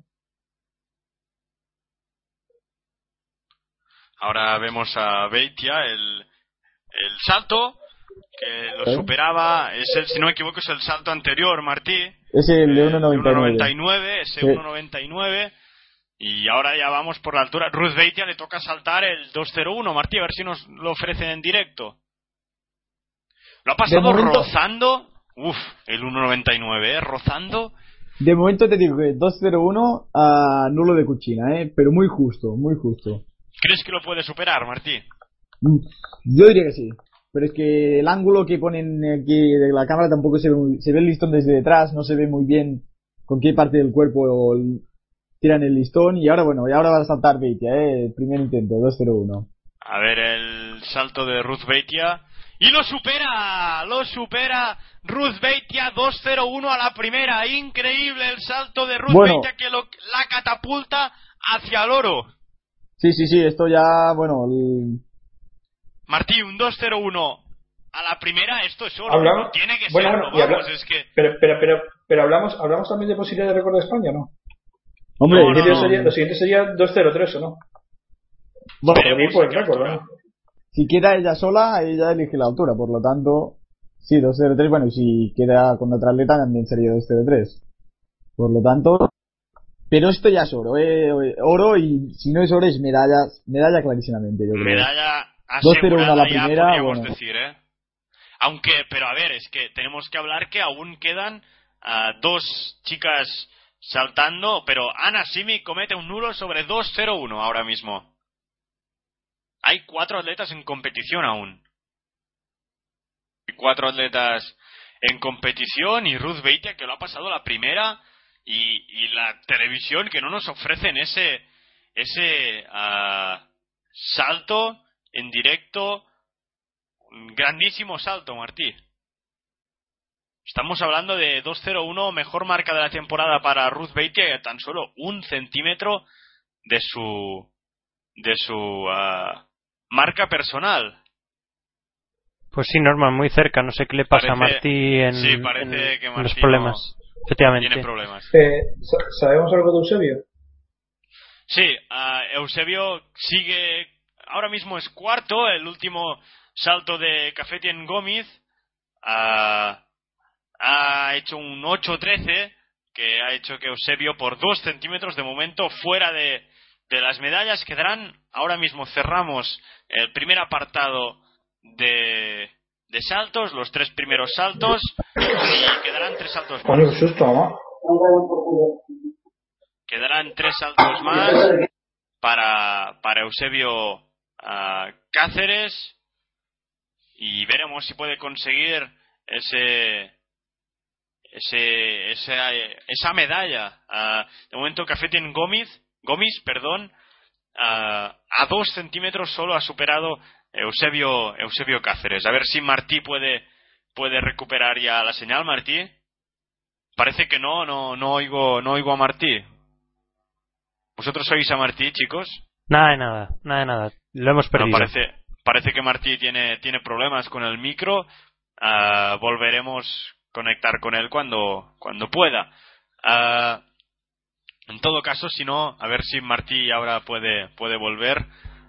Ahora vemos a Beitia, el, el salto, que lo ¿Eh? superaba, es el, si no me equivoco, es el salto anterior, Martí. Es el de Eh, 1.99. 1.99, ese Sí. 1.99. Y ahora ya vamos por la altura. Ruth Beitia le toca saltar el 2.01. Martí, a ver si nos lo ofrecen en directo. Lo ha pasado rozando. Uf, el 1.99, ¿eh? Rozando. De momento te digo que 2.01 a nulo de cuchina, ¿eh? Pero muy justo, muy justo. ¿Crees que lo puede superar, Martí? Mm, Yo diría que sí. Pero es que el ángulo que ponen aquí de la cámara tampoco se ve muy, se ve el listón desde detrás, no se ve muy bien con qué parte del cuerpo el- tiran el listón y ahora bueno, y ahora va a saltar Beitia, eh, el primer intento, 2-0-1. A ver el salto de Ruth Beitia. Y lo supera, lo supera Ruth Beitia 2-0-1 a la primera. Increíble el salto de Ruth Bueno. Beitia que lo, la catapulta hacia el oro. Sí, sí, sí, esto ya, bueno, el- Martí, un 2-0-1 a la primera, esto es oro. Hablamos- ¿no? Tiene que bueno, vamos, es que... Pero, pero, pero, pero hablamos, hablamos también de posibilidad de récord de España, ¿no? Hombre, No, Lo no, sería, lo siguiente sería 2-0-3, ¿o no? bueno, récord. ¿no? si queda ella sola, ella elige la altura, por lo tanto, sí, 2-0-3, bueno, y si queda con otra atleta también sería 2-0-3. Por lo tanto, pero esto ya es oro, eh, oro y si no es oro es medalla, medalla clarísimamente, yo creo. Medalla 2-0-1 a la asegurada ya primera, podríamos bueno. decir, ¿eh? Aunque, pero a ver, es que tenemos que hablar que aún quedan ah, dos chicas saltando, pero Ana Simi comete un nulo sobre 2-0-1 ahora mismo. Hay cuatro atletas en competición aún. Hay cuatro atletas en competición y Ruth Beitia que lo ha pasado la primera y, y la televisión que no nos ofrecen ese ese ah, salto en directo un grandísimo salto Martí estamos hablando de 2.01 mejor marca de la temporada para Ruth Beitia y a tan solo un centímetro de su de su ah, marca personal Pues sí, Norman, muy cerca. No sé qué le pasa a Martí en, sí, parece en- que en Martí los no- problemas. Efectivamente. tiene problemas Eh, sa- ¿Sabemos algo de Eusebio? Sí, ah, Eusebio sigue, ahora mismo es cuarto, el último salto de Cafetien Gómez ha, ha hecho un 8-13 que ha hecho que Eusebio por dos centímetros de momento fuera de, de las medallas. Quedarán ahora mismo cerramos el primer apartado de, de saltos los tres primeros saltos y quedarán tres saltos más. Quedarán tres saltos más para, para Eusebio ah, Cáceres y veremos si puede conseguir ese ese esa, esa medalla Ah, de momento Café tiene Gómez Gómez perdón ah, a dos centímetros solo ha superado Eusebio Eusebio Cáceres a ver si Martí puede puede recuperar ya la señal Martí parece que no no no oigo no oigo a Martí vosotros oís a Martí chicos Nada de nada, nada de nada. Lo hemos perdido. parece, parece que Martí tiene, tiene problemas con el micro. Ah, volveremos conectar con él cuando, cuando pueda. Ah, en todo caso, si no, a ver si Martí ahora puede, puede volver.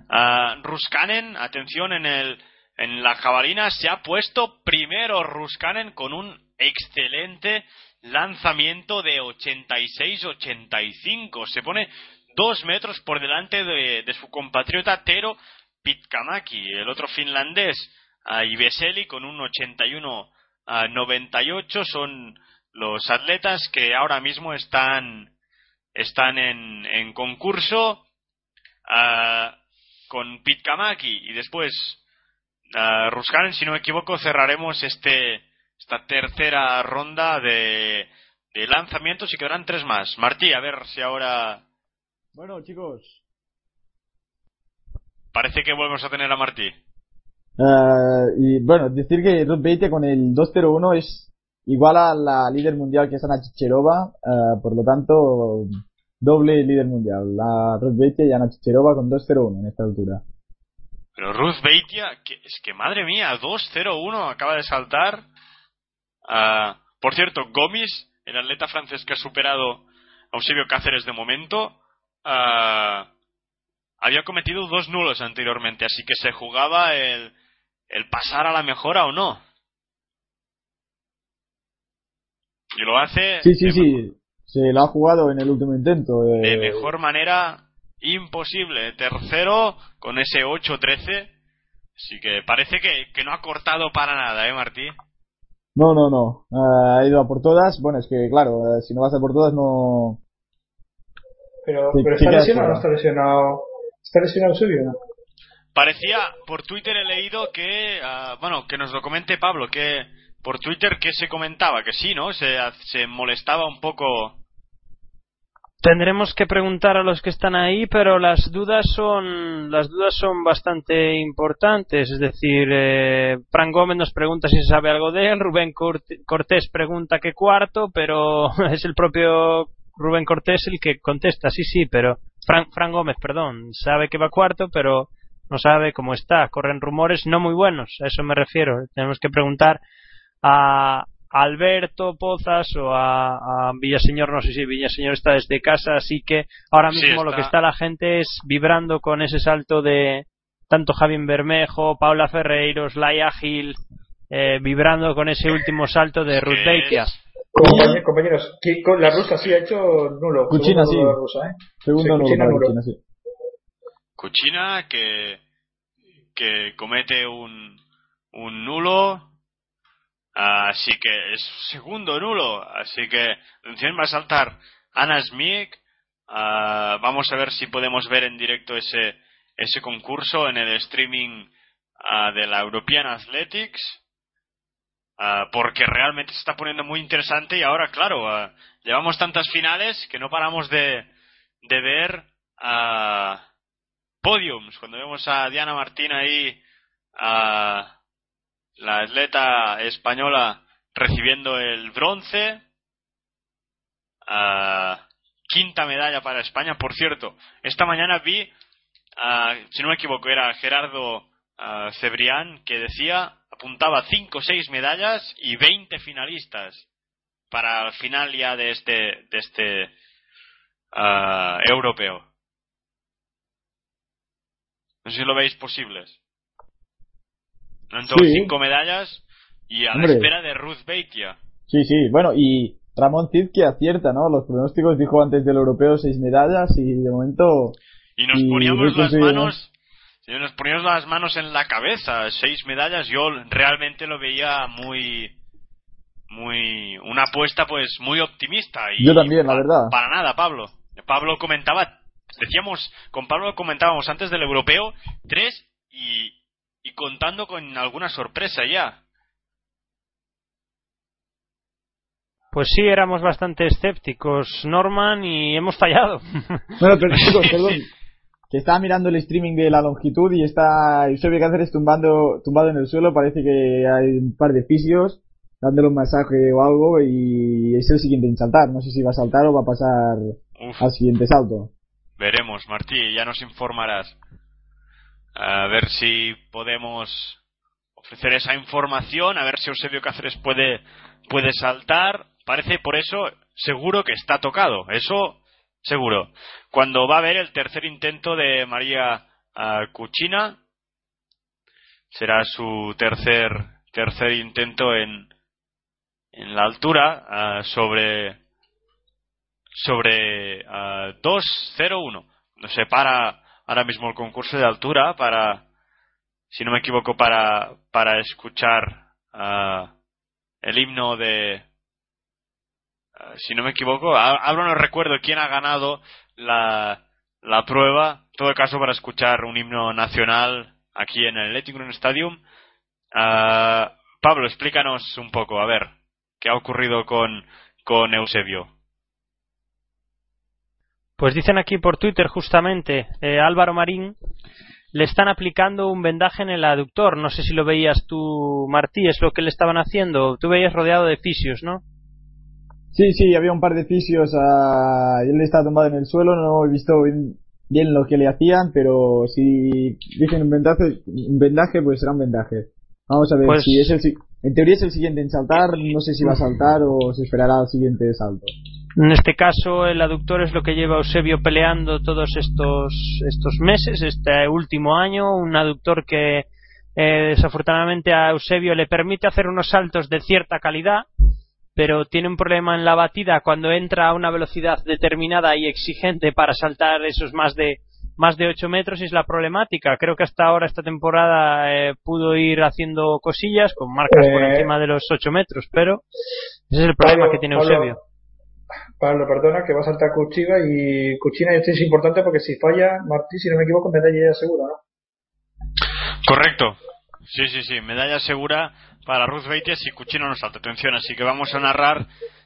Ah, Ruskanen, atención, en, el, en la jabalina se ha puesto primero Ruskanen con un excelente lanzamiento de 86-85. Se pone dos metros por delante de, de su compatriota Tero Pitkamaki, el otro finlandés, Iveseli con un 81 a 98 son los atletas que ahora mismo están están en, en concurso con Pitkamaki y después uh, Ruskanen, si no me equivoco, cerraremos este esta tercera ronda de, de lanzamientos y quedarán tres más. Martí, a ver si ahora Bueno, chicos. parece que volvemos a tener a Martí. Eh, y bueno, decir que Ruth Beitia con el 2-0-1 es igual a la líder mundial que es Ana Chicherova, eh, por lo tanto, doble líder mundial. La Ruth Beitia y Ana Chicherova con 2-0-1 en esta altura. Pero Ruth Beitia, que, es que madre mía, 2-0-1 acaba de saltar. Ah, por cierto, Gomis, el atleta francés que ha superado a Eusebio Cáceres de momento, había cometido dos nulos anteriormente, así que se jugaba el, el pasar a la mejora o no. Y lo hace Sí, sí, de, sí. Se lo ha jugado en el último intento. eh, de mejor manera imposible. Tercero con ese 8-13. Así que parece que, que no ha cortado para nada, ¿eh, Martí? No, no, no. Eh, ha ido a por todas. Bueno, es que claro, eh, si no vas a por todas no... Pero, Sí, pero sí está lesionado, no fuera. está lesionado. ¿Está lesionado Eusebio o no? Parecía, por Twitter he leído que, ah, bueno, que nos lo comente Pablo, que por Twitter que se comentaba, que sí, ¿no? Se, se molestaba un poco. Tendremos que preguntar a los que están ahí, pero las dudas son las dudas son bastante importantes. Es decir, eh, Fran Gómez nos pregunta si se sabe algo de él, Rubén Cort- Cortés pregunta qué cuarto, pero es el propio Rubén Cortés el que contesta, sí, sí, pero Fran, Fran Gómez, perdón, sabe que va cuarto, pero no sabe cómo está. Corren rumores no muy buenos, a eso me refiero. Tenemos que preguntar a Alberto Pozas o a, a Villaseñor, no sé si Villaseñor está desde casa, así que ahora Sí, mismo lo que está la gente es vibrando con ese salto de tanto Javier Bermejo, Paula Ferreiros, Laia Gil, eh, vibrando con ese último salto de Ruth Beitia. Compañe- compañeros, ¿qué- con la rusa sí ha hecho nulo. Cuchina, sí. rusa, ¿eh? Segundo Sí, nulo Cuchina para nulo. Cuchina, sí. Cuchina que, que comete un, un nulo. Así que es segundo nulo. Así que atención va a saltar Ana Smik. Ah, vamos a ver si podemos ver en directo ese, ese concurso en el streaming ah, de la European Athletics. Ah, porque realmente se está poniendo muy interesante y ahora, claro, llevamos tantas finales que no paramos de, de ver ah, podiums. Cuando vemos a Diana Martín ahí, a la atleta española recibiendo el bronce, a quinta medalla para España. Por cierto, esta mañana vi, ah, si no me equivoco, era Gerardo Cebrián que decía, apuntaba 5 o 6 medallas y 20 finalistas para el final ya de este, de este ah, europeo. No sé si lo veis posibles. No todos Sí. cinco medallas, y a la espera de Ruth Beitia. Sí, sí, bueno, y Ramón Cid que acierta, ¿no? Los pronósticos dijo antes del europeo seis medallas y de momento Y nos Y poníamos las manos, sí, nos poníamos las manos en la cabeza, seis medallas, yo realmente lo veía muy, muy, una apuesta pues muy optimista. Y Yo también, la verdad. Para nada, Pablo. Pablo comentaba, decíamos, con Pablo comentábamos antes del europeo, tres y, y contando con alguna sorpresa ya. Pues sí, éramos bastante escépticos, Norman, y hemos fallado. Bueno, pero chicos, perdón. Que estaba mirando el streaming de la longitud y está Eusebio Cáceres tumbando, tumbado en el suelo. Parece que hay un par de fisios dándole un masaje o algo y es el siguiente en saltar. No sé si va a saltar o va a pasar Uf, al siguiente salto. Veremos, Martí, ya nos informarás. A ver si podemos ofrecer esa información, a ver si Eusebio Cáceres puede, puede saltar. Parece por eso seguro que está tocado, eso seguro. Cuando va a haber el tercer intento de María ah, Cuchina, será su tercer, tercer intento en, en la altura ah, sobre sobre ah, 2-0-1. Nos separa ahora mismo el concurso de altura para, si no me equivoco, para, para escuchar ah, el himno de. ah, si no me equivoco, ahora no recuerdo quién ha ganado la, la prueba. En todo caso, para escuchar un himno nacional aquí en el Letting Stadium. Pablo, explícanos un poco, a ver, qué ha ocurrido con, con Eusebio. Pues dicen aquí por Twitter justamente, eh, Álvaro Marín, le están aplicando un vendaje en el aductor. No sé si lo veías tú, Martí, es lo que le estaban haciendo. Tú veías rodeado de fisios, ¿no? Sí, sí, había un par de fisios. ah, él está tumbado en el suelo. No he visto bien, bien lo que le hacían, pero si dicen un vendaje, un vendaje pues será un vendaje. Vamos a ver Pues- si es el En teoría es el siguiente en saltar. No sé si va a saltar o se esperará al siguiente salto. En este caso, el aductor es lo que lleva Eusebio peleando todos estos, estos meses, este último año. Un aductor que eh, desafortunadamente a Eusebio le permite hacer unos saltos de cierta calidad, pero tiene un problema en la batida cuando entra a una velocidad determinada y exigente para saltar esos más de más de 8 metros y es la problemática. Creo que hasta ahora esta temporada eh, pudo ir haciendo cosillas con marcas por Eh. encima de los 8 metros, pero ese es el problema Pablo, que tiene Eusebio. Pablo, perdona, que va a saltar Cuchina y Cuchina este es importante porque si falla, Martí, si no me equivoco, medalla ya segura, ¿no? Correcto. Sí, sí, sí. Medalla segura para Ruth Beitia si Cuchino no salta. Atención, así que vamos a narrar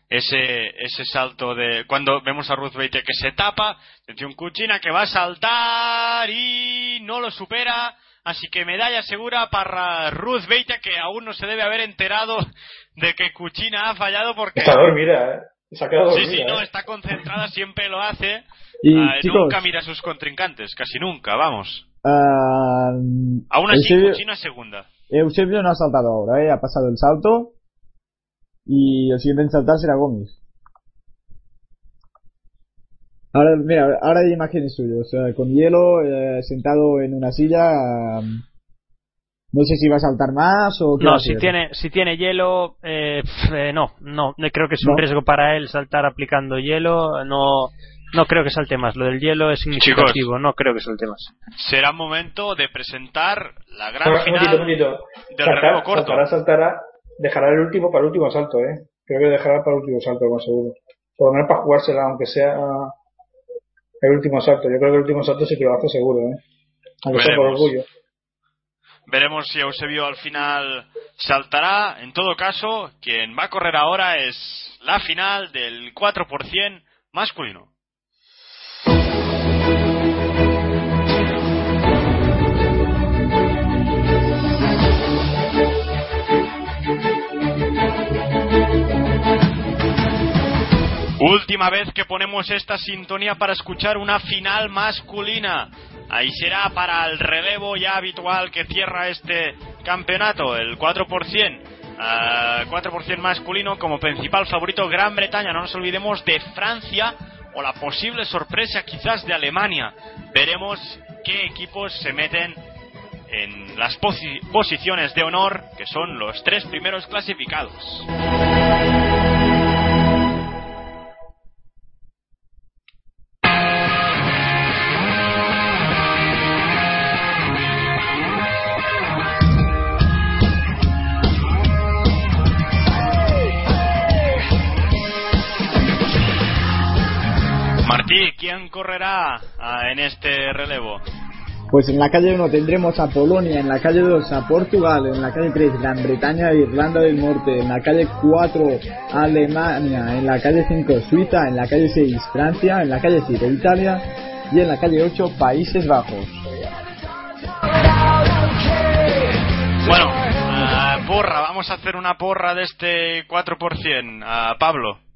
ese, ese salto de cuando vemos a Ruth Beitia que se tapa. Atención, Cuchina que va a saltar y no lo supera. Así que medalla segura para Ruth Beitia que aún no se debe haber enterado de que Cuchina ha fallado porque... Está dormida, ¿eh? Se ha quedado Sí, dormida. sí, no, ¿eh? está concentrada, siempre lo hace. Y Ah, chicos, nunca mira a sus contrincantes, casi nunca, vamos. ah, Aún así, Eusebio, segunda. Eusebio no ha saltado ahora, ¿eh? ha pasado el salto y el siguiente en saltar será Gómez. Ahora, mira, ahora hay imágenes suyas, o sea, con hielo, eh, sentado en una silla. No sé si va a saltar más o qué No, si tiene, si tiene hielo, eh, eh, no, no, creo que es un No. riesgo para él saltar aplicando hielo, no, no creo que salte más. Lo del hielo es significativo, no creo que salte más. será momento de presentar la gran un final momentito, un momentito. del Saltar- relevo corto. Saltará, saltará, dejará el último para el último salto, ¿eh? Creo que dejará para el último salto, más seguro. Por lo menos para jugársela, aunque sea el último salto. Yo creo que el último salto sí que lo hace seguro, ¿eh? Aunque sea por Veremos. orgullo. Veremos si Eusebio al final saltará. En todo caso, quien va a correr ahora es la final del 4% masculino. Última vez que ponemos esta sintonía para escuchar una final masculina. Ahí será para el relevo ya habitual que cierra este campeonato, el 4%. ah, 4% masculino como principal favorito Gran Bretaña. No nos olvidemos de Francia o la posible sorpresa quizás de Alemania. Veremos qué equipos se meten en las posiciones de honor, que son los tres primeros clasificados. Martí, ¿quién correrá ah, en este relevo? Pues en la calle 1 tendremos a Polonia, en la calle 2 a Portugal, en la calle 3 Gran Bretaña e Irlanda del Norte, en la calle 4 Alemania, en la calle 5 Suiza, en la calle 6 Francia, en la calle 7 Italia y en la calle 8 Países Bajos. Bueno, uh, porra, vamos a hacer una porra de este 4%. Uh, Pablo.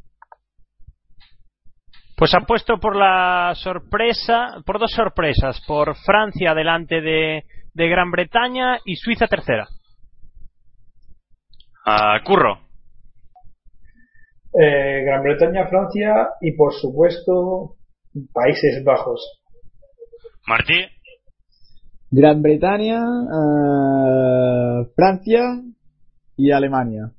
Pues puesto por la sorpresa, por dos sorpresas, por Francia delante de, de Gran Bretaña y Suiza tercera. Uh, Curro. Eh, Gran Bretaña, Francia y por supuesto Países Bajos. Martí. Gran Bretaña, uh, Francia y Alemania.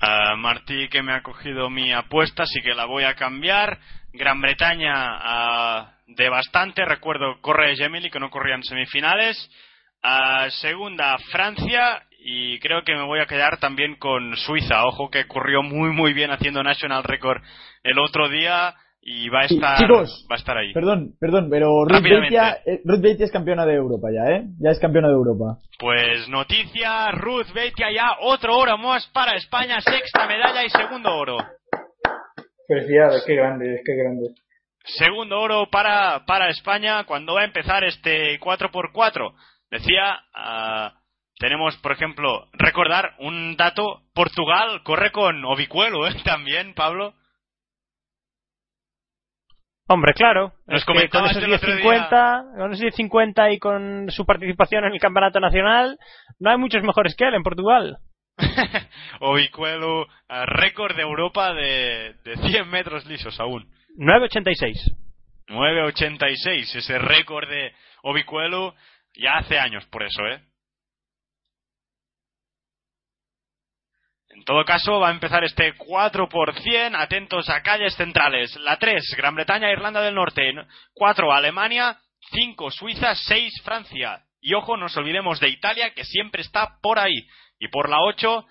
Uh, Martí que me ha cogido mi apuesta, así que la voy a cambiar. Gran Bretaña de bastante, recuerdo corre Gemini que no corría en semifinales. Uh, segunda Francia y creo que me voy a quedar también con Suiza. Ojo que corrió muy muy bien haciendo National Record el otro día y va a estar, Chicos, va a estar ahí. Perdón, perdón, pero Ruth. Beitia, eh, Ruth Beitia es campeona de Europa ya, ¿eh? Ya es campeona de Europa. Pues noticia, Ruth Beitia ya otro oro más para España, sexta medalla y segundo oro. Felicidades, qué grande, qué grande. Segundo oro para, para España cuando va a empezar este 4x4. Decía, ah, tenemos, por ejemplo, recordar un dato, Portugal corre con Obicuelo, ¿eh? También, Pablo. Hombre, claro. Nos es que con esos el otro 10.50, con esos 10.50 y con su participación en el campeonato nacional, no hay muchos mejores que él en Portugal. Obicuelo, récord de Europa de, de 100 metros lisos aún. 9.86. 9.86, ese récord de Obicuelo ya hace años por eso, ¿eh? En todo caso, va a empezar este 4%. Atentos a calles centrales. La 3, Gran Bretaña, Irlanda del Norte. 4, Alemania. 5, Suiza. 6, Francia. Y ojo, no nos olvidemos de Italia, que siempre está por ahí. Y por la 8, uh,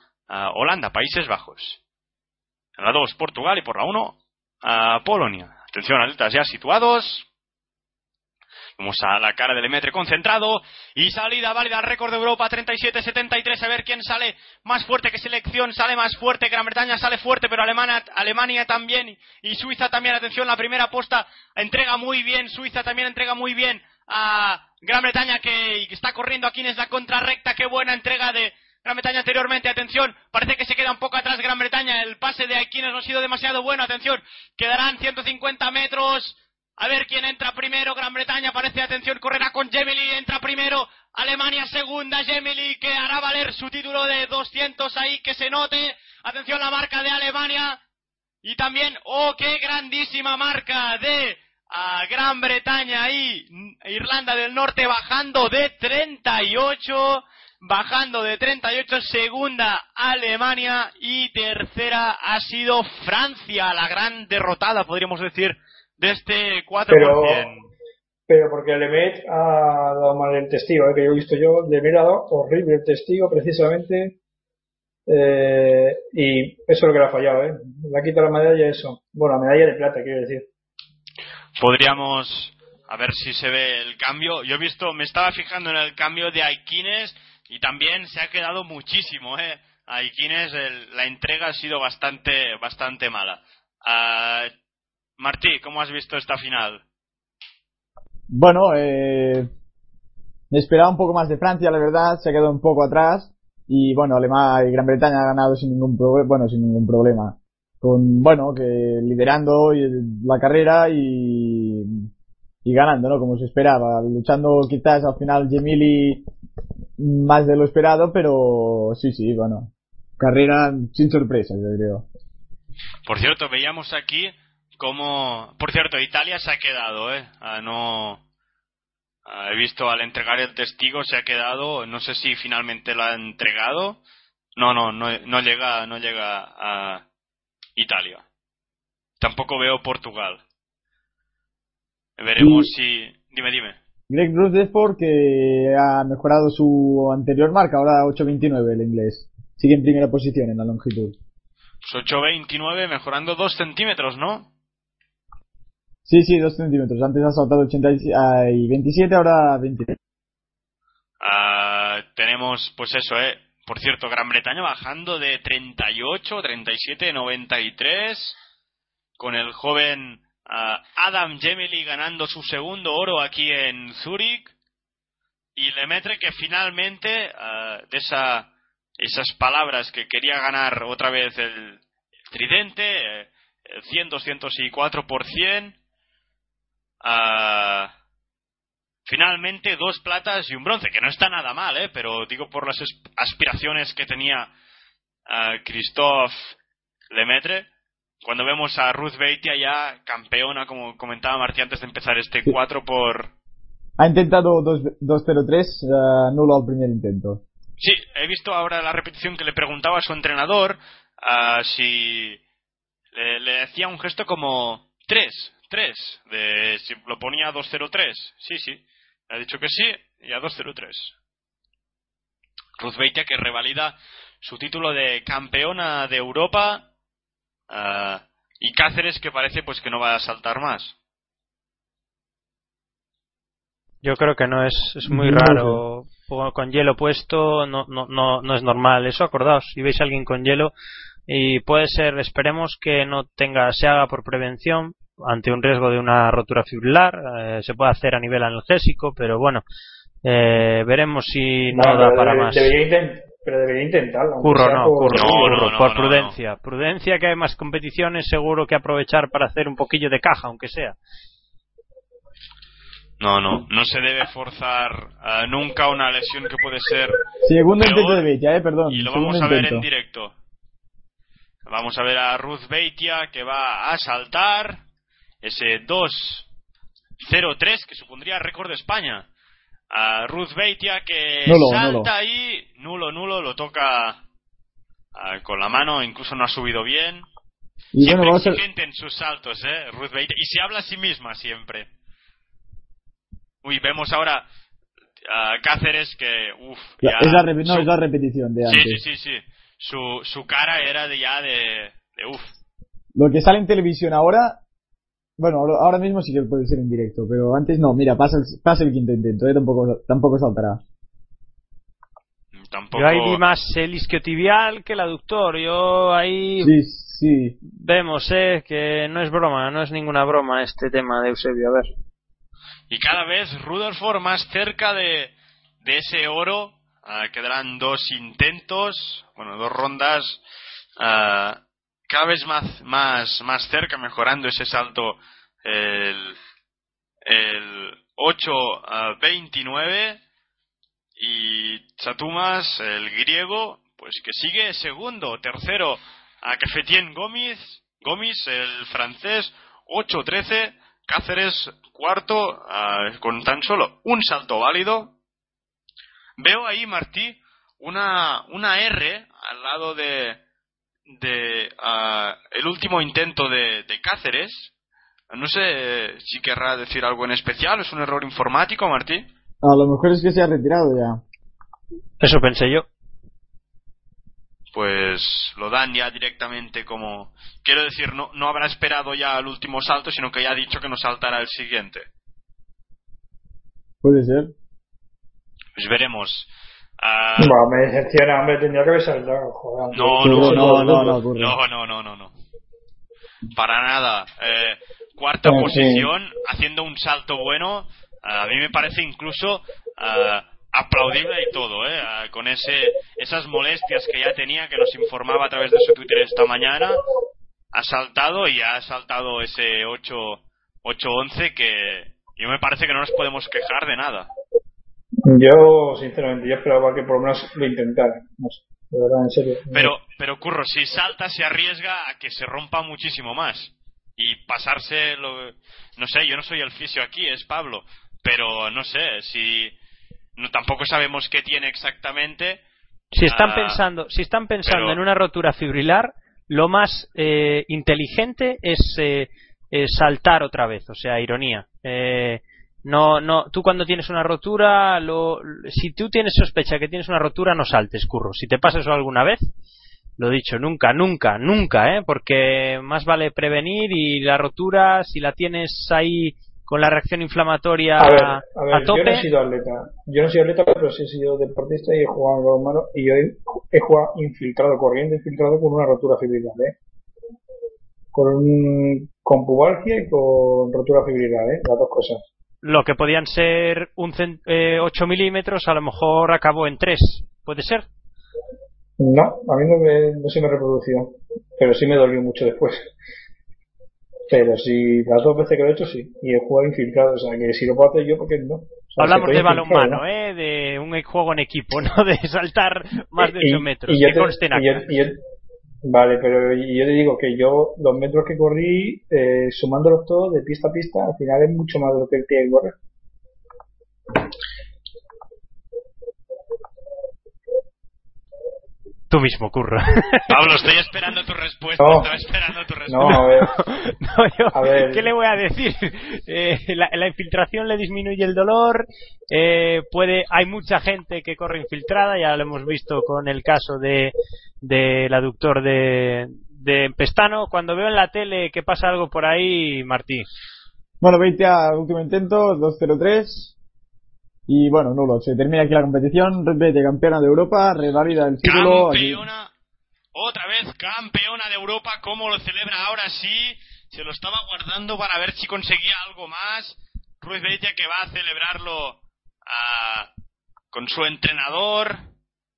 Holanda, Países Bajos. La 2, Portugal. Y por la 1, uh, Polonia. Atención, atletas ya situados. Vamos a la cara del Emetre concentrado. Y salida válida, récord de Europa 37-73. A ver quién sale más fuerte que selección. Sale más fuerte. Gran Bretaña sale fuerte, pero Alemania, Alemania también. Y Suiza también. Atención, la primera posta entrega muy bien. Suiza también entrega muy bien a Gran Bretaña que está corriendo aquí en la contrarrecta. Qué buena entrega de Gran Bretaña anteriormente. Atención, parece que se queda un poco atrás Gran Bretaña. El pase de Aikines no ha sido demasiado bueno. Atención, quedarán 150 metros. A ver quién entra primero. Gran Bretaña parece, atención, correrá con Gemily. Entra primero. Alemania segunda. Gemily que hará valer su título de 200 ahí. Que se note. Atención la marca de Alemania. Y también, oh, qué grandísima marca de a Gran Bretaña y Irlanda del Norte bajando de 38. Bajando de 38, segunda Alemania y tercera ha sido Francia, la gran derrotada, podríamos decir, de este 4%. Pero, pero porque Lemet ha dado mal el testigo, ¿eh? que yo he visto yo, Lemet ha dado horrible el testigo precisamente eh, y eso es lo que le ha fallado, ¿eh? le ha quitado la medalla eso, bueno, la medalla de plata quiero decir. Podríamos a ver si se ve el cambio. Yo he visto, me estaba fijando en el cambio de Aikines y también se ha quedado muchísimo, ¿eh? Aikines el, la entrega ha sido bastante, bastante mala. Uh, Martí, ¿cómo has visto esta final? Bueno, eh, me esperaba un poco más de Francia, la verdad, se ha quedado un poco atrás y bueno, Alemania y Gran Bretaña ha ganado sin ningún problema, bueno, sin ningún problema. Con, bueno, que liderando la carrera y, y ganando, ¿no? Como se esperaba, luchando quizás al final Gemili más de lo esperado, pero sí, sí, bueno, carrera sin sorpresas, yo creo. Por cierto, veíamos aquí como, por cierto, Italia se ha quedado, ¿eh? A no, he visto al entregar el testigo se ha quedado, no sé si finalmente lo ha entregado. No, no, no, no llega, no llega a Italia. Tampoco veo Portugal. Veremos si. Dime, dime. Greg Rutherford que ha mejorado su anterior marca, ahora 8.29 el inglés. Sigue en primera posición en la longitud. Pues 8.29 mejorando 2 centímetros, ¿no? Sí, sí, 2 centímetros. Antes ha saltado 80 y 27, ahora 23. Ah, tenemos, pues eso, ¿eh? Por cierto, Gran Bretaña bajando de 38, 37, 93, con el joven ah, Adam Gemely ganando su segundo oro aquí en Zúrich, y Lemaitre que finalmente, ah, de esa, esas palabras que quería ganar otra vez el, tridente, eh, el 100, 200 y 4 por 100, ah, finalmente dos platas y un bronce, que no está nada mal, ¿eh? pero digo por las aspiraciones que tenía uh, Christophe Lemaitre. Cuando vemos a Ruth Beitia ya campeona, como comentaba Martí antes de empezar este 4 por... Ha intentado 2-0-3, uh, nulo al primer intento. Sí, he visto ahora la repetición que le preguntaba a su entrenador uh, si le, le decía un gesto como 3, 3, de si lo ponía 2-0-3. Sí, sí. Ha dicho que sí y a 2-0-3. Ruth Beitia que revalida su título de campeona de Europa uh, y Cáceres que parece pues que no va a saltar más. Yo creo que no es, es muy raro con hielo puesto no, no, no, no es normal eso acordaos si veis a alguien con hielo y puede ser esperemos que no tenga se haga por prevención ante un riesgo de una rotura fibrilar. Eh, se puede hacer a nivel analgésico, pero bueno, eh, veremos si no, da para debe- más. Debería pero debería intentarlo. Curro no, por- curro, No, curro, no, no, por no, prudencia. Prudencia que hay más competiciones, seguro que aprovechar para hacer un poquillo de caja, aunque sea. No, no, no se debe forzar uh, nunca una lesión que puede ser Segundo Peor, intento de Beitia, eh, perdón. y lo vamos a ver intento. en directo. Vamos a ver a Ruth Beitia que va a saltar ese 2-0-3 que supondría récord de España. A Ruth Beitia que Nulo, salta ahí, nulo, nulo, lo toca ah, con la mano, incluso no ha subido bien. Y siempre bueno, a... exigente en sus saltos, ¿eh? Ruth Beitia. Y se habla a sí misma siempre. Uy, vemos ahora a Cáceres que, uff, es la, no, es la repetición de Sí, antes. sí, sí, sí. Su, su cara era de ya de, de uff. Lo que sale en televisión ahora, bueno, ahora- mismo sí que puede ser en directo, pero antes no, mira, pasa el, pasa el quinto intento, eh, tampoco, tampoco saltará. Tampoco. Yo ahí vi más el isquiotibial que el aductor. Yo ahí Sí, sí. vemos, eh, que no es broma, no es ninguna broma este tema de Eusebio. A ver. Y cada vez Rutherford más cerca de, de ese oro. Ah, quedarán dos intentos, bueno, dos rondas. ah, cada vez más, más, más cerca, mejorando ese salto. El, el 8-29. Y Chatumas, el griego, pues que sigue segundo, tercero a Cafetien Gómez, Gómez, el francés, 8-13, Cáceres cuarto, con tan solo un salto válido. Veo ahí, Martí, una, una R al lado de, de ah, el último intento de, de Cáceres. No sé si querrá decir algo en especial, ¿es un error informático, Martí? A lo mejor es que se ha retirado ya. Eso pensé yo. pues lo dan ya directamente como quiero decir no no habrá esperado ya al último salto sino que ya ha dicho que no saltará el siguiente Puede ser. pues veremos Ah, Bueno, me decepciona, hombre, tendría que haber saltado, joder. no, No, no, no, no, no, no no no no no para nada Eh, cuarta Eh, posición haciendo un salto bueno a mí me parece incluso ah, aplaudible y todo ¿eh? Ah, con ese esas molestias que ya tenía que nos informaba a través de su Twitter esta mañana ha saltado y ha saltado ese 8 8-11 que yo me parece que no nos podemos quejar de nada. Yo, sinceramente, yo esperaba que por lo menos lo intentara. No sé, de verdad, en serio. Pero, pero Curro, si salta se arriesga a que se rompa muchísimo más. Y pasarse, lo, no sé, yo no soy el fisio aquí, es Pablo. pero no sé, si no, tampoco sabemos qué tiene exactamente. Si están Ah, pensando, si están pensando pero- en una rotura fibrilar, lo más eh, inteligente es eh, eh, saltar otra vez, o sea, ironía. Eh, no, no, tú cuando tienes una rotura, lo, si tú tienes sospecha que tienes una rotura, no saltes, curro. Si te pasa eso alguna vez, lo dicho, nunca, nunca, nunca, ¿eh? Porque más vale prevenir y la rotura, si la tienes ahí con la reacción inflamatoria A ver, a ver, yo tope, no he sido atleta. Yo no he sido atleta, pero sí he sido deportista y he jugado en balonmano y yo he, he jugado infiltrado, corriendo infiltrado con una rotura fibrilar, ¿eh? Con, un- con pubalgia y con rotura fibrilar, ¿eh? Las dos cosas. Lo que podían ser un eh, 8 milímetros, a lo mejor acabó en 3. ¿Puede ser? No, a mí no, me, no se me reprodució, pero sí me dolió mucho después. Pero si las dos veces que lo he hecho, sí. Y he jugado infiltrado, o sea que si lo puedo hacer yo, ¿por qué no? O sea, Hablamos de balonmano, ¿eh? De un juego en equipo, no de saltar más de 8 Y- metros. y yo te- y yo- y yo- vale, pero yo te digo que yo, los metros que corrí, eh, sumándolos todos de pista a pista, al final es mucho más de lo que él tiene que correr. Tú mismo, curro. Pablo, estoy esperando tu respuesta. No. Estaba esperando tu respuesta. No, a ver, No, yo- A ver. ¿Qué le voy a decir? Eh, la, la infiltración le disminuye el dolor. eh, puede, hay mucha gente que corre infiltrada, ya lo hemos visto con el caso de del aductor de, de Pestano. Cuando veo en la tele que pasa algo por ahí, Martí, Bueno, 20 a último intento, 2-0-3. Y bueno, nulo. Se termina aquí la competición. Red Bull campeona de Europa, revalida el título. aquí. Campeona, otra vez campeona de Europa, ¿cómo lo celebra ahora sí? Se lo estaba guardando para ver si conseguía algo más. Ruiz Beitia que va a celebrarlo ah, con su entrenador.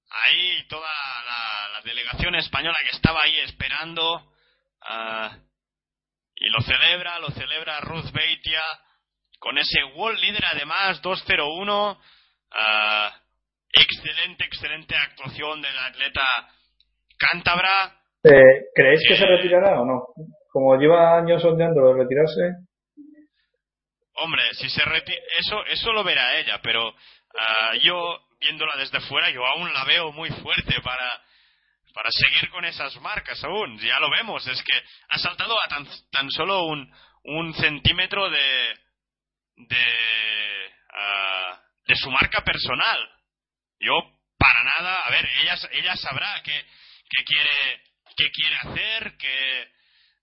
Ahí toda la, delegación española que estaba ahí esperando. ah, y lo celebra, lo celebra Ruth Beitia con ese World Leader además 2-0-1. ah, excelente, excelente actuación del atleta cántabra. eh, ¿creéis que Eh. se retirará o no? Como lleva años sondeando de retirarse, Hombre, si se retira, eso, eso lo verá ella, pero ah, yo, viéndola desde fuera, yo aún la veo muy fuerte para, para seguir con esas marcas aún. Ya lo vemos, es que ha saltado a tan, tan solo un, un centímetro de, de, ah, de su marca personal. Yo, para nada, a ver, ella, ella sabrá qué, qué quiere, qué quiere hacer, que,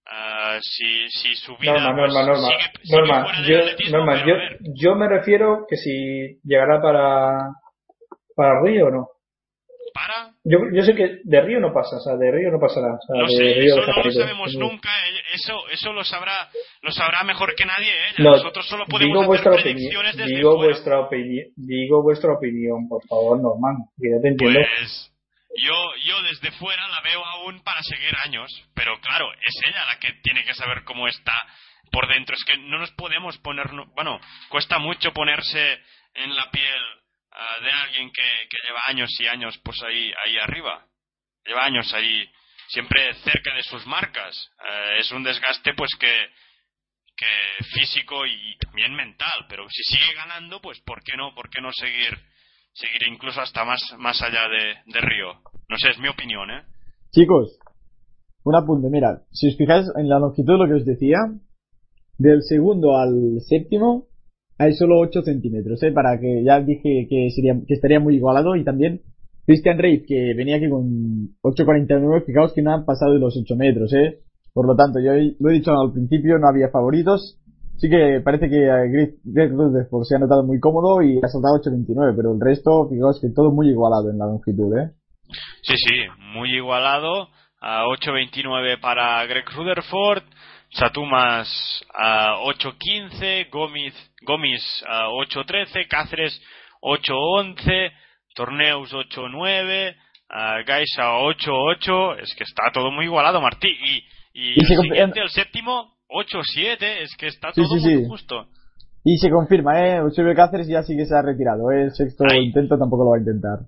ah, si, si su vida Norma, pues, Norma, Norma, sigue, sigue Norma, fuera yo, atletismo, Norma, yo, yo me refiero que si llegará para, para Río o no. Para, Yo, yo sé que de Río no pasa, o sea, de Río no pasará. O sea, no de sé, Río eso no lo sabemos nunca, eh, eso, eso lo sabrá, lo sabrá mejor que nadie. No, Nosotros solo podemos digo hacer vuestra opinión, predicciones desde digo fuera. vuestra opinión, digo vuestra opinión, por favor, Norman, que ya te entiendo. Pues yo, yo desde fuera la veo aún para seguir años, pero claro, es ella la que tiene que saber cómo está por dentro. Es que no nos podemos poner, bueno, cuesta mucho ponerse en la piel ah, de alguien que, que lleva años y años pues ahí, ahí arriba. Lleva años ahí, siempre cerca de sus marcas. Eh, es un desgaste pues que, que físico y también mental, pero si sigue ganando, pues ¿por qué no? ¿Por qué no seguir seguir incluso hasta más más allá de, de Río? No sé, es mi opinión, ¿eh? Chicos, un apunte. Mira, si os fijáis en la longitud, lo que os decía, del segundo al séptimo hay solo 8 centímetros, ¿eh? Para que ya dije que sería que estaría muy igualado y también Christian Reif, que venía aquí con 8.49, fijaos que no han pasado de los 8 metros, ¿eh? Por lo tanto, yo lo he dicho al principio, no había favoritos. Sí que parece que a Greg Greg Rutherford se ha notado muy cómodo y ha saltado 8.29, pero el resto, fijaos que todo muy igualado en la longitud, ¿eh? Sí, sí, muy igualado. A 8.29 para Greg Rutherford, Satumas a 8.15, Gómez, Gómez a 8.13, Cáceres 8.11, Torneus 8.9, a Gaisa 8.8. Es que está todo muy igualado, Martí. Y, y, Y el siguiente, el séptimo, 8.7. Es que está Sí, todo sí, muy sí. justo. Y se confirma, ¿eh? Eusebio Cáceres ya sí que se ha retirado, ¿eh? El sexto Ahí. intento tampoco lo va a intentar.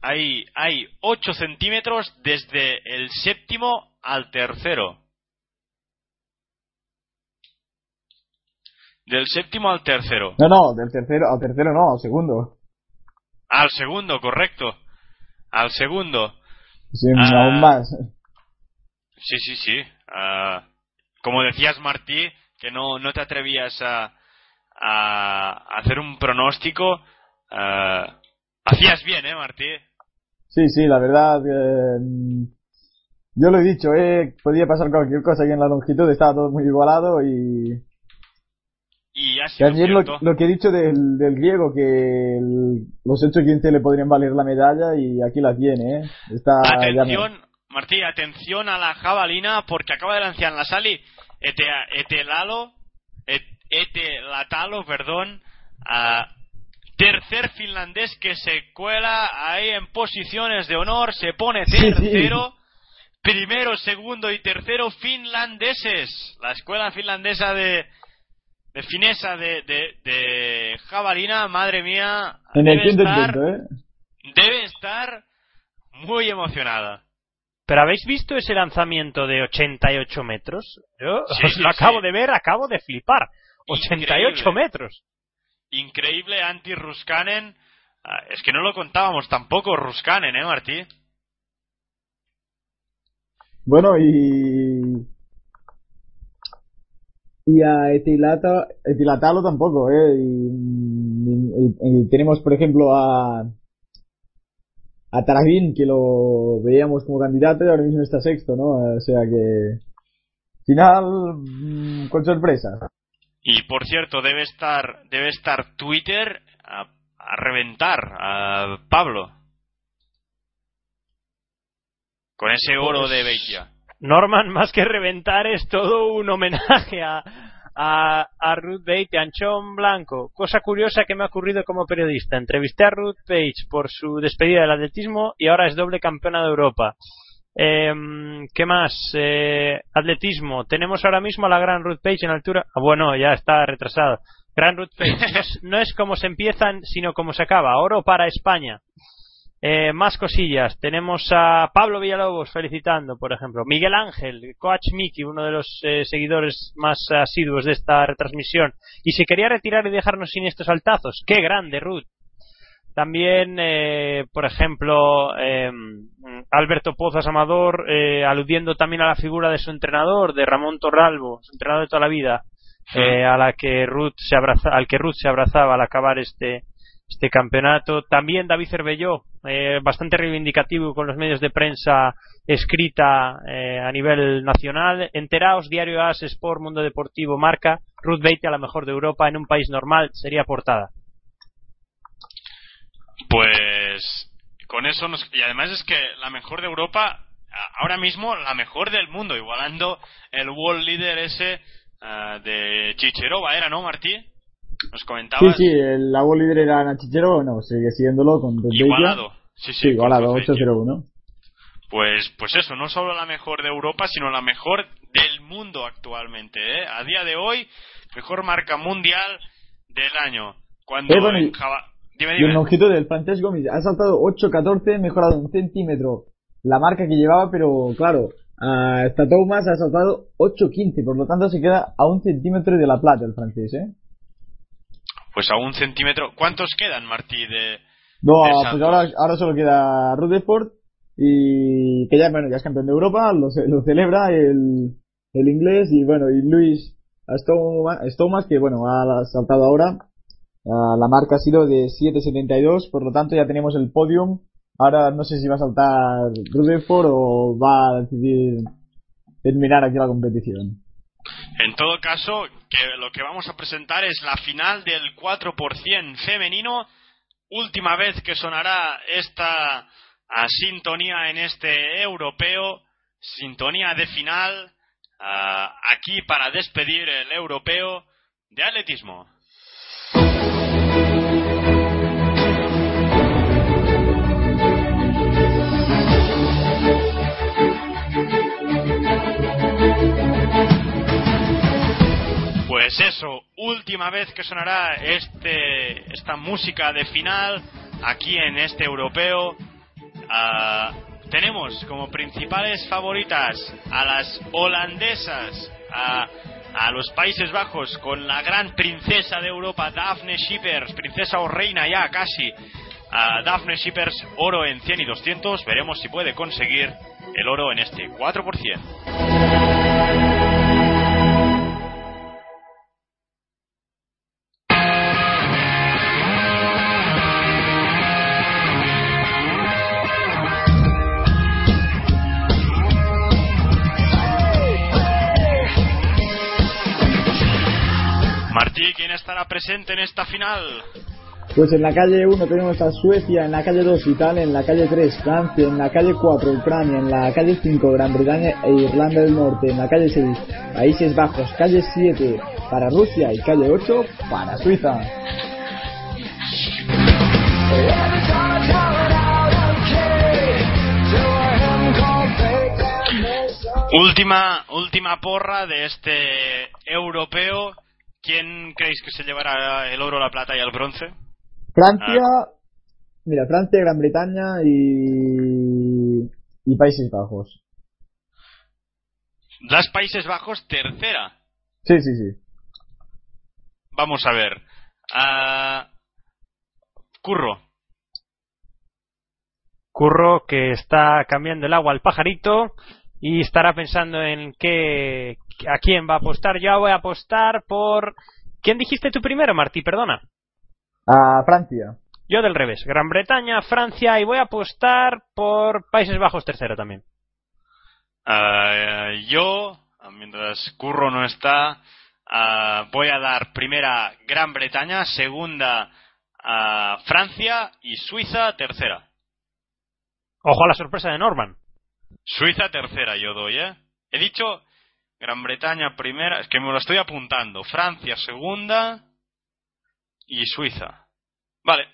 Hay, hay 8 centímetros desde el séptimo al tercero. Del séptimo al tercero. No, no, del tercero al tercero no, al segundo. Al segundo, correcto. Al segundo. Sí, Ah. aún más. Sí, sí, sí. Ah, como decías, Martí, que no, no te atrevías a, a hacer un pronóstico. ah, hacías bien, ¿eh, Martí? Sí, sí, la verdad, eh, yo lo he dicho, eh, podía pasar cualquier cosa aquí en la longitud, estaba todo muy igualado y Y ha sido también lo, que he dicho del, del griego, que el- los 8-15 le podrían valer la medalla y aquí la tiene, eh. Está me- Atención, Martí, atención a la jabalina porque acaba de lanzar en la sali ete, etelalo, et, etelatalo, perdón, a tercer finlandés que se cuela ahí en posiciones de honor, se pone Sí, sí. tercero, primero, segundo y tercero finlandeses, la escuela finlandesa de de finesa de, de, de jabalina, madre mía, en el debe quinto estar, intento, eh. debe estar muy emocionada. ¿Pero habéis visto ese lanzamiento de 88 metros? Yo Sí, os sí, lo acabo sí. de ver, acabo de flipar. 88 Increíble. metros. Increíble anti Ruskanen. Ah, es que no lo contábamos tampoco Ruskanen, ¿eh, Martí? Bueno, y. Y a Etilata, Etilatalo tampoco, ¿eh? Y, y- y tenemos, por ejemplo, a. A Taragín, que lo veíamos como candidato y ahora mismo está sexto, ¿no? O sea que. Final, mm, con sorpresa. Y por cierto, debe estar, debe estar Twitter a, a reventar a Pablo. Con ese oro Pues- de Beitia. Norman, más que reventar, es todo un homenaje a, a, a Ruth a Anchón Blanco. Cosa curiosa que me ha ocurrido como periodista. Entrevisté a Ruth Page por su despedida del atletismo y ahora es doble campeona de Europa. Em, ¿Qué más? Eh, atletismo. Tenemos ahora mismo a la gran Ruth Page en altura. Ah, bueno, ya está retrasado. Gran Ruth Page. No es como se empiezan, sino como se acaba. Oro para España. Eh, más cosillas. Tenemos a Pablo Villalobos felicitando, por ejemplo. Miguel Ángel, Coach Miki, uno de los eh, seguidores más asiduos de esta retransmisión. Y se quería retirar y dejarnos sin estos altazos. ¡Qué grande, Ruth! También, eh, por ejemplo, eh, Alberto Pozas Amador, eh, aludiendo también a la figura de su entrenador, de Ramón Torralbo, su entrenador de toda la vida, eh, a la que Ruth se abraza, al que Ruth se abrazaba al acabar este, este campeonato. También David Cervelló, eh, bastante reivindicativo con los medios de prensa escrita eh, a nivel nacional. Enteraos, Diario As, Sport, Mundo Deportivo, Marca, Ruth Beite a la mejor de Europa en un país normal sería portada. Pues con eso nos... Y además es que la mejor de Europa, ahora mismo la mejor del mundo, igualando el world leader ese ah, de Chicherova, ¿era, no, Martí? Nos Sí, comentabas. sí, el la líder era Nachichero, no, sigue siguiéndolo con. Igualado. Sí, sí, Sí, igualado, con Ruth Beitia. 8-0-1. Pues, pues eso, no solo la mejor de Europa, sino la mejor del mundo actualmente. ¿eh? A día de hoy, mejor marca mundial del año. Cuando Eh, bueno, y- en Java- Dime, Y dime. el longitud del francés Gómez ha saltado 8-14, mejorado un centímetro la marca que llevaba, pero claro, hasta Thomas ha saltado 8-15, por lo tanto se queda a un centímetro de la plata el francés, ¿eh? Pues a un centímetro. ¿Cuántos quedan, Martí? De... No, pues ahora, ahora solo queda Rutherford y que ya, bueno, ya es campeón de Europa, lo, lo celebra el, el inglés y bueno, y Luis Stoma- Stomas, que bueno, ha saltado ahora. Ah, la marca ha sido de 7.72, por lo tanto ya tenemos el podium. Ahora no sé si va a saltar Rutherford o va a decidir terminar aquí la competición. En todo caso, que lo que vamos a presentar es la final del 4% femenino. Última vez que sonará esta sintonía en este europeo. Sintonía de final. ah, aquí para despedir el europeo de atletismo. Pues eso, última vez que sonará este esta música de final aquí en este europeo. Ah, tenemos como principales favoritas a las holandesas, a los Países Bajos con la gran princesa de Europa, Daphne Shippers, princesa o reina ya casi. A Daphne Shippers, oro en 100 y 200. Veremos si puede conseguir el oro en este 4%. ¿Quién estará presente en esta final? Pues en la calle 1 tenemos a Suecia, en la calle 2 Italia, en la calle 3 Francia, en la calle 4 Ucrania, en la calle 5 Gran Bretaña e Irlanda del Norte, en la calle 6 Países Bajos, calle 7 para Rusia y calle 8 para Suiza. Última, última porra de este europeo. ¿Quién creéis que se llevará el oro, la plata y el bronce? Francia, mira, Francia, Gran Bretaña y, y Países Bajos. Las Países Bajos, tercera. Sí, sí, sí. Vamos a ver. Ah, Curro. Curro que está cambiando el agua al pajarito y estará pensando en qué a quién va a apostar. Yo voy a apostar por ¿Quién dijiste tú primero, Martí? Perdona. A Francia. Yo del revés. Gran Bretaña, Francia y voy a apostar por Países Bajos tercero también. Ah, yo, mientras Curro no está, ah, voy a dar primera Gran Bretaña, segunda a Francia y Suiza tercera. Ojo a la sorpresa de Norman. Suiza tercera yo doy, ¿eh? He dicho Gran Bretaña primera, es que me lo estoy apuntando. Francia segunda y Suiza. Vale,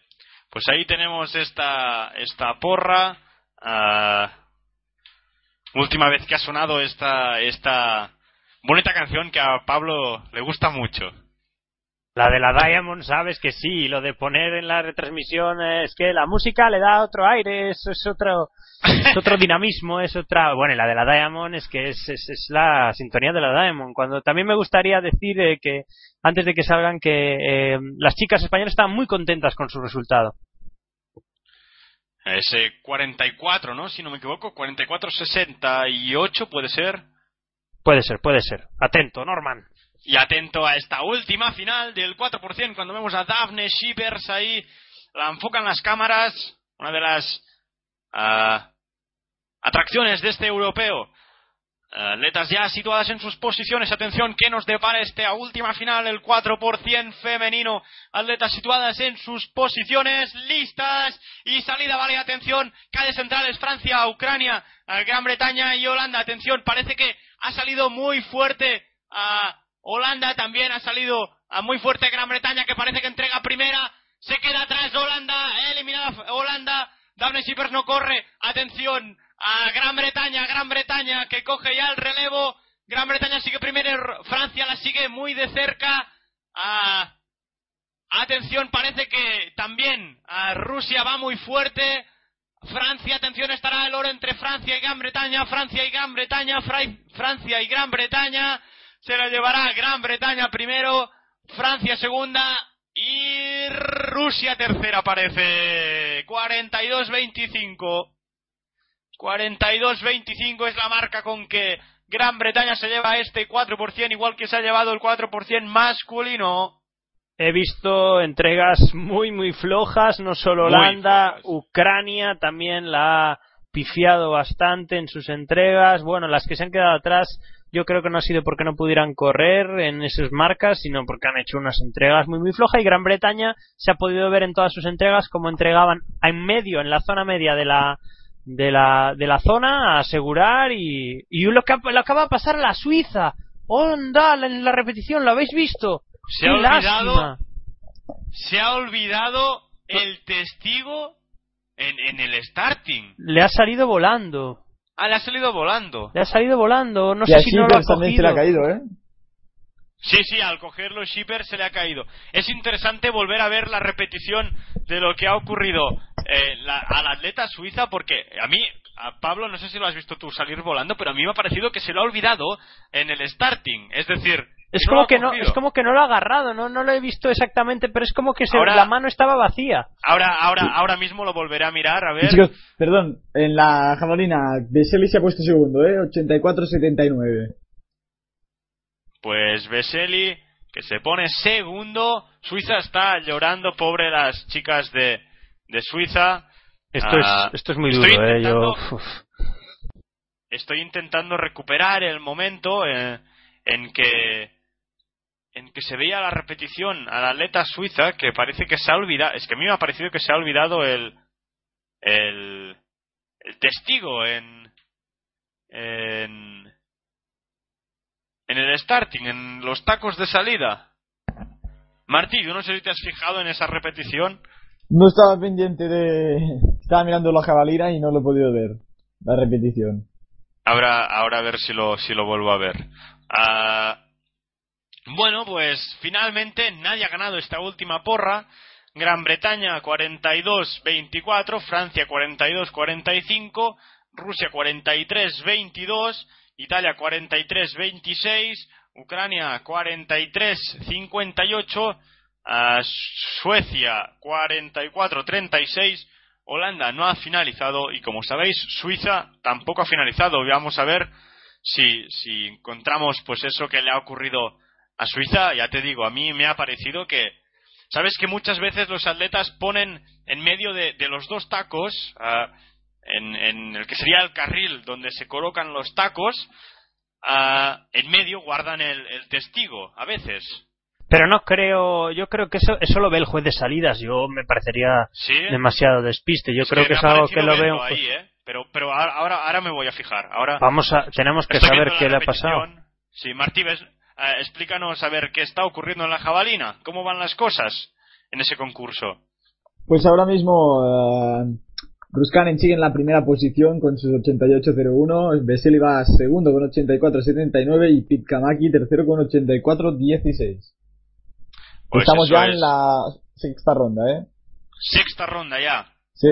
pues ahí tenemos esta, esta porra. ah, última vez que ha sonado esta, esta bonita canción que a Pablo le gusta mucho. La de la Diamond, sabes que sí, lo de poner en la retransmisión es que la música le da otro aire, eso es otro, es otro dinamismo, es otra. Bueno, y la de la Diamond es que es, es, es la sintonía de la Diamond. Cuando también me gustaría decir eh, que antes de que salgan que eh, las chicas españolas están muy contentas con su resultado. Ese 44, ¿no? Si no me equivoco, 44-68 puede ser. Puede ser, puede ser. Atento, Norman. Y atento a esta última final del 4%, cuando vemos a Daphne Shippers ahí, la enfocan las cámaras, una de las ah, atracciones de este europeo. Atletas ya situadas en sus posiciones. Atención, que nos depara esta última final, el 4% femenino. Atletas situadas en sus posiciones, listas y salida. Vale, atención, calles centrales, Francia, Ucrania, Gran Bretaña y Holanda. Atención, parece que ha salido muy fuerte a Holanda, también ha salido a muy fuerte Gran Bretaña, que parece que entrega primera. Se queda atrás Holanda, eliminada Holanda. Daphne Shippers no corre. Atención a Gran Bretaña, Gran Bretaña que coge ya el relevo. Gran Bretaña sigue primero, Francia la sigue muy de cerca. Ah, atención, parece que también a Rusia va muy fuerte. Francia, atención, estará el oro entre Francia y Gran Bretaña. Francia y Gran Bretaña, Fra- Francia y Gran Bretaña. Se la llevará Gran Bretaña primero, Francia segunda y Rusia tercera parece. 42-25. 42-25 es la marca con que Gran Bretaña se lleva este 4%, igual que se ha llevado el 4% masculino. He visto entregas muy, muy flojas, no solo Holanda. Ucrania también la ha pifiado bastante en sus entregas. Bueno, las que se han quedado atrás, yo creo que no ha sido porque no pudieran correr en esas marcas, sino porque han hecho unas entregas muy, muy flojas. Y Gran Bretaña se ha podido ver en todas sus entregas como entregaban en medio, en la zona media de la, de la, de la zona a asegurar y, y lo que le acaba de pasar a la Suiza. ¡Onda! En la repetición, ¿lo habéis visto? Se ha ¡Qué olvidado, lástima! se ha olvidado el testigo en, en el starting. Le ha salido volando. Ah, le ha salido volando. Le ha salido volando. No y sé a si no lo ha también se le ha cogido. caído, ¿eh? Sí, sí, al cogerlo el shipper se le ha caído. Es interesante volver a ver la repetición de lo que ha ocurrido eh, la- al atleta suiza porque a mí, a Pablo, no sé si lo has visto tú salir volando, pero a mí me ha parecido que se lo ha olvidado en el starting. Es decir, Es No como que no, es como que no lo ha agarrado, no, no lo he visto exactamente, pero es como que se- Ahora- la mano estaba vacía. Ahora, ahora, ahora mismo lo volveré a mirar, a ver. chicos, perdón, en la jabalina, Vesely se ha puesto segundo, ¿eh? 84-79. Pues Veseli, que se pone segundo. Suiza está llorando, pobre las chicas de, de Suiza. Esto, Ah, es, esto es muy estoy duro, eh. Yo. Estoy intentando recuperar el momento eh, en que en que se veía la repetición al atleta suiza que parece que se ha olvidado. Es que a mí me ha parecido que se ha olvidado el el, el testigo en en en el starting, en los tacos de salida. Martí, yo no sé si te has fijado en esa repetición. No estaba pendiente de... Estaba mirando la jabalina y no lo he podido ver. La repetición. Ahora, ahora a ver si lo, si lo vuelvo a ver. Ah, bueno, pues finalmente nadie ha ganado esta última porra. Gran Bretaña 42-24, Francia 42-45, Rusia 43-22, Italia 43-26, Ucrania 43-58, ah, Suecia 44-36, Holanda no ha finalizado y como sabéis Suiza tampoco ha finalizado. Vamos a ver si, si encontramos pues eso que le ha ocurrido a Suiza. Ya te digo, a mí me ha parecido que sabes que muchas veces los atletas ponen en medio de, de los dos tacos, ah, en, en el que sería el carril donde se colocan los tacos, ah, en medio guardan el, el testigo a veces. Pero no creo, yo creo que eso, eso lo ve el juez de salidas. Yo me parecería ¿Sí? demasiado despiste. Yo Es creo que, es algo que lo veo. ahí, ¿eh? Pero, pero ahora, ahora, me voy a fijar. Ahora Vamos a, tenemos que saber qué le ha pasado. Sí, Martí, ves, eh, explícanos a ver qué está ocurriendo en la jabalina. ¿Cómo van las cosas en ese concurso? Pues ahora mismo eh, Ruskanen sigue en la primera posición con sus 88.01, Vesely va segundo con 84.79 y Pitkamaki tercero con 84.16. Pues Estamos ya es. en la sexta ronda, ¿eh? Sexta ronda ya. Sí.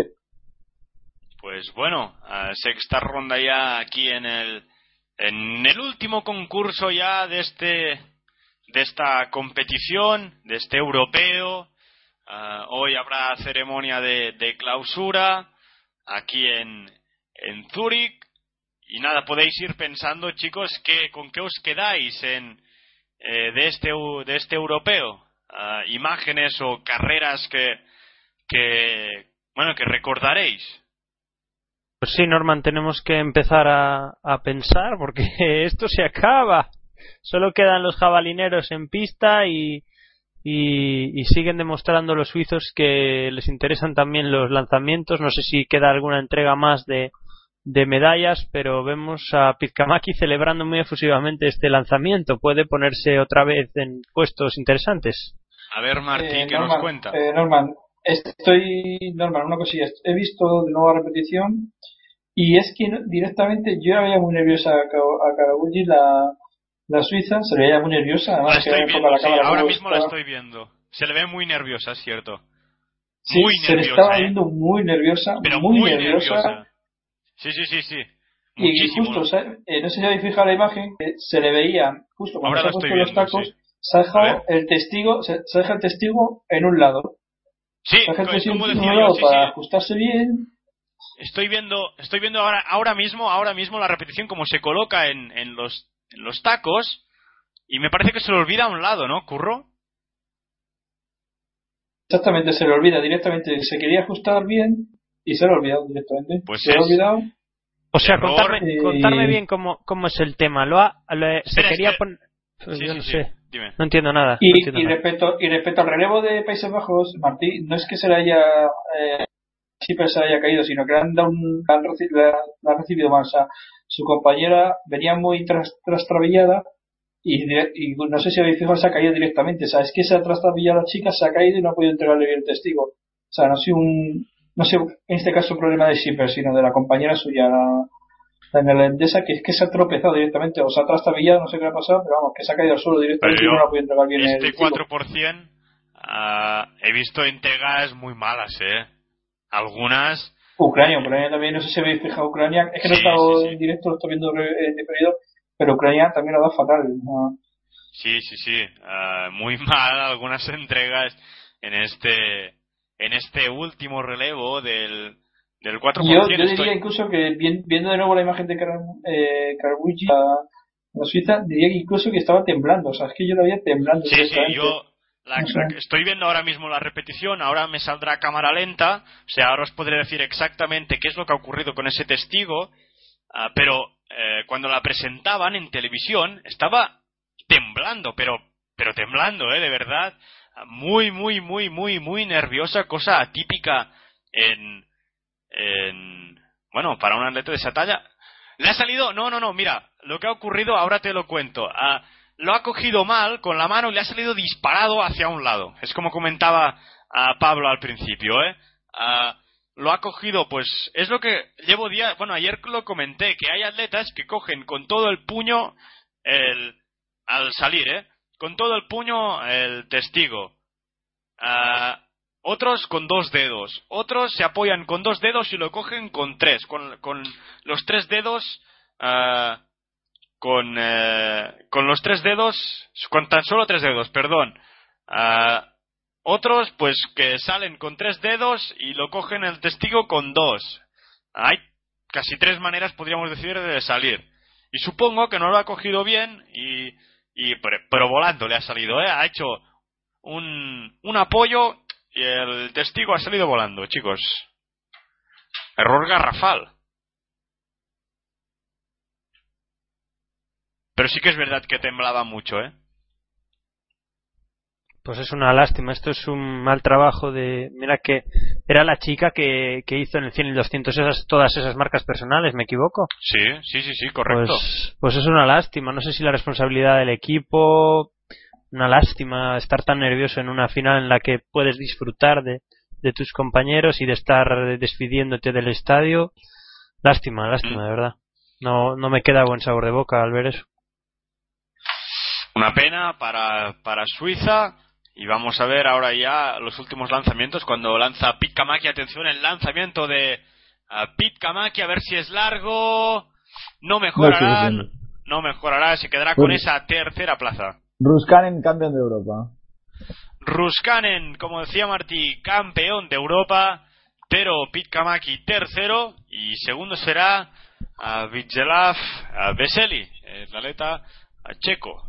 Pues bueno, eh, sexta ronda ya aquí en el en el último concurso ya de este de esta competición, de este europeo. Ah, hoy habrá ceremonia de, clausura aquí en en Zúrich. Y nada podéis ir pensando chicos que con qué os quedáis en eh, de este de este europeo. Ah, imágenes o carreras que bueno que recordaréis Pues sí, Norman, tenemos que empezar a, a pensar porque esto se acaba. Solo quedan los jabalineros en pista y, y, y siguen demostrando los suizos que les interesan también los lanzamientos. No sé si queda alguna entrega más de, de medallas, pero vemos a Pizkamaki celebrando muy efusivamente este lanzamiento. Puede ponerse otra vez en puestos interesantes. A ver, Martín, Eh, ¿qué Norman, nos cuenta? eh, Norman, estoy, Norman, una cosilla. He visto de nuevo la repetición y es que directamente yo la veía muy nerviosa a, Ka- a Karaguchi, la, la suiza, se le veía muy nerviosa. la Además, que estoy viendo, la sí, ahora mismo la estoy viendo. Se le ve muy nerviosa, es cierto. Sí, muy se le estaba ¿eh? viendo muy nerviosa, Pero muy, muy, nerviosa. nerviosa. Sí, sí, sí, sí. Y justo, ¿sabes? Eh, no sé si habéis fijado la imagen, que se le veía, justo cuando Ahora se ha puesto los tacos, sí. se ha dejado el testigo, se, se deja el testigo en un lado. Sí, como decía yo, sí, para sí. ajustarse bien. Estoy viendo, estoy viendo ahora, ahora mismo, ahora mismo la repetición como se coloca en, en los, en los tacos y me parece que se le olvida a un lado, ¿no, Curro? Exactamente, se le olvida directamente. Se quería ajustar bien y se le ha olvidado directamente. Pues se le ha es- olvidado. O sea, Error. contarme, Eh, contarme bien cómo, cómo es el tema. Lo ha, lo- se Espera, quería poner. Sí, yo sí, no sí. sé. Dime. No entiendo nada. no Y, entiendo y nada. respecto y respecto al relevo de Países Bajos, Martí, no es que se le haya eh, siempre se le haya caído, sino que le han, dado un, le han recibido, le ha- le ha recibido mal. O sea, su compañera venía muy tras, trastrabillada y, y no sé si habéis fijado, se ha caído directamente. O sea, es que esa trastrabillada chica se ha caído y no ha podido entregarle bien el testigo. O sea, no ha sido un, no sé, en este caso un problema de Shipper, sino de la compañera suya, la, la neerlandesa, que es que se ha tropezado directamente, o se ha trastabillado, no sé qué le ha pasado, pero vamos, que se ha caído al suelo directamente y no la ha podido entregar bien el Este testigo. 4% ah, he visto entregas muy malas, ¿eh? Algunas Ucrania, Ucrania también, no sé si habéis fijado Ucrania, es que no he estado sí, sí. en directo, lo estoy viendo re- en diferido, pero Ucrania también lo da fatal. ¿no? Sí, sí, sí. Ah, muy mal algunas entregas en este en este último relevo del, del 4%. Yo, yo diría incluso que viendo de nuevo la imagen de Car eh, la, Suiza, diría que incluso que estaba temblando. O sea, es que yo lo había temblando. Sí, sí, yo estoy viendo ahora mismo la repetición, ahora me saldrá cámara lenta, o sea, ahora os podré decir exactamente qué es lo que ha ocurrido con ese testigo, ah, pero eh, cuando la presentaban en televisión estaba temblando, pero, pero temblando, ¿eh? De verdad, muy, muy, muy, muy, muy nerviosa, cosa atípica en, en, bueno, para un atleta de esa talla. ¿Le ha salido? No, no, no, mira, lo que ha ocurrido ahora te lo cuento. Ah, lo ha cogido mal con la mano y le ha salido disparado hacia un lado. Es como comentaba a Pablo al principio, ¿eh? Ah, lo ha cogido, pues es lo que llevo días, bueno, ayer lo comenté, que hay atletas que cogen con todo el puño el, al salir, ¿eh? Con todo el puño el testigo. Ah, otros con dos dedos. Otros se apoyan con dos dedos y lo cogen con tres. Con, con los tres dedos. Uh, con, eh, con los tres dedos. Con tan solo tres dedos, perdón. Uh, otros, pues que salen con tres dedos y lo cogen el testigo con dos. Hay casi tres maneras, podríamos decir, de salir. Y supongo que no lo ha cogido bien y, y pero, volando le ha salido, ¿eh? Ha hecho un, un apoyo y el testigo ha salido volando, chicos. Error garrafal. Pero sí que es verdad que temblaba mucho, ¿eh? Pues es una lástima, esto es un mal trabajo de... Mira que era la chica que, que hizo en el 100 y el 200 esas, todas esas marcas personales, ¿me equivoco? Sí, sí, sí, sí, correcto. Pues, pues es una lástima, no sé si la responsabilidad del equipo, una lástima estar tan nervioso en una final en la que puedes disfrutar de, de tus compañeros y de estar despidiéndote del estadio. Lástima, lástima, de verdad. No, no me queda buen sabor de boca al ver eso. Una pena para, para Suiza. Y vamos a ver ahora ya los últimos lanzamientos. Cuando lanza Pit Kamaki, atención, el lanzamiento de uh, Pit Kamaki, a ver si es largo. No mejorará. No, mejorará, se quedará con esa tercera plaza. Ruskanen campeón de Europa. Ruskanen, como decía Martí, campeón de Europa, pero Pit Kamaki tercero y segundo será a Vigelav a Veseli, el atleta checo.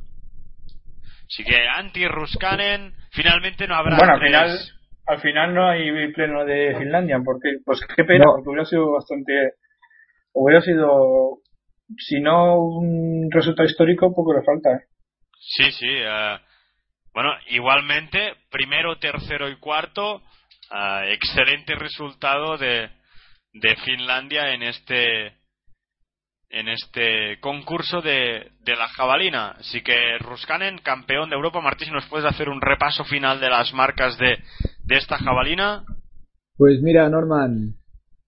Así que anti-Ruskanen, finalmente no habrá. Bueno, al final, al final no hay pleno de Finlandia, porque, pues qué pena, porque hubiera sido bastante. Hubiera sido, si no un resultado histórico, poco le falta. ¿eh? Sí, sí. Uh, bueno, igualmente, primero, tercero y cuarto, uh, excelente resultado de, de Finlandia en este en este concurso de, de la jabalina. Así que Ruskanen, campeón de Europa. Martín, ¿nos puedes hacer un repaso final de las marcas de, de esta jabalina? Pues mira, Norman,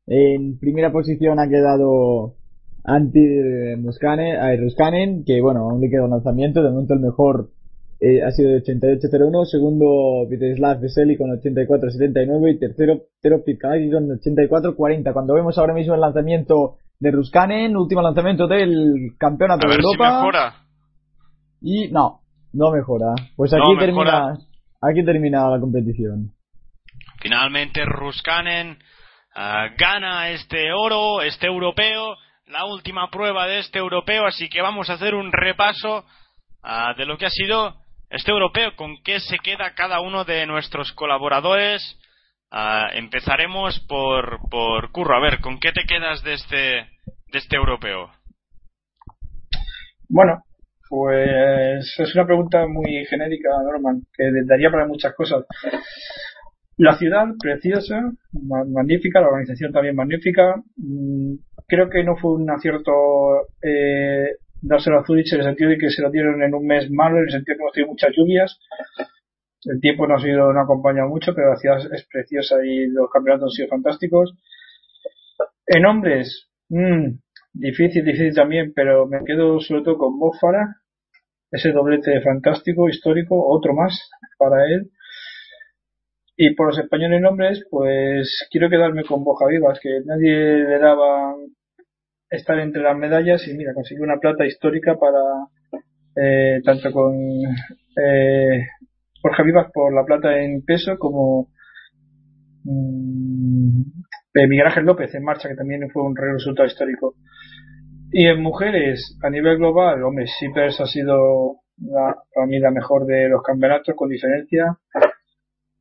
en primera posición ha quedado anti Muscane, a Ruskanen, que bueno, aún le queda un lanzamiento, de momento el mejor eh, ha sido de 88-01, segundo Viteslav Veseli con 84-79 y tercero Tero Pitkalaki con 84-40. Cuando vemos ahora mismo el lanzamiento de Ruskanen, último lanzamiento del campeonato de Europa. Y no, no mejora. Pues aquí termina, aquí termina la competición. Finalmente Ruskanen ah, gana este oro, este europeo la última prueba de este europeo, así que vamos a hacer un repaso uh, de lo que ha sido este europeo, con qué se queda cada uno de nuestros colaboradores. Uh, empezaremos por, por Curro. A ver, ¿con qué te quedas de este, de este europeo? Bueno, pues es una pregunta muy genérica, Norman, que daría para muchas cosas. La ciudad, preciosa, magnífica, la organización también magnífica. Creo que no fue un acierto eh, dárselo a Zurich en el sentido de que se lo dieron en un mes malo, en el sentido de que hemos tenido muchas lluvias. El tiempo no ha sido, no ha acompañado mucho, pero la ciudad es preciosa y los campeonatos han sido fantásticos. En hombres, mmm, difícil, difícil también, pero me quedo sobre todo con Bofara, ese doblete fantástico, histórico, otro más para él. Y por los españoles nombres, pues quiero quedarme con Boja Vivas, que nadie le daba estar entre las medallas y mira, consiguió una plata histórica para, eh, tanto con eh, Jorge Vivas por la plata en peso como mm, Miguel Ángel López en marcha, que también fue un resultado histórico. Y en mujeres, a nivel global, hombre, Sipers ha sido la, para mí la mejor de los campeonatos con diferencia.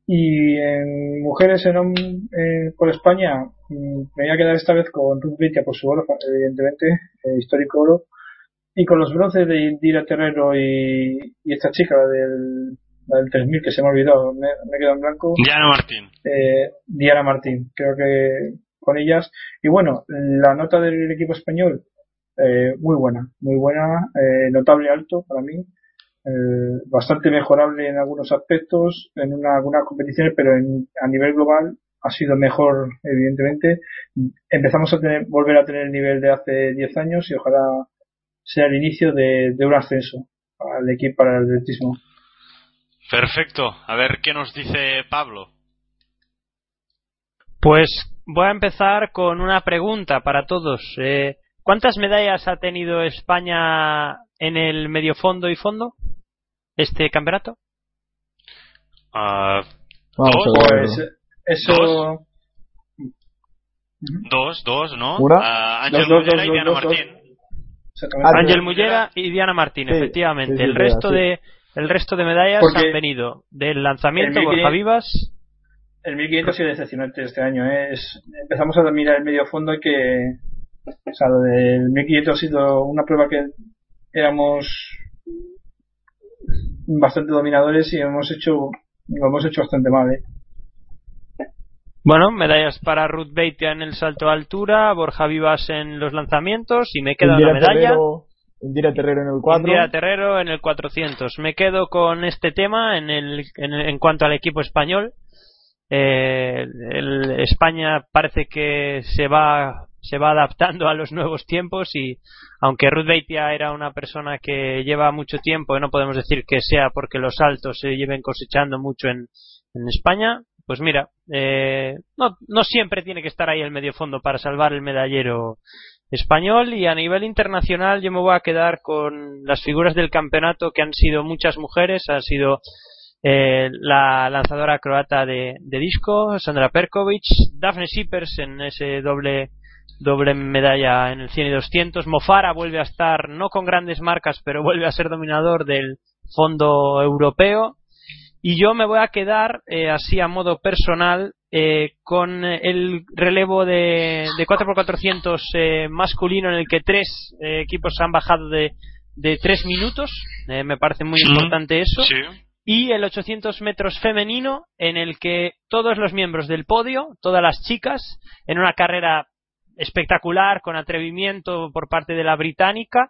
Y en mujeres en, eh, por España, mm, me voy a quedar esta vez con Ruth Vitia por su oro, evidentemente, eh, histórico oro. Y con los bronces de Indira Terrero y, y esta chica, la del, la del 3000, que se me ha olvidado, me, me he quedado en blanco. Diana Martín. Eh, Diana Martín, creo que con ellas. Y bueno, la nota del equipo español, eh, muy buena, muy buena, eh, notable alto para mí. Eh, bastante mejorable en algunos aspectos, en una, algunas competiciones, pero en, a nivel global ha sido mejor, evidentemente. Empezamos a tener, volver a tener el nivel de hace 10 años y ojalá sea el inicio de, de un ascenso al equipo para el atletismo. Perfecto. A ver qué nos dice Pablo. Pues voy a empezar con una pregunta para todos. Eh, ¿Cuántas medallas ha tenido España en el medio fondo y fondo este campeonato? Vamos ¿Dos? a ver. Pues eso. Dos. Dos, dos, ¿no? Ah, Ángel Mullera dos, y Diana. Martín. Ángel Mullera y Diana Martín, Sí, efectivamente. sí, sí, el resto sí. de el resto de medallas Porque han venido del lanzamiento el Borja 1500 Vivas. El 1500 ha sido decepcionante este año. ¿eh? Es- empezamos a mirar el medio fondo y que. O sea, lo del 1500 ha sido una prueba que éramos bastante dominadores y hemos hecho lo hemos hecho bastante mal. ¿eh? Bueno, medallas para Ruth Beitia en el salto a altura, Borja Vivas en los lanzamientos y me queda Indira una medalla. Terrero, Indira Terrero en el 4. Indira Terrero en el 400. Me quedo con este tema en, el, en, en cuanto al equipo español. Eh, el- España parece que se va se va adaptando a los nuevos tiempos y aunque Ruth Beitia era una persona que lleva mucho tiempo, no podemos decir que sea porque los saltos se lleven cosechando mucho en, España, pues mira, eh, no, no siempre tiene que estar ahí el medio fondo para salvar el medallero español. Y a nivel internacional yo me voy a quedar con las figuras del campeonato que han sido muchas mujeres, han sido eh, la lanzadora croata de, de disco, Sandra Perkovic, Daphne Sippers en ese doble doble medalla en el 100 y 200, Mofara vuelve a estar no con grandes marcas, pero vuelve a ser dominador del fondo europeo y yo me voy a quedar eh, así a modo personal eh, con el relevo de, de 4x400 eh, masculino en el que tres equipos han bajado de, de tres minutos. Me parece muy Sí. importante eso. Sí. Y el 800 metros femenino en el que todos los miembros del podio, todas las chicas, en una carrera espectacular, con atrevimiento por parte de la británica,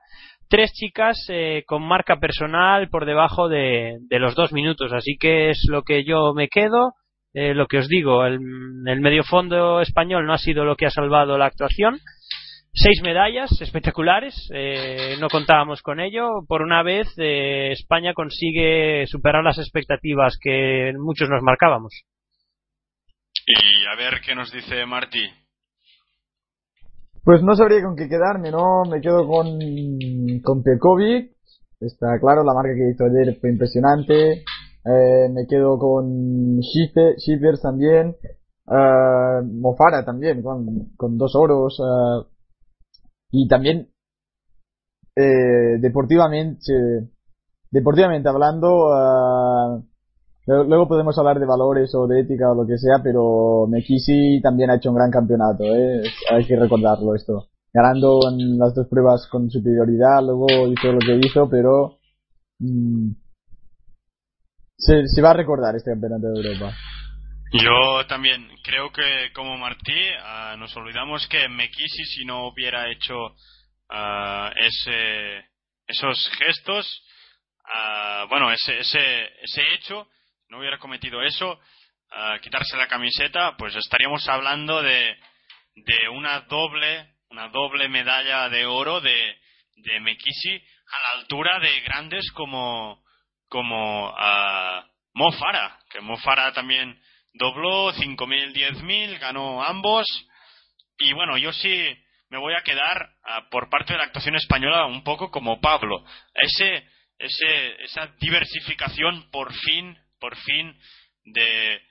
tres chicas eh, con marca personal por debajo de, los dos minutos. Así que es lo que yo me quedo. Eh, lo que os digo, el, el medio fondo español no ha sido lo que ha salvado la actuación. Seis medallas espectaculares, eh, no contábamos con ello. Por una vez, eh, España consigue superar las expectativas que muchos nos marcábamos. Y a ver qué nos dice Martí. Pues no sabría con qué quedarme, ¿no? Me quedo con, con Pekovic. Está claro, la marca que hizo ayer fue impresionante. Eh, me quedo con Schiffers también. Eh, Mofara también, con, con dos oros. eh, y también, eh, deportivamente, deportivamente hablando, luego, podemos hablar de valores o de ética o lo que sea, pero Mekisi también ha hecho un gran campeonato, ¿eh? hay que recordarlo esto. Ganando en las dos pruebas con superioridad, luego hizo lo que hizo, pero mm, se, se va a recordar este campeonato de Europa. Yo también creo que como Martí ah, nos olvidamos que Mekisi si no hubiera hecho ah, ese esos gestos ah, bueno ese ese ese hecho no hubiera cometido eso quitarse la camiseta pues estaríamos hablando de de una doble una doble medalla de oro de de Mekisi a la altura de grandes como como Mo Farah, que Mo Farah también dobló 5.000, 10.000, ganó ambos. Y bueno, yo sí me voy a quedar por parte de la actuación española un poco como Pablo. Ese, ese, esa diversificación por fin, por fin de,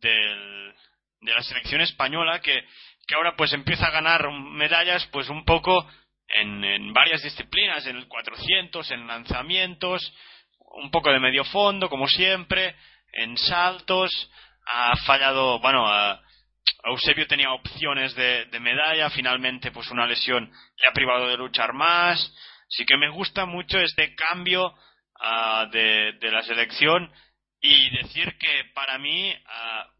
del, de la selección española que, que ahora pues empieza a ganar medallas pues un poco en, en varias disciplinas, en el 400, en lanzamientos, un poco de medio fondo como siempre, en saltos, ha fallado, bueno, a, Eusebio tenía opciones de, medalla, finalmente pues una lesión le ha privado de luchar más, así que me gusta mucho este cambio ah, de, de, la selección y decir que para mí ah,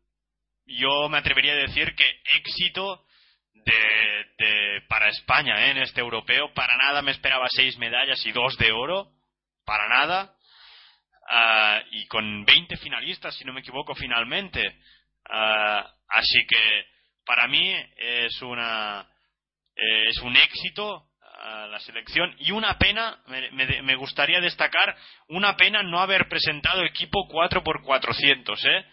yo me atrevería a decir que éxito de, para España ¿eh? en este europeo. Para nada me esperaba seis medallas y dos de oro. Para nada. Ah, y con 20 finalistas, si no me equivoco, finalmente. Ah, así que para mí es una eh, es un éxito ah, la selección y una pena me, me, gustaría destacar una pena no haber presentado equipo 4x400 ¿eh?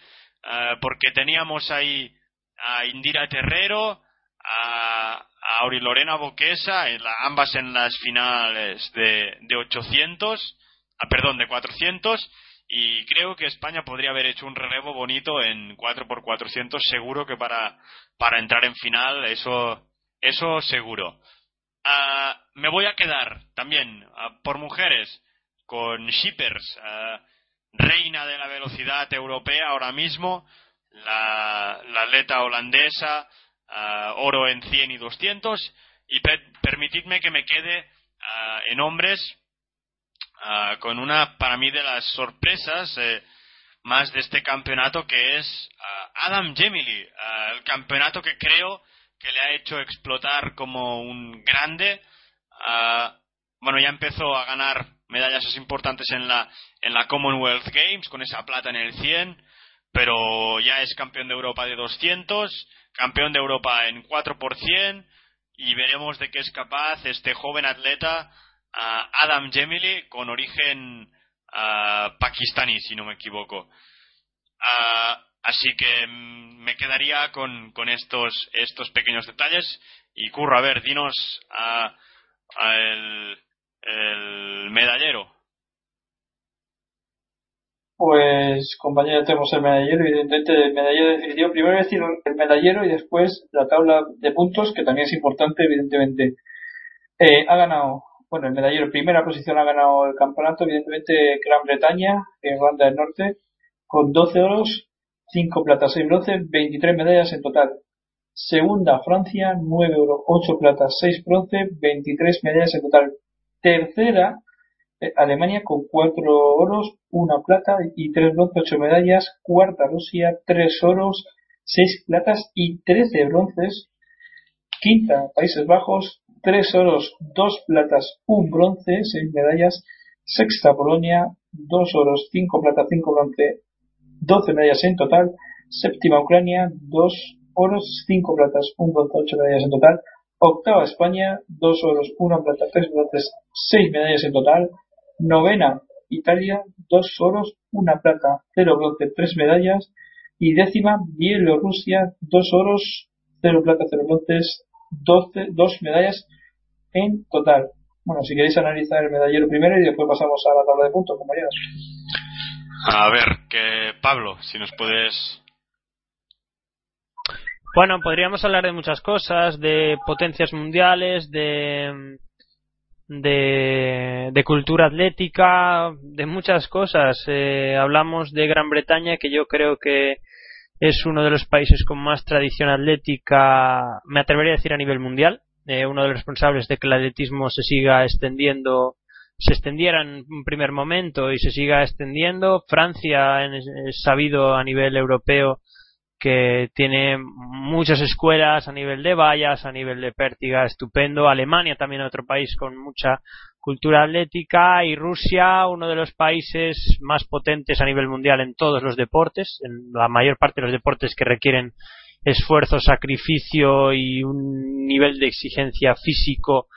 porque teníamos ahí a Indira Terrero a, a Auri Lorena Boquesa, en ambas en las finales de, de 800, ah, perdón, de 400, y creo que España podría haber hecho un relevo bonito en 4x400, seguro que para, para entrar en final, eso, eso seguro. Ah, me voy a quedar también ah, por mujeres con Shippers, reina de la velocidad europea ahora mismo, la, atleta holandesa, oro en 100 y 200 y permitidme que me quede en hombres con una para mí de las sorpresas eh, más de este campeonato que es Adam Gemili el campeonato que creo que le ha hecho explotar como un grande bueno ya empezó a ganar medallas importantes en la en la Commonwealth Games con esa plata en el 100 pero ya es campeón de Europa de 200 campeón de Europa en 4 y veremos de qué es capaz este joven atleta Adam Gemili con origen pakistaní si no me equivoco así que mm, me quedaría con, con estos estos pequeños detalles y curro a ver dinos a, el, el medallero pues, compañero, tenemos el medallero, evidentemente el medallero definitivo. Primero decir el medallero y después la tabla de puntos, que también es importante, evidentemente. Eh, ha ganado, bueno, el medallero, primera posición ha ganado el campeonato, evidentemente Gran Bretaña, Irlanda del Norte, con 12 oros, 5 platas, 6 bronces, 23 medallas en total. Segunda, Francia, 9 oros, 8 platas, 6 bronces, 23 medallas en total. Tercera, eh, Alemania con cuatro oros, una plata y tres bronces, ocho medallas. Cuarta Rusia, tres oros, seis platas y trece bronces. Quinta Países Bajos, tres oros, dos platas, un bronce, seis medallas. Sexta Polonia, dos oros, cinco platas, cinco bronce, doce medallas en total. Séptima Ucrania, dos oros, cinco platas, un bronce, ocho medallas en total. Octava España, dos oros, una plata, tres bronces, seis medallas en total. Novena Italia, dos oros, una plata, cero bronce, tres medallas. Y décima Bielorrusia, dos oros, cero plata, cero bronces, doce, dos medallas en total. Bueno, si queréis analizar el medallero primero y después pasamos a la tabla de puntos, compañeros. A ver, que Pablo, si nos puedes bueno, podríamos hablar de muchas cosas, de potencias mundiales, de de, cultura atlética, de muchas cosas. Eh, hablamos de Gran Bretaña, que yo creo que es uno de los países con más tradición atlética, me atrevería a decir a nivel mundial, eh, uno de los responsables de que el atletismo se siga extendiendo, se extendiera en un primer momento y se siga extendiendo. Francia es sabido a nivel europeo que tiene muchas escuelas a nivel de vallas, a nivel de pértiga, estupendo. Alemania también otro país con mucha cultura atlética y Rusia uno de los países más potentes a nivel mundial en todos los deportes, en la mayor parte de los deportes que requieren esfuerzo, sacrificio y un nivel de exigencia físico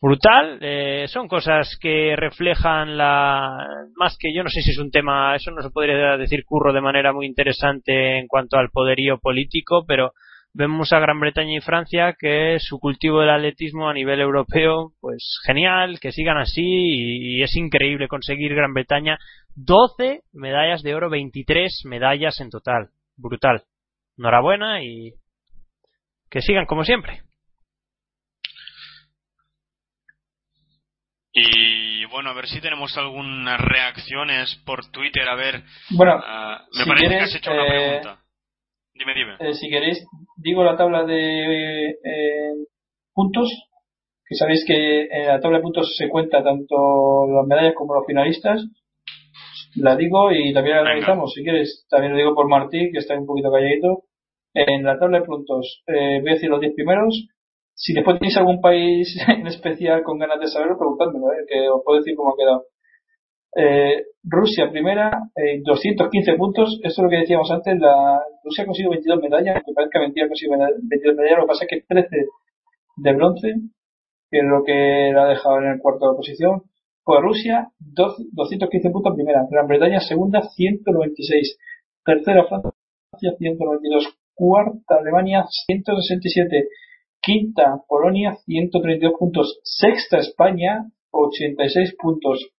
brutal. Eh, son cosas que reflejan la. Más que yo no sé si es un tema, eso no se podría decir curro de manera muy interesante en cuanto al poderío político, pero vemos a Gran Bretaña y Francia que su cultivo del atletismo a nivel europeo, pues genial, que sigan así y, es increíble conseguir Gran Bretaña 12 medallas de oro, 23 medallas en total. Brutal. Enhorabuena y que sigan como siempre. Y bueno, a ver si tenemos algunas reacciones por Twitter. A ver, bueno, ah, me parece que has hecho una eh, pregunta. Dime, dime. Eh, si queréis, digo la tabla de eh, puntos. Que sabéis que en la tabla de puntos se cuenta tanto las medallas como los finalistas. La digo y también la analizamos. Si quieres, también lo digo por Martí, que está un poquito calladito. En la tabla de puntos, voy a decir los 10 primeros si después tenéis algún país en especial con ganas de saberlo, preguntádmelo, ¿eh? que os puedo decir cómo ha quedado. Eh, Rusia primera, eh, 215 puntos. Esto es lo que decíamos antes. La, Rusia ha conseguido 22 medallas, que parezca mentira, ha conseguido 22 medallas. Lo que pasa es que 13 de bronce, que es lo que la ha dejado en el cuarto de posición. Pues Rusia, 215 puntos primera. Gran Bretaña segunda, 196. Tercera Francia, 192. Cuarta Alemania, 167 Quinta, Polonia, 132 puntos. Sexta, España, 86 puntos.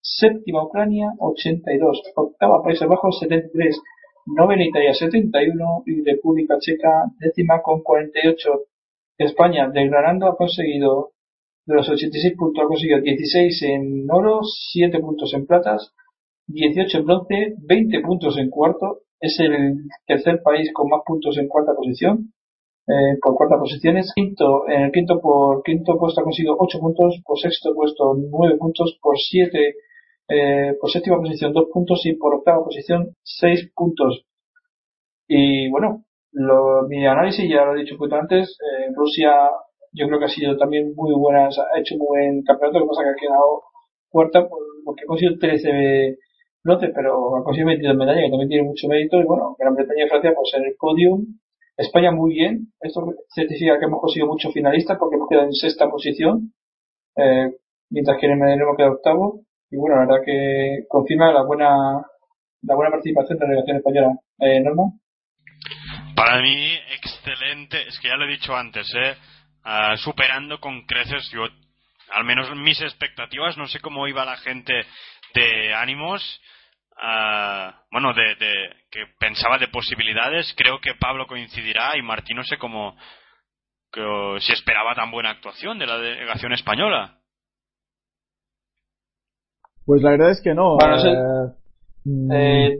Séptima, Ucrania, 82. Octava, Países Bajos, 73. Novena, Italia, 71. Y República Checa, décima con 48. España, declarando, ha conseguido, de los 86 puntos, ha conseguido 16 en oro, 7 puntos en platas, 18 en bronce, 20 puntos en cuarto. Es el tercer país con más puntos en cuarta posición eh, por cuarta posiciones. Quinto, en el quinto por quinto puesto ha conseguido 8 puntos, por sexto puesto 9 puntos, por siete, eh, por séptima posición 2 puntos y por octava posición 6 puntos. Y bueno, lo, mi análisis ya lo he dicho un poquito antes, eh, Rusia yo creo que ha sido también muy buena, ha hecho muy buen campeonato, lo que pasa que ha quedado cuarta porque ha conseguido 13 bronces, pero ha conseguido 22 medallas, que también tiene mucho mérito, y bueno, Gran Bretaña y Francia pues en el podium España muy bien. Esto significa que hemos conseguido muchos finalistas porque hemos quedado en sexta posición, eh, mientras que en el medallero hemos quedado octavo. Y bueno, la verdad que confirma la buena la buena participación de la delegación española. Eh, Norma. Para mí, excelente. Es que ya lo he dicho antes, ¿eh? Ah, superando con creces, yo, al menos mis expectativas, no sé cómo iba la gente de ánimos bueno, de, que pensaba de posibilidades. Creo que Pablo coincidirá y Martín no sé cómo, que, si esperaba tan buena actuación de la delegación española. Pues la verdad es que no. Eh, mm. eh,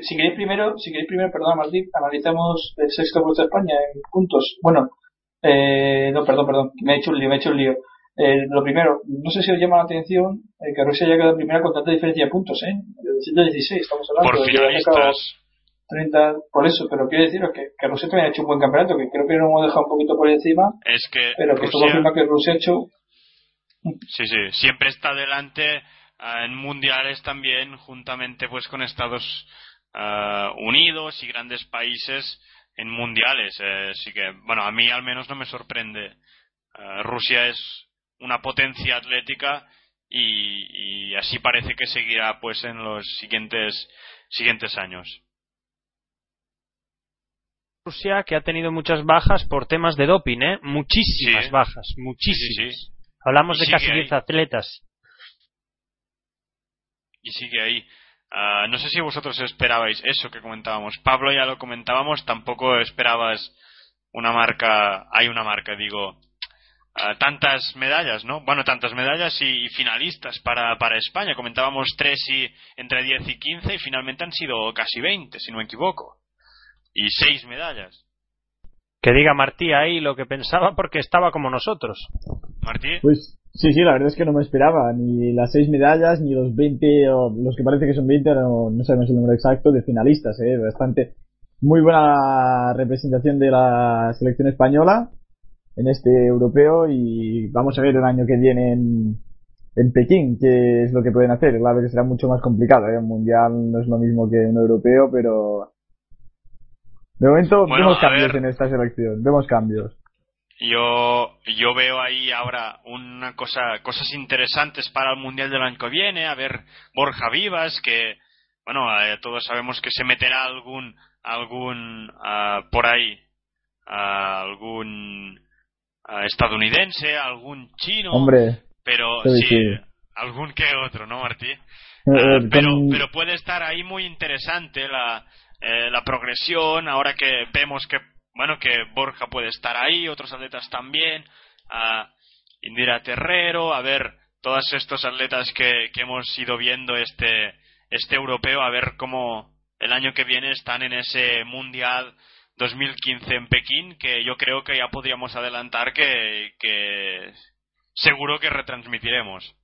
si queréis primero, si queréis primero, perdón, Martín, analizamos el sexto puesto de España en puntos. Bueno, eh, no, perdón, perdón, me he hecho un lío, me he hecho un lío. Eh, lo primero, no sé si os llama la atención eh, que Rusia haya quedado primera con tanta diferencia de puntos, ¿eh? 116, estamos hablando. Por finalistas. 30, por eso, pero quiero deciros que, que Rusia también ha hecho un buen campeonato, que creo que lo hemos dejado un poquito por encima. Es que. Pero que esto confirma que Rusia ha hecho. Sí, sí, siempre está delante ah, en mundiales también, juntamente pues con Estados ah, Unidos y grandes países en mundiales. Eh, así que, bueno, a mí al menos no me sorprende. Rusia es una potencia atlética y, así parece que seguirá pues en los siguientes siguientes años. Rusia que ha tenido muchas bajas por temas de doping, ¿eh? Muchísimas bajas, muchísimas. Hablamos de casi 10 atletas. Y sigue ahí. Ah, no sé si vosotros esperabais eso que comentábamos. Pablo ya lo comentábamos, tampoco esperabas una marca, hay una marca, digo, tantas medallas, ¿no? Bueno, tantas medallas y, finalistas para, para, España. Comentábamos tres y entre 10 y 15 y finalmente han sido casi 20, si no me equivoco. Y seis medallas. Que diga Martí ahí lo que pensaba porque estaba como nosotros. Martí. Pues sí, sí, la verdad es que no me esperaba ni las seis medallas ni los 20 o los que parece que son 20, no, no sabemos el número exacto de finalistas, ¿eh? Bastante muy buena representación de la selección española en este europeo y vamos a ver el año que viene en, en Pekín qué es lo que pueden hacer. Claro que será mucho más complicado. ¿eh? Un mundial no es lo mismo que un europeo, pero de momento vemos cambios en esta selección. Vemos cambios. Yo, yo veo ahí ahora una cosa, cosas interesantes para el mundial del año que viene. A ver, Borja Vivas, que, bueno, eh, todos sabemos que se meterá algún, algún, uh, por ahí, a algún estadounidense, algún chino, Hombre, pero sí, algún que otro, ¿no, Martí? eh, Ah, eh, pero, pero puede estar ahí muy interesante la, eh, la progresión, ahora que vemos que, bueno, que Borja puede estar ahí, otros atletas también, a Indira Terrero, a ver, todos estos atletas que, que hemos ido viendo este, este europeo, a ver cómo el año que viene están en ese Mundial 2015 en Pekín, que yo creo que ya podríamos adelantar que, que seguro que retransmitiremos.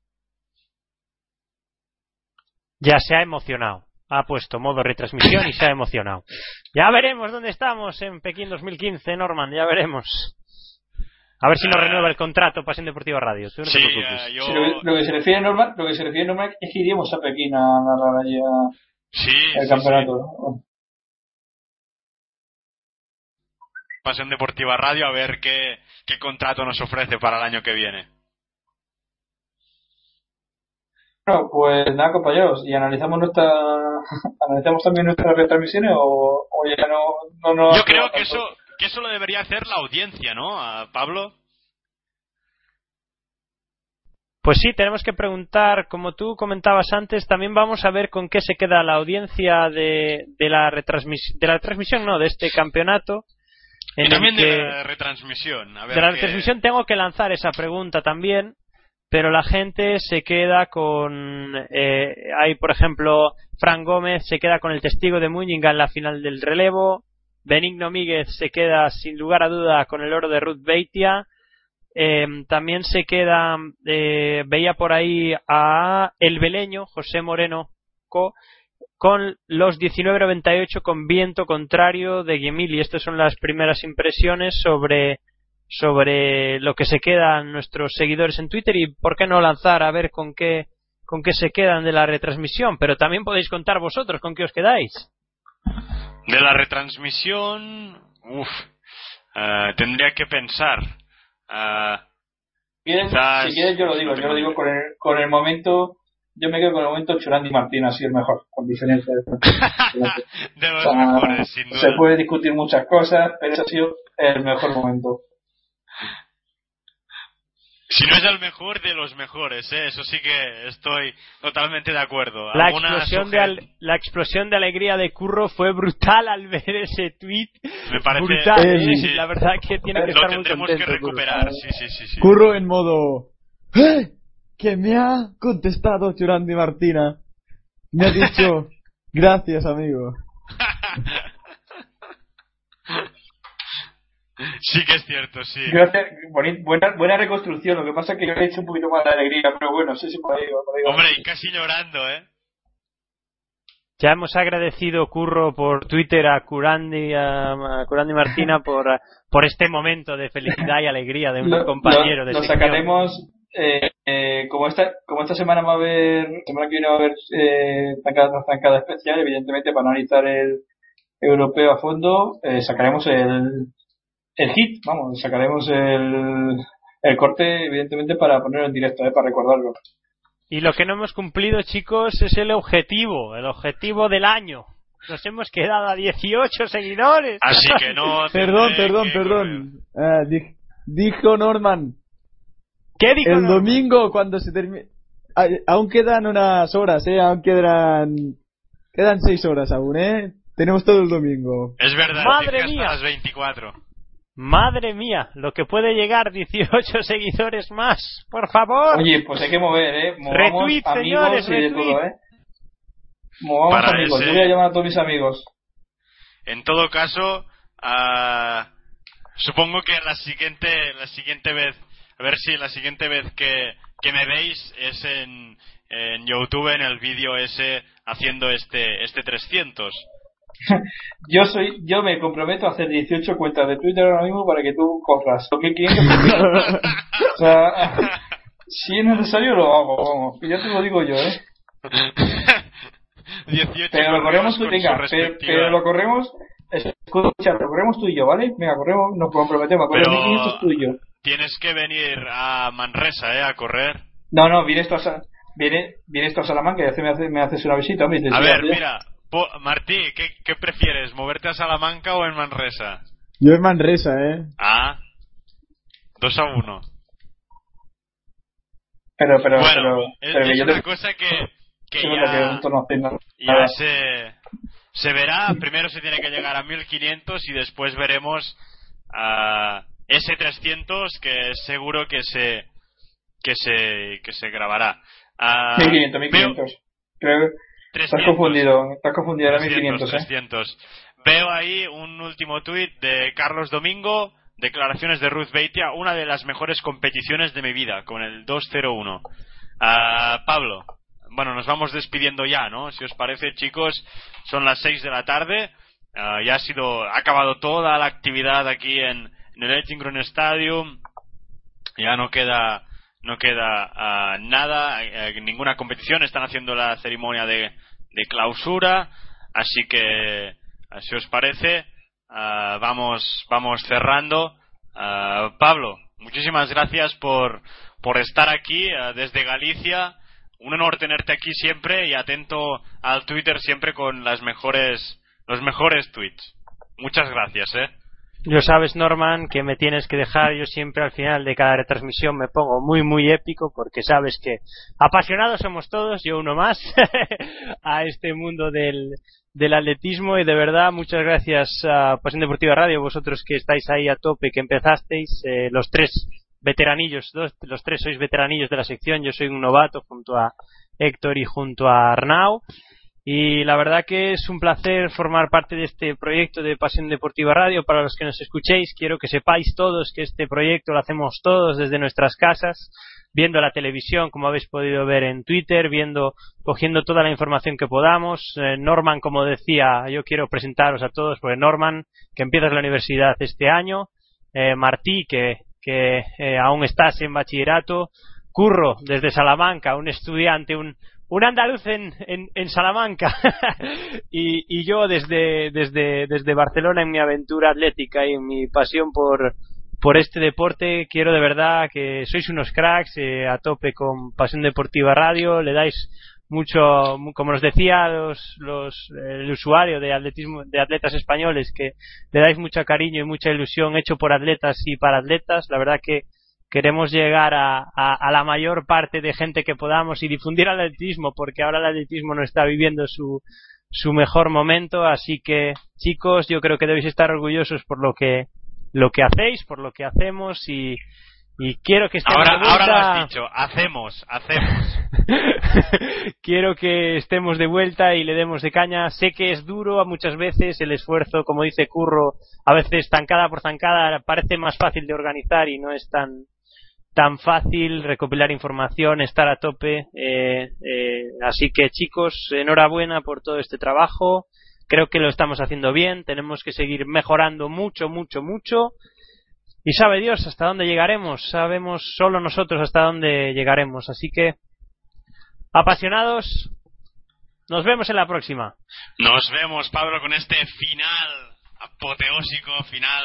Ya se ha emocionado. Ha puesto modo retransmisión y se ha emocionado. Ya veremos dónde estamos en Pekín 2015, Norman, ya veremos. A ver si nos Eh, renueva el contrato Pasión Deportiva Radio. Tú no te Sí, preocupes. yo... Sí, lo, lo que se refiere a Norman, lo que se refiere a Norman es que iríamos a Pekín a narrar allí a- Sí, el sí, campeonato. Pasión Deportiva Radio a ver qué, qué contrato nos ofrece para el año que viene. Bueno, pues nada, compañeros, y analizamos nuestra, analizamos también nuestras retransmisiones o, o ya no, no, no Yo creo que eso, que eso lo debería hacer la audiencia, ¿no? A Pablo. Pues sí, tenemos que preguntar, como tú comentabas antes, también vamos a ver con qué se queda la audiencia de, de la retransmisión, de la transmisión, no, de este campeonato. Y en el también de la retransmisión. A ver de la retransmisión tengo que lanzar esa pregunta también, pero la gente se queda con. Eh, hay, por ejemplo, Fran Gómez se queda con el testigo de Múñiga en la final del relevo. Benigno Míguez se queda, sin lugar a duda, con el oro de Ruth Beitia. Eh, también se queda, eh, veía por ahí a el beleño, José Moreno Co, con los 19.98 con viento contrario de Guimili. Estas son las primeras impresiones sobre, sobre lo que se quedan nuestros seguidores en Twitter y por qué no lanzar a ver con qué, con qué se quedan de la retransmisión. Pero también podéis contar vosotros con qué os quedáis. De la retransmisión. Uf. eh, tendría que pensar. Eh, Si quieres, Quizás- si quieres yo lo digo, yo lo digo con el, con el momento, yo me quedo con el momento Churandi Martín, ha sido el mejor, con diferencia de de los O sea, mejores, sin duda. Se puede discutir muchas cosas, pero ese ha sido el mejor momento. Si no es el mejor de los mejores, ¿eh? eso sí que estoy totalmente de acuerdo. La ¿Alguna explosión, de al- la explosión de alegría de Curro fue brutal al ver ese tweet. Me parece. brutal. ¿eh? sí. La verdad que tiene que Lo estar muy tendremos contento. que Curro. recuperar, sí, sí, sí. sí. Curro en modo... ¡Eh! Que me ha contestado Churandi Martina. Me ha dicho... Gracias, amigo. Sí que es cierto, sí. Gracias, buena, buena reconstrucción, lo que pasa es que yo le he hecho un poquito más de alegría, pero bueno, sí, sí, por ahí, por ahí. Hombre, y casi llorando, ¿eh? Ya hemos agradecido, Curro, por Twitter a Curandi, a, a Curandi Martina por, por este momento de felicidad y alegría de un Lo- compañero lo- de lo sección. sacaremos eh, eh, como esta como esta semana va a haber semana que viene va a haber eh, tras zancada especial evidentemente para analizar el europeo a fondo eh, sacaremos el el hit vamos sacaremos el el corte evidentemente para ponerlo en directo eh, para recordarlo Y lo que no hemos cumplido, chicos, es el objetivo, el objetivo del año. Nos hemos quedado a 18 seguidores. Así que no. Perdón, perdón, que perdón. Di- dijo Norman. ¿Qué dijo? El domingo cuando se termine... Aún quedan unas horas, ¿eh? Aún quedan... Quedan seis horas aún, ¿eh? Tenemos todo el domingo. Es verdad, Madre que hasta mía. las 24. Madre mía, lo que puede llegar 18 seguidores más. Por favor. oye pues hay que mover eh movamos Retweet, amigos señores, y de retweet. todo eh movamos Para amigos ese- yo voy a llamar a todos mis amigos En todo caso, ah, supongo que la siguiente, la siguiente vez, a ver si la siguiente vez que, que me veis es en, en YouTube, en el vídeo ese, haciendo este, este 300. Yo soy, yo me comprometo a hacer 18 cuentas de Twitter ahora mismo para que tú corras. Lo que o sea, si es necesario lo hago, vamos. Y ya te lo digo yo, ¿eh? 18 Pero lo corremos tú, venga, pero, pero lo corremos, escucha, lo corremos tú y yo, ¿vale? Venga, corremos, nos comprometemos, Pero- corremos 1500 tú y yo. Tienes que venir a Manresa, ¿eh? A correr. No, no, viene esto a, viene, viene esto a Salamanca y hace- me, hace- me haces una visita, A digo, ver, mira, po- Martí, ¿qué, ¿qué prefieres? ¿Moverte a Salamanca o en Manresa? Yo en Manresa, ¿eh? Ah, 2 a 1. Pero, pero, Bueno, pero, es, pero es yo una te- cosa que, que ya, ya se, se verá. Primero se tiene que llegar a 1500 y después veremos a S300 que seguro que se que se que se grabará. Ah, 1500, veo- 1500. Creo que estás 300. confundido, estás confundido, era 300, 1500, ¿eh? 300. Veo ahí un último tuit de Carlos Domingo, declaraciones de Ruth Beitia, una de las mejores competiciones de mi vida, con el 201. Ah, Pablo, bueno, nos vamos despidiendo ya, ¿no? Si os parece, chicos, son las 6 de la tarde, ah, ya ha sido, ha acabado toda la actividad aquí en, en el Ettingron Stadium, ya no queda no queda ah, nada eh, ninguna competición. Están haciendo la ceremonia de, de clausura. Así que si os parece ah, vamos vamos cerrando. Ah, Pablo muchísimas gracias por por estar aquí desde Galicia. Un honor tenerte aquí siempre y atento al Twitter siempre con las mejores los mejores tweets. Muchas gracias eh Yo sabes, Norman, que me tienes que dejar. Yo siempre al final de cada retransmisión me pongo muy, muy épico porque sabes que apasionados somos todos, yo uno más, a este mundo del, del atletismo y de verdad muchas gracias a Pasión Deportiva Radio, vosotros que estáis ahí a tope, que empezasteis, eh, los tres veteranillos, dos- los tres sois veteranillos de la sección, yo soy un novato junto a Héctor y junto a Arnau. Y la verdad que es un placer formar parte de este proyecto de Pasión Deportiva Radio. Para los que nos escuchéis, quiero que sepáis todos que este proyecto lo hacemos todos desde nuestras casas, viendo la televisión, como habéis podido ver en Twitter, viendo, cogiendo toda la información que podamos. Eh, Norman, como decía, yo quiero presentaros a todos, porque Norman, que empiezas la universidad este año, eh, Martí, que, que eh, aún estás en bachillerato, Curro, desde Salamanca, un estudiante, un, un andaluz en, en, en Salamanca. Y, y yo desde, desde, desde Barcelona en mi aventura atlética y en mi pasión por, por este deporte quiero de verdad que sois unos cracks eh, a tope con Pasión Deportiva Radio. Le dais mucho mu- como nos decía los, los, el usuario de atletismo de atletas españoles que le dais mucho cariño y mucha ilusión hecho por atletas y para atletas. La verdad que queremos llegar a, a, a la mayor parte de gente que podamos y difundir el atletismo porque ahora el atletismo no está viviendo su, su mejor momento. Así que chicos yo creo que debéis estar orgullosos por lo que lo que hacéis por lo que hacemos y, y quiero que estemos ahora de ahora lo vuelta- has dicho hacemos hacemos. Quiero que estemos de vuelta y le demos de caña. Sé que es duro a muchas veces el esfuerzo, como dice Curro, a veces zancada por zancada parece más fácil de organizar y no es tan tan fácil recopilar información, estar a tope. eh, eh, así que chicos, enhorabuena por todo este trabajo. Creo que lo estamos haciendo bien. Tenemos que seguir mejorando mucho, mucho, mucho. Y sabe Dios hasta dónde llegaremos. Sabemos solo nosotros hasta dónde llegaremos. Así que apasionados, nos vemos en la próxima. Nos vemos, Pablo, con este final apoteósico, final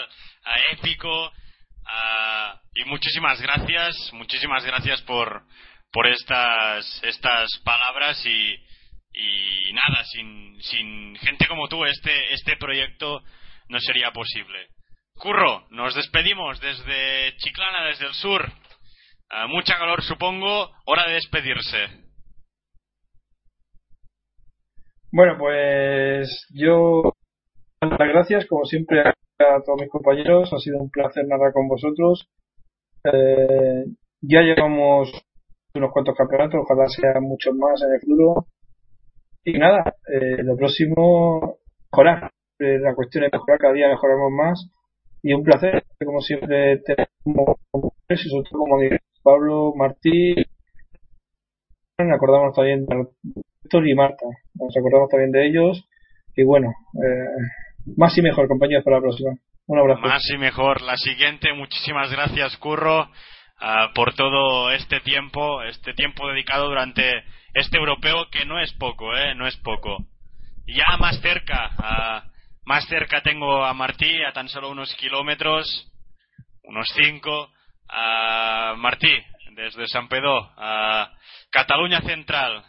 épico. Ah, y muchísimas gracias, muchísimas gracias por, por estas, estas palabras y, nada, sin, sin gente como tú, este, este proyecto no sería posible. Curro, nos despedimos desde Chiclana, desde el sur. Ah, mucha calor, supongo. Hora de despedirse. Bueno, pues yo las gracias, como siempre, a todos mis compañeros. Ha sido un placer narrar con vosotros. Eh, ya llevamos unos cuantos campeonatos, ojalá sean muchos más en el futuro. Y nada, eh, lo próximo, mejorar. Eh, la cuestión es mejorar, cada día mejoramos más. Y un placer, como siempre, tener como, como como Pablo, Martí, nos acordamos también de Héctor y Marta. Nos acordamos también de ellos. Y bueno, eh, más y mejor, compañeros, para la próxima. Un abrazo. Más y mejor. La siguiente, muchísimas gracias, Curro, ah, por todo este tiempo, este tiempo dedicado durante este europeo que no es poco, ¿eh? No es poco. Ya más cerca, ah, más cerca tengo a Martí, a tan solo unos kilómetros, unos cinco. Ah, Martí, desde San Pedro, Cataluña Central.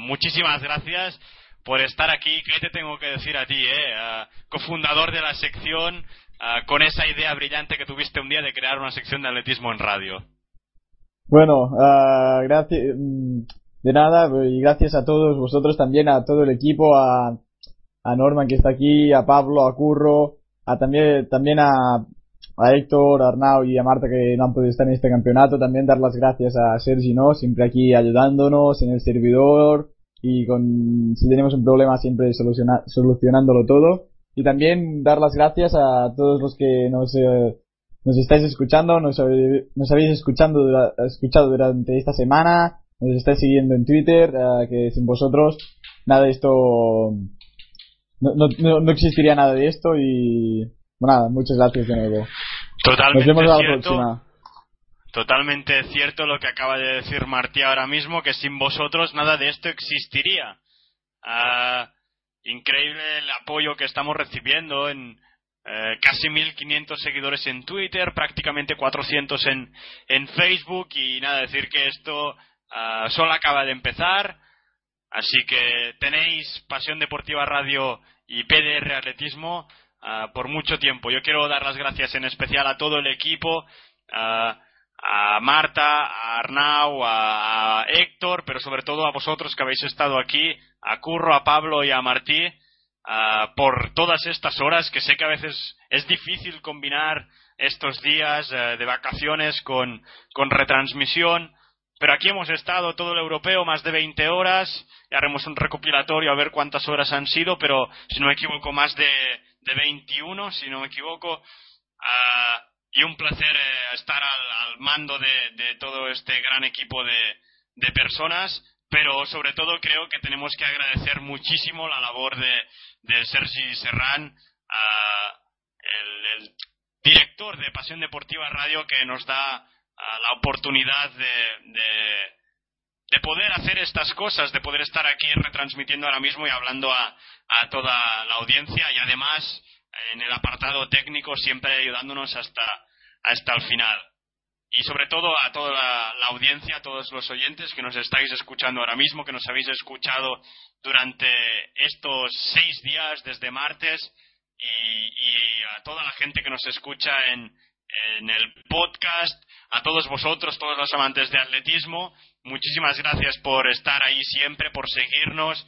Muchísimas gracias por estar aquí. ¿Qué te tengo que decir a ti, eh? Cofundador de la sección, con esa idea brillante que tuviste un día de crear una sección de atletismo en radio. Bueno, uh, gracias. Mm, de nada, y gracias a todos vosotros también, a todo el equipo, a, a Norman que está aquí, a Pablo, a Curro, a también, también a, a Héctor, a Arnau y a Marta que no han podido estar en este campeonato. También dar las gracias a Sergi, ¿no? Siempre aquí ayudándonos en el servidor y con, si tenemos un problema siempre soluciona, solucionándolo todo. Y también dar las gracias a todos los que nos, eh, nos estáis escuchando, nos, nos habéis escuchando, escuchado durante esta semana, nos estáis siguiendo en Twitter, uh, que sin vosotros nada de esto, no, no, no, existiría nada de esto y bueno, nada, muchas gracias de nuevo. Totalmente nos vemos cierto. la próxima. Totalmente cierto lo que acaba de decir Martí ahora mismo, que sin vosotros nada de esto existiría. Uh, increíble el apoyo que estamos recibiendo en, eh, casi 1.500 seguidores en Twitter, prácticamente 400 en, en Facebook y nada, decir que esto uh, solo acaba de empezar. Así que tenéis Pasión Deportiva Radio y PDR Atletismo uh, por mucho tiempo. Yo quiero dar las gracias en especial a todo el equipo, a Marta, a Arnau, a, a Héctor, pero sobre todo a vosotros que habéis estado aquí, a Curro, a Pablo y a Martí uh, por todas estas horas, que sé que a veces es difícil combinar estos días uh, de vacaciones con, con retransmisión, pero aquí hemos estado todo el europeo más de 20 horas, haremos un recopilatorio a ver cuántas horas han sido, pero si no me equivoco más de, de 21, si no me equivoco. Uh, y un placer eh, estar al, al mando de, todo este gran equipo de, personas pero sobre todo creo que tenemos que agradecer muchísimo la labor de, de Sergi Serrán, el, director de Pasión Deportiva Radio, que nos da la oportunidad de, de, de, poder hacer estas cosas, de poder estar aquí retransmitiendo ahora mismo y hablando a toda la audiencia. Y además en el apartado técnico siempre ayudándonos hasta, hasta el final. Y sobre todo a toda la, audiencia, a todos los oyentes que nos estáis escuchando ahora mismo, que nos habéis escuchado durante estos seis días desde martes y, a toda la gente que nos escucha en el podcast, a todos vosotros, todos los amantes de atletismo, muchísimas gracias por estar ahí siempre, por seguirnos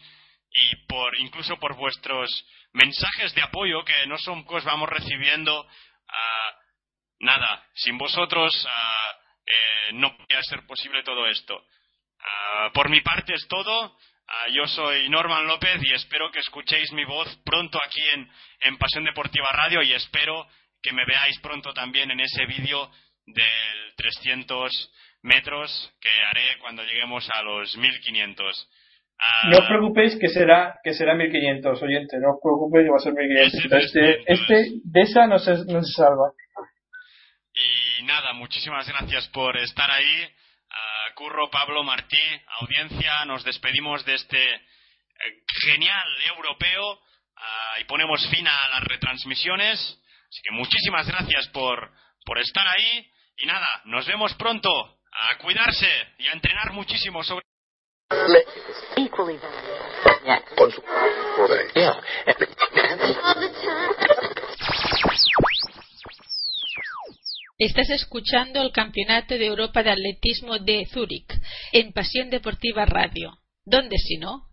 y por incluso por vuestros mensajes de apoyo que no son pues vamos recibiendo uh, nada, sin vosotros uh, eh, no podría ser posible todo esto. Uh, por mi parte es todo. Yo soy Norman López y espero que escuchéis mi voz pronto aquí en, en Pasión Deportiva Radio y espero que me veáis pronto también en ese vídeo del 300 metros que haré cuando lleguemos a los 1500. Uh, no os preocupéis que será que será 1500, oyente, no os preocupéis que va a ser 1500. Este, este, de esa no se, no se salva. Y nada, muchísimas gracias por estar ahí. Uh, Curro, Pablo, Martí, audiencia, nos despedimos de este eh, genial europeo uh, y ponemos fin a las retransmisiones. Así que muchísimas gracias por, por estar ahí. Y nada, nos vemos pronto. A cuidarse y a entrenar muchísimo sobre. Estás escuchando el Campeonato de Europa de Atletismo de Zúrich en Pasión Deportiva Radio. ¿Dónde si no?